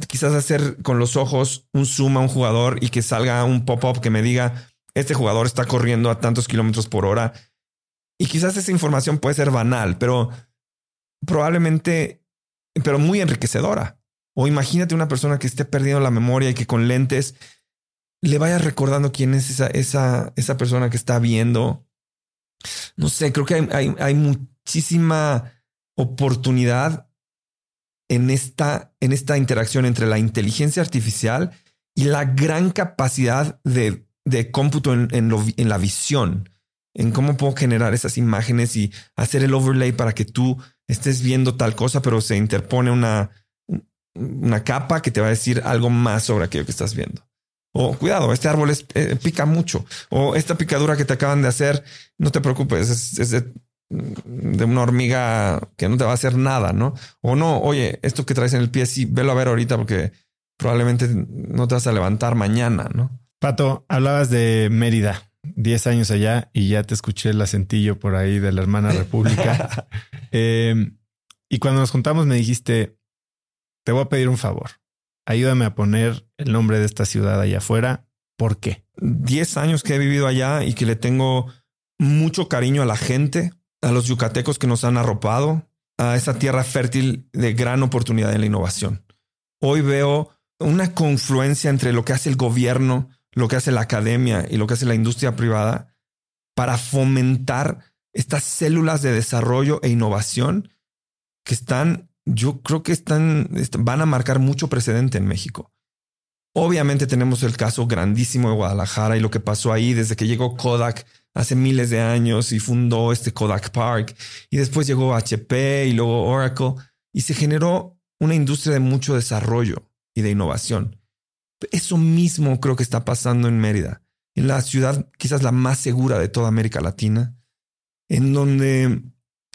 quizás hacer con los ojos un zoom a un jugador y que salga un pop-up que me diga, este jugador está corriendo a tantos kilómetros por hora. Y quizás esa información puede ser banal, pero probablemente, pero muy enriquecedora. O imagínate una persona que esté perdiendo la memoria y que con lentes le vayas recordando quién es esa, esa, esa persona que está viendo. No sé, creo que hay, hay, muchísima oportunidad en esta, en esta interacción entre la inteligencia artificial y la gran capacidad de, de cómputo en, en, la visión, en cómo puedo generar esas imágenes y hacer el overlay para que tú estés viendo tal cosa, pero se interpone una, una capa que te va a decir algo más sobre aquello que estás viendo. O cuidado, este árbol es, eh, pica mucho. O esta picadura que te acaban de hacer, no te preocupes, es, de, una hormiga que no te va a hacer nada, ¿no? O no, oye, esto que traes en el pie, sí, velo a ver ahorita porque probablemente no te vas a levantar mañana, ¿no? Pato, hablabas de Mérida, 10 años allá y ya te escuché el acentillo por ahí de la hermana República. *laughs* Em, y cuando nos juntamos me dijiste, te voy a pedir un favor ayúdame a poner el nombre de esta ciudad allá afuera. ¿Por qué? Diez años que he vivido allá y que le tengo mucho cariño a la gente, a los yucatecos que nos han arropado, a esa tierra fértil de gran oportunidad en la innovación. Hoy veo una confluencia entre lo que hace el gobierno, lo que hace la academia y lo que hace la industria privada para fomentar estas células de desarrollo e innovación que están yo creo que están, van a marcar mucho precedente en México. Obviamente tenemos el caso grandísimo de Guadalajara y lo que pasó ahí desde que llegó Kodak hace miles de años y fundó este Kodak Park y después llegó HP y luego Oracle y se generó una industria de mucho desarrollo y de innovación. Eso mismo creo que está pasando en Mérida, en la ciudad quizás la más segura de toda América Latina, en donde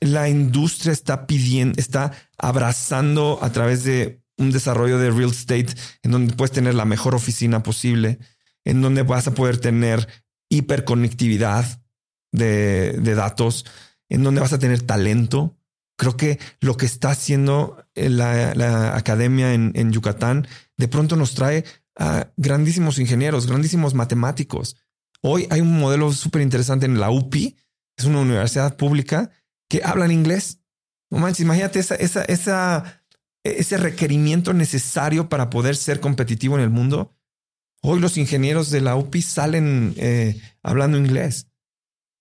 la industria está pidiendo, está abrazando a través de un desarrollo de real estate en donde puedes tener la mejor oficina posible, en donde vas a poder tener hiperconectividad de, de datos, en donde vas a tener talento. Creo que lo que está haciendo la, academia en, en Yucatán de pronto nos trae a grandísimos ingenieros, grandísimos matemáticos. Hoy hay un modelo súper interesante en la UPI, es una universidad pública que hablan inglés. No manches, imagínate esa, esa, esa, ese requerimiento necesario para poder ser competitivo en el mundo. Hoy los ingenieros de la UPI salen eh, hablando inglés.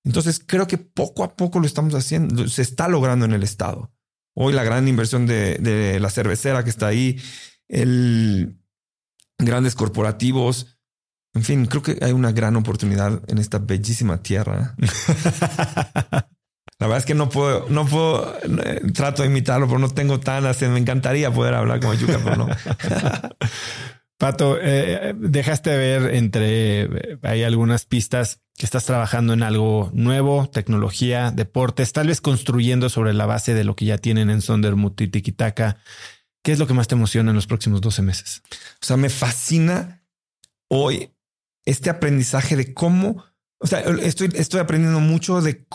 Entonces creo que poco a poco lo estamos haciendo, se está logrando en el Estado. Hoy la gran inversión de, de la cervecera que está ahí, el grandes corporativos, en fin, creo que hay una gran oportunidad en esta bellísima tierra. *laughs* La verdad es que no puedo, no puedo, eh, trato de imitarlo, pero no tengo tan así. Me encantaría poder hablar como Yuka, pero no. *laughs* Pato, eh, dejaste ver entre, eh, hay algunas pistas que estás trabajando en algo nuevo, tecnología, deportes, tal vez construyendo sobre la base de lo que ya tienen en Sondermut y Tikitaka. ¿Qué es lo que más te emociona en los próximos 12 meses? O sea, me fascina hoy este aprendizaje de cómo, o sea, estoy, estoy aprendiendo mucho de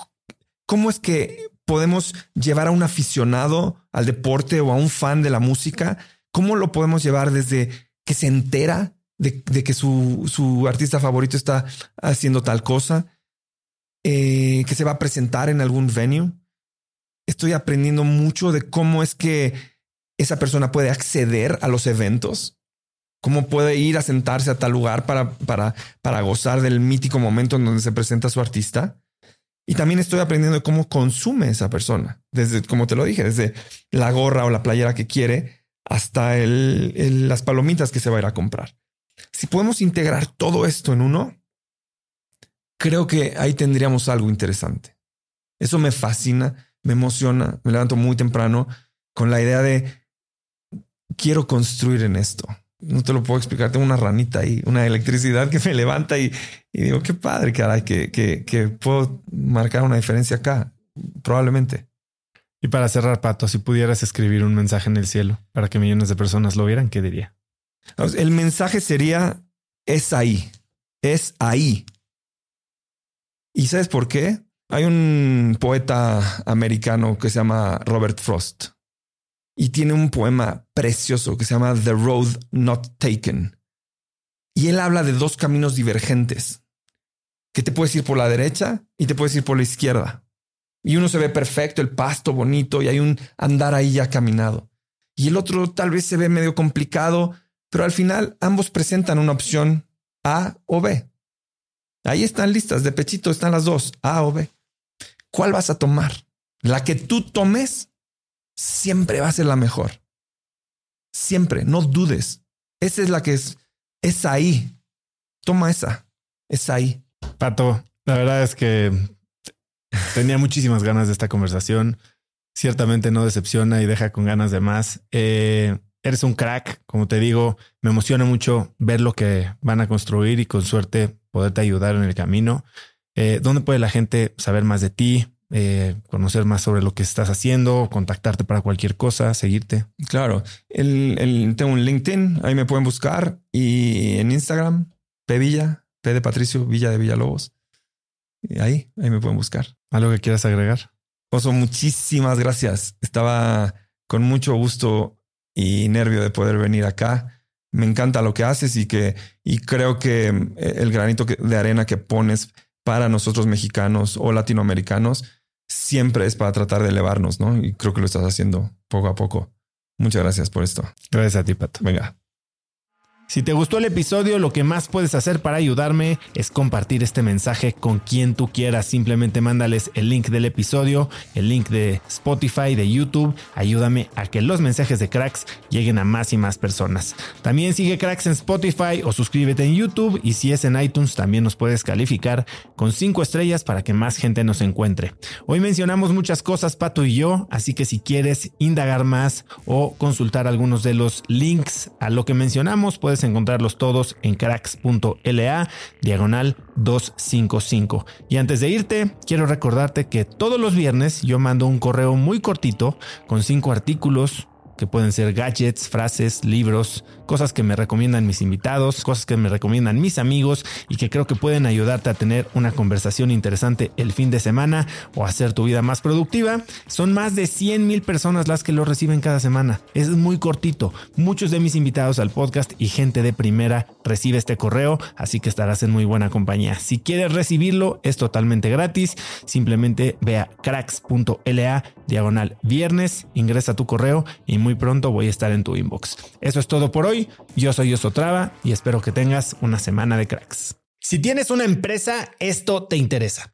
cómo es que podemos llevar a un aficionado al deporte o a un fan de la música, cómo lo podemos llevar desde que se entera de, que su, su, artista favorito está haciendo tal cosa, eh, que se va a presentar en algún venue. Estoy aprendiendo mucho de cómo es que esa persona puede acceder a los eventos, cómo puede ir a sentarse a tal lugar para, para, para gozar del mítico momento en donde se presenta su artista. Y también estoy aprendiendo cómo consume esa persona, desde, como te lo dije, desde la gorra o la playera que quiere hasta las palomitas que se va a ir a comprar. Si podemos integrar todo esto en uno, creo que ahí tendríamos algo interesante. Eso me fascina, me emociona, me levanto muy temprano con la idea de quiero construir en esto. No te lo puedo explicar. Tengo una ranita ahí, una electricidad que me levanta y, digo, qué padre, caray, que, que, que puedo marcar una diferencia acá. Probablemente. Y para cerrar, Pato, si pudieras escribir un mensaje en el cielo para que millones de personas lo vieran, ¿qué diría? El mensaje sería, es ahí, es ahí. ¿Y sabes por qué? Hay un poeta americano que se llama Robert Frost y tiene un poema precioso que se llama The Road Not Taken. Y él habla de dos caminos divergentes, que te puedes ir por la derecha y te puedes ir por la izquierda. Y uno se ve perfecto, el pasto bonito y hay un andar ahí ya caminado. Y el otro tal vez se ve medio complicado, pero al final ambos presentan una opción A o B. Ahí están listas, de pechito están las dos, A o B. ¿Cuál vas a tomar? La que tú tomes siempre va a ser la mejor. Siempre, no dudes. Esa es la que es, es ahí. Toma esa, es ahí. Pato, la verdad es que tenía muchísimas ganas de esta conversación. Ciertamente no decepciona y deja con ganas de más. Eh, eres un crack, como te digo, me emociona mucho ver lo que van a construir y con suerte poderte ayudar en el camino. Eh, ¿Dónde puede la gente saber más de ti, eh, conocer más sobre lo que estás haciendo, contactarte para cualquier cosa, seguirte. Claro, el, tengo un LinkedIn, ahí me pueden buscar y en Instagram, P Villa, P de Patricio, Villa de Villalobos. Y ahí, ahí me pueden buscar. ¿Algo que quieras agregar? Oso, muchísimas gracias. Estaba con mucho gusto y nervio de poder venir acá. Me encanta lo que haces y que y creo que eh, el granito de arena que pones para nosotros mexicanos o latinoamericanos siempre es para tratar de elevarnos, ¿no? Y creo que lo estás haciendo poco a poco. Muchas gracias por esto. Gracias a ti, Pato. Venga. Si te gustó el episodio, lo que más puedes hacer para ayudarme es compartir este mensaje con quien tú quieras. Simplemente mándales el link del episodio, el link de Spotify, de YouTube. Ayúdame a que los mensajes de Cracks lleguen a más y más personas. También sigue Cracks en Spotify o suscríbete en YouTube y si es en iTunes también nos puedes calificar con 5 estrellas para que más gente nos encuentre. Hoy mencionamos muchas cosas, Pato y yo, así que si quieres indagar más o consultar algunos de los links a lo que mencionamos, puedes encontrarlos todos en cracks.la diagonal 255. Y antes de irte, quiero recordarte que todos los viernes yo mando un correo muy cortito con cinco artículos que pueden ser gadgets, frases, libros, cosas que me recomiendan mis invitados, cosas que me recomiendan mis amigos y que creo que pueden ayudarte a tener una conversación interesante el fin de semana o hacer tu vida más productiva. Son más de 100 mil personas las que lo reciben cada semana. Es muy cortito. Muchos de mis invitados al podcast y gente de primera recibe este correo, así que estarás en muy buena compañía. Si quieres recibirlo, es totalmente gratis. Simplemente ve a cracks.la diagonal viernes, ingresa tu correo y muy pronto voy a estar en tu inbox. Eso es todo por hoy. Yo soy Osotrava y espero que tengas una semana de cracks. Si tienes una empresa, esto te interesa.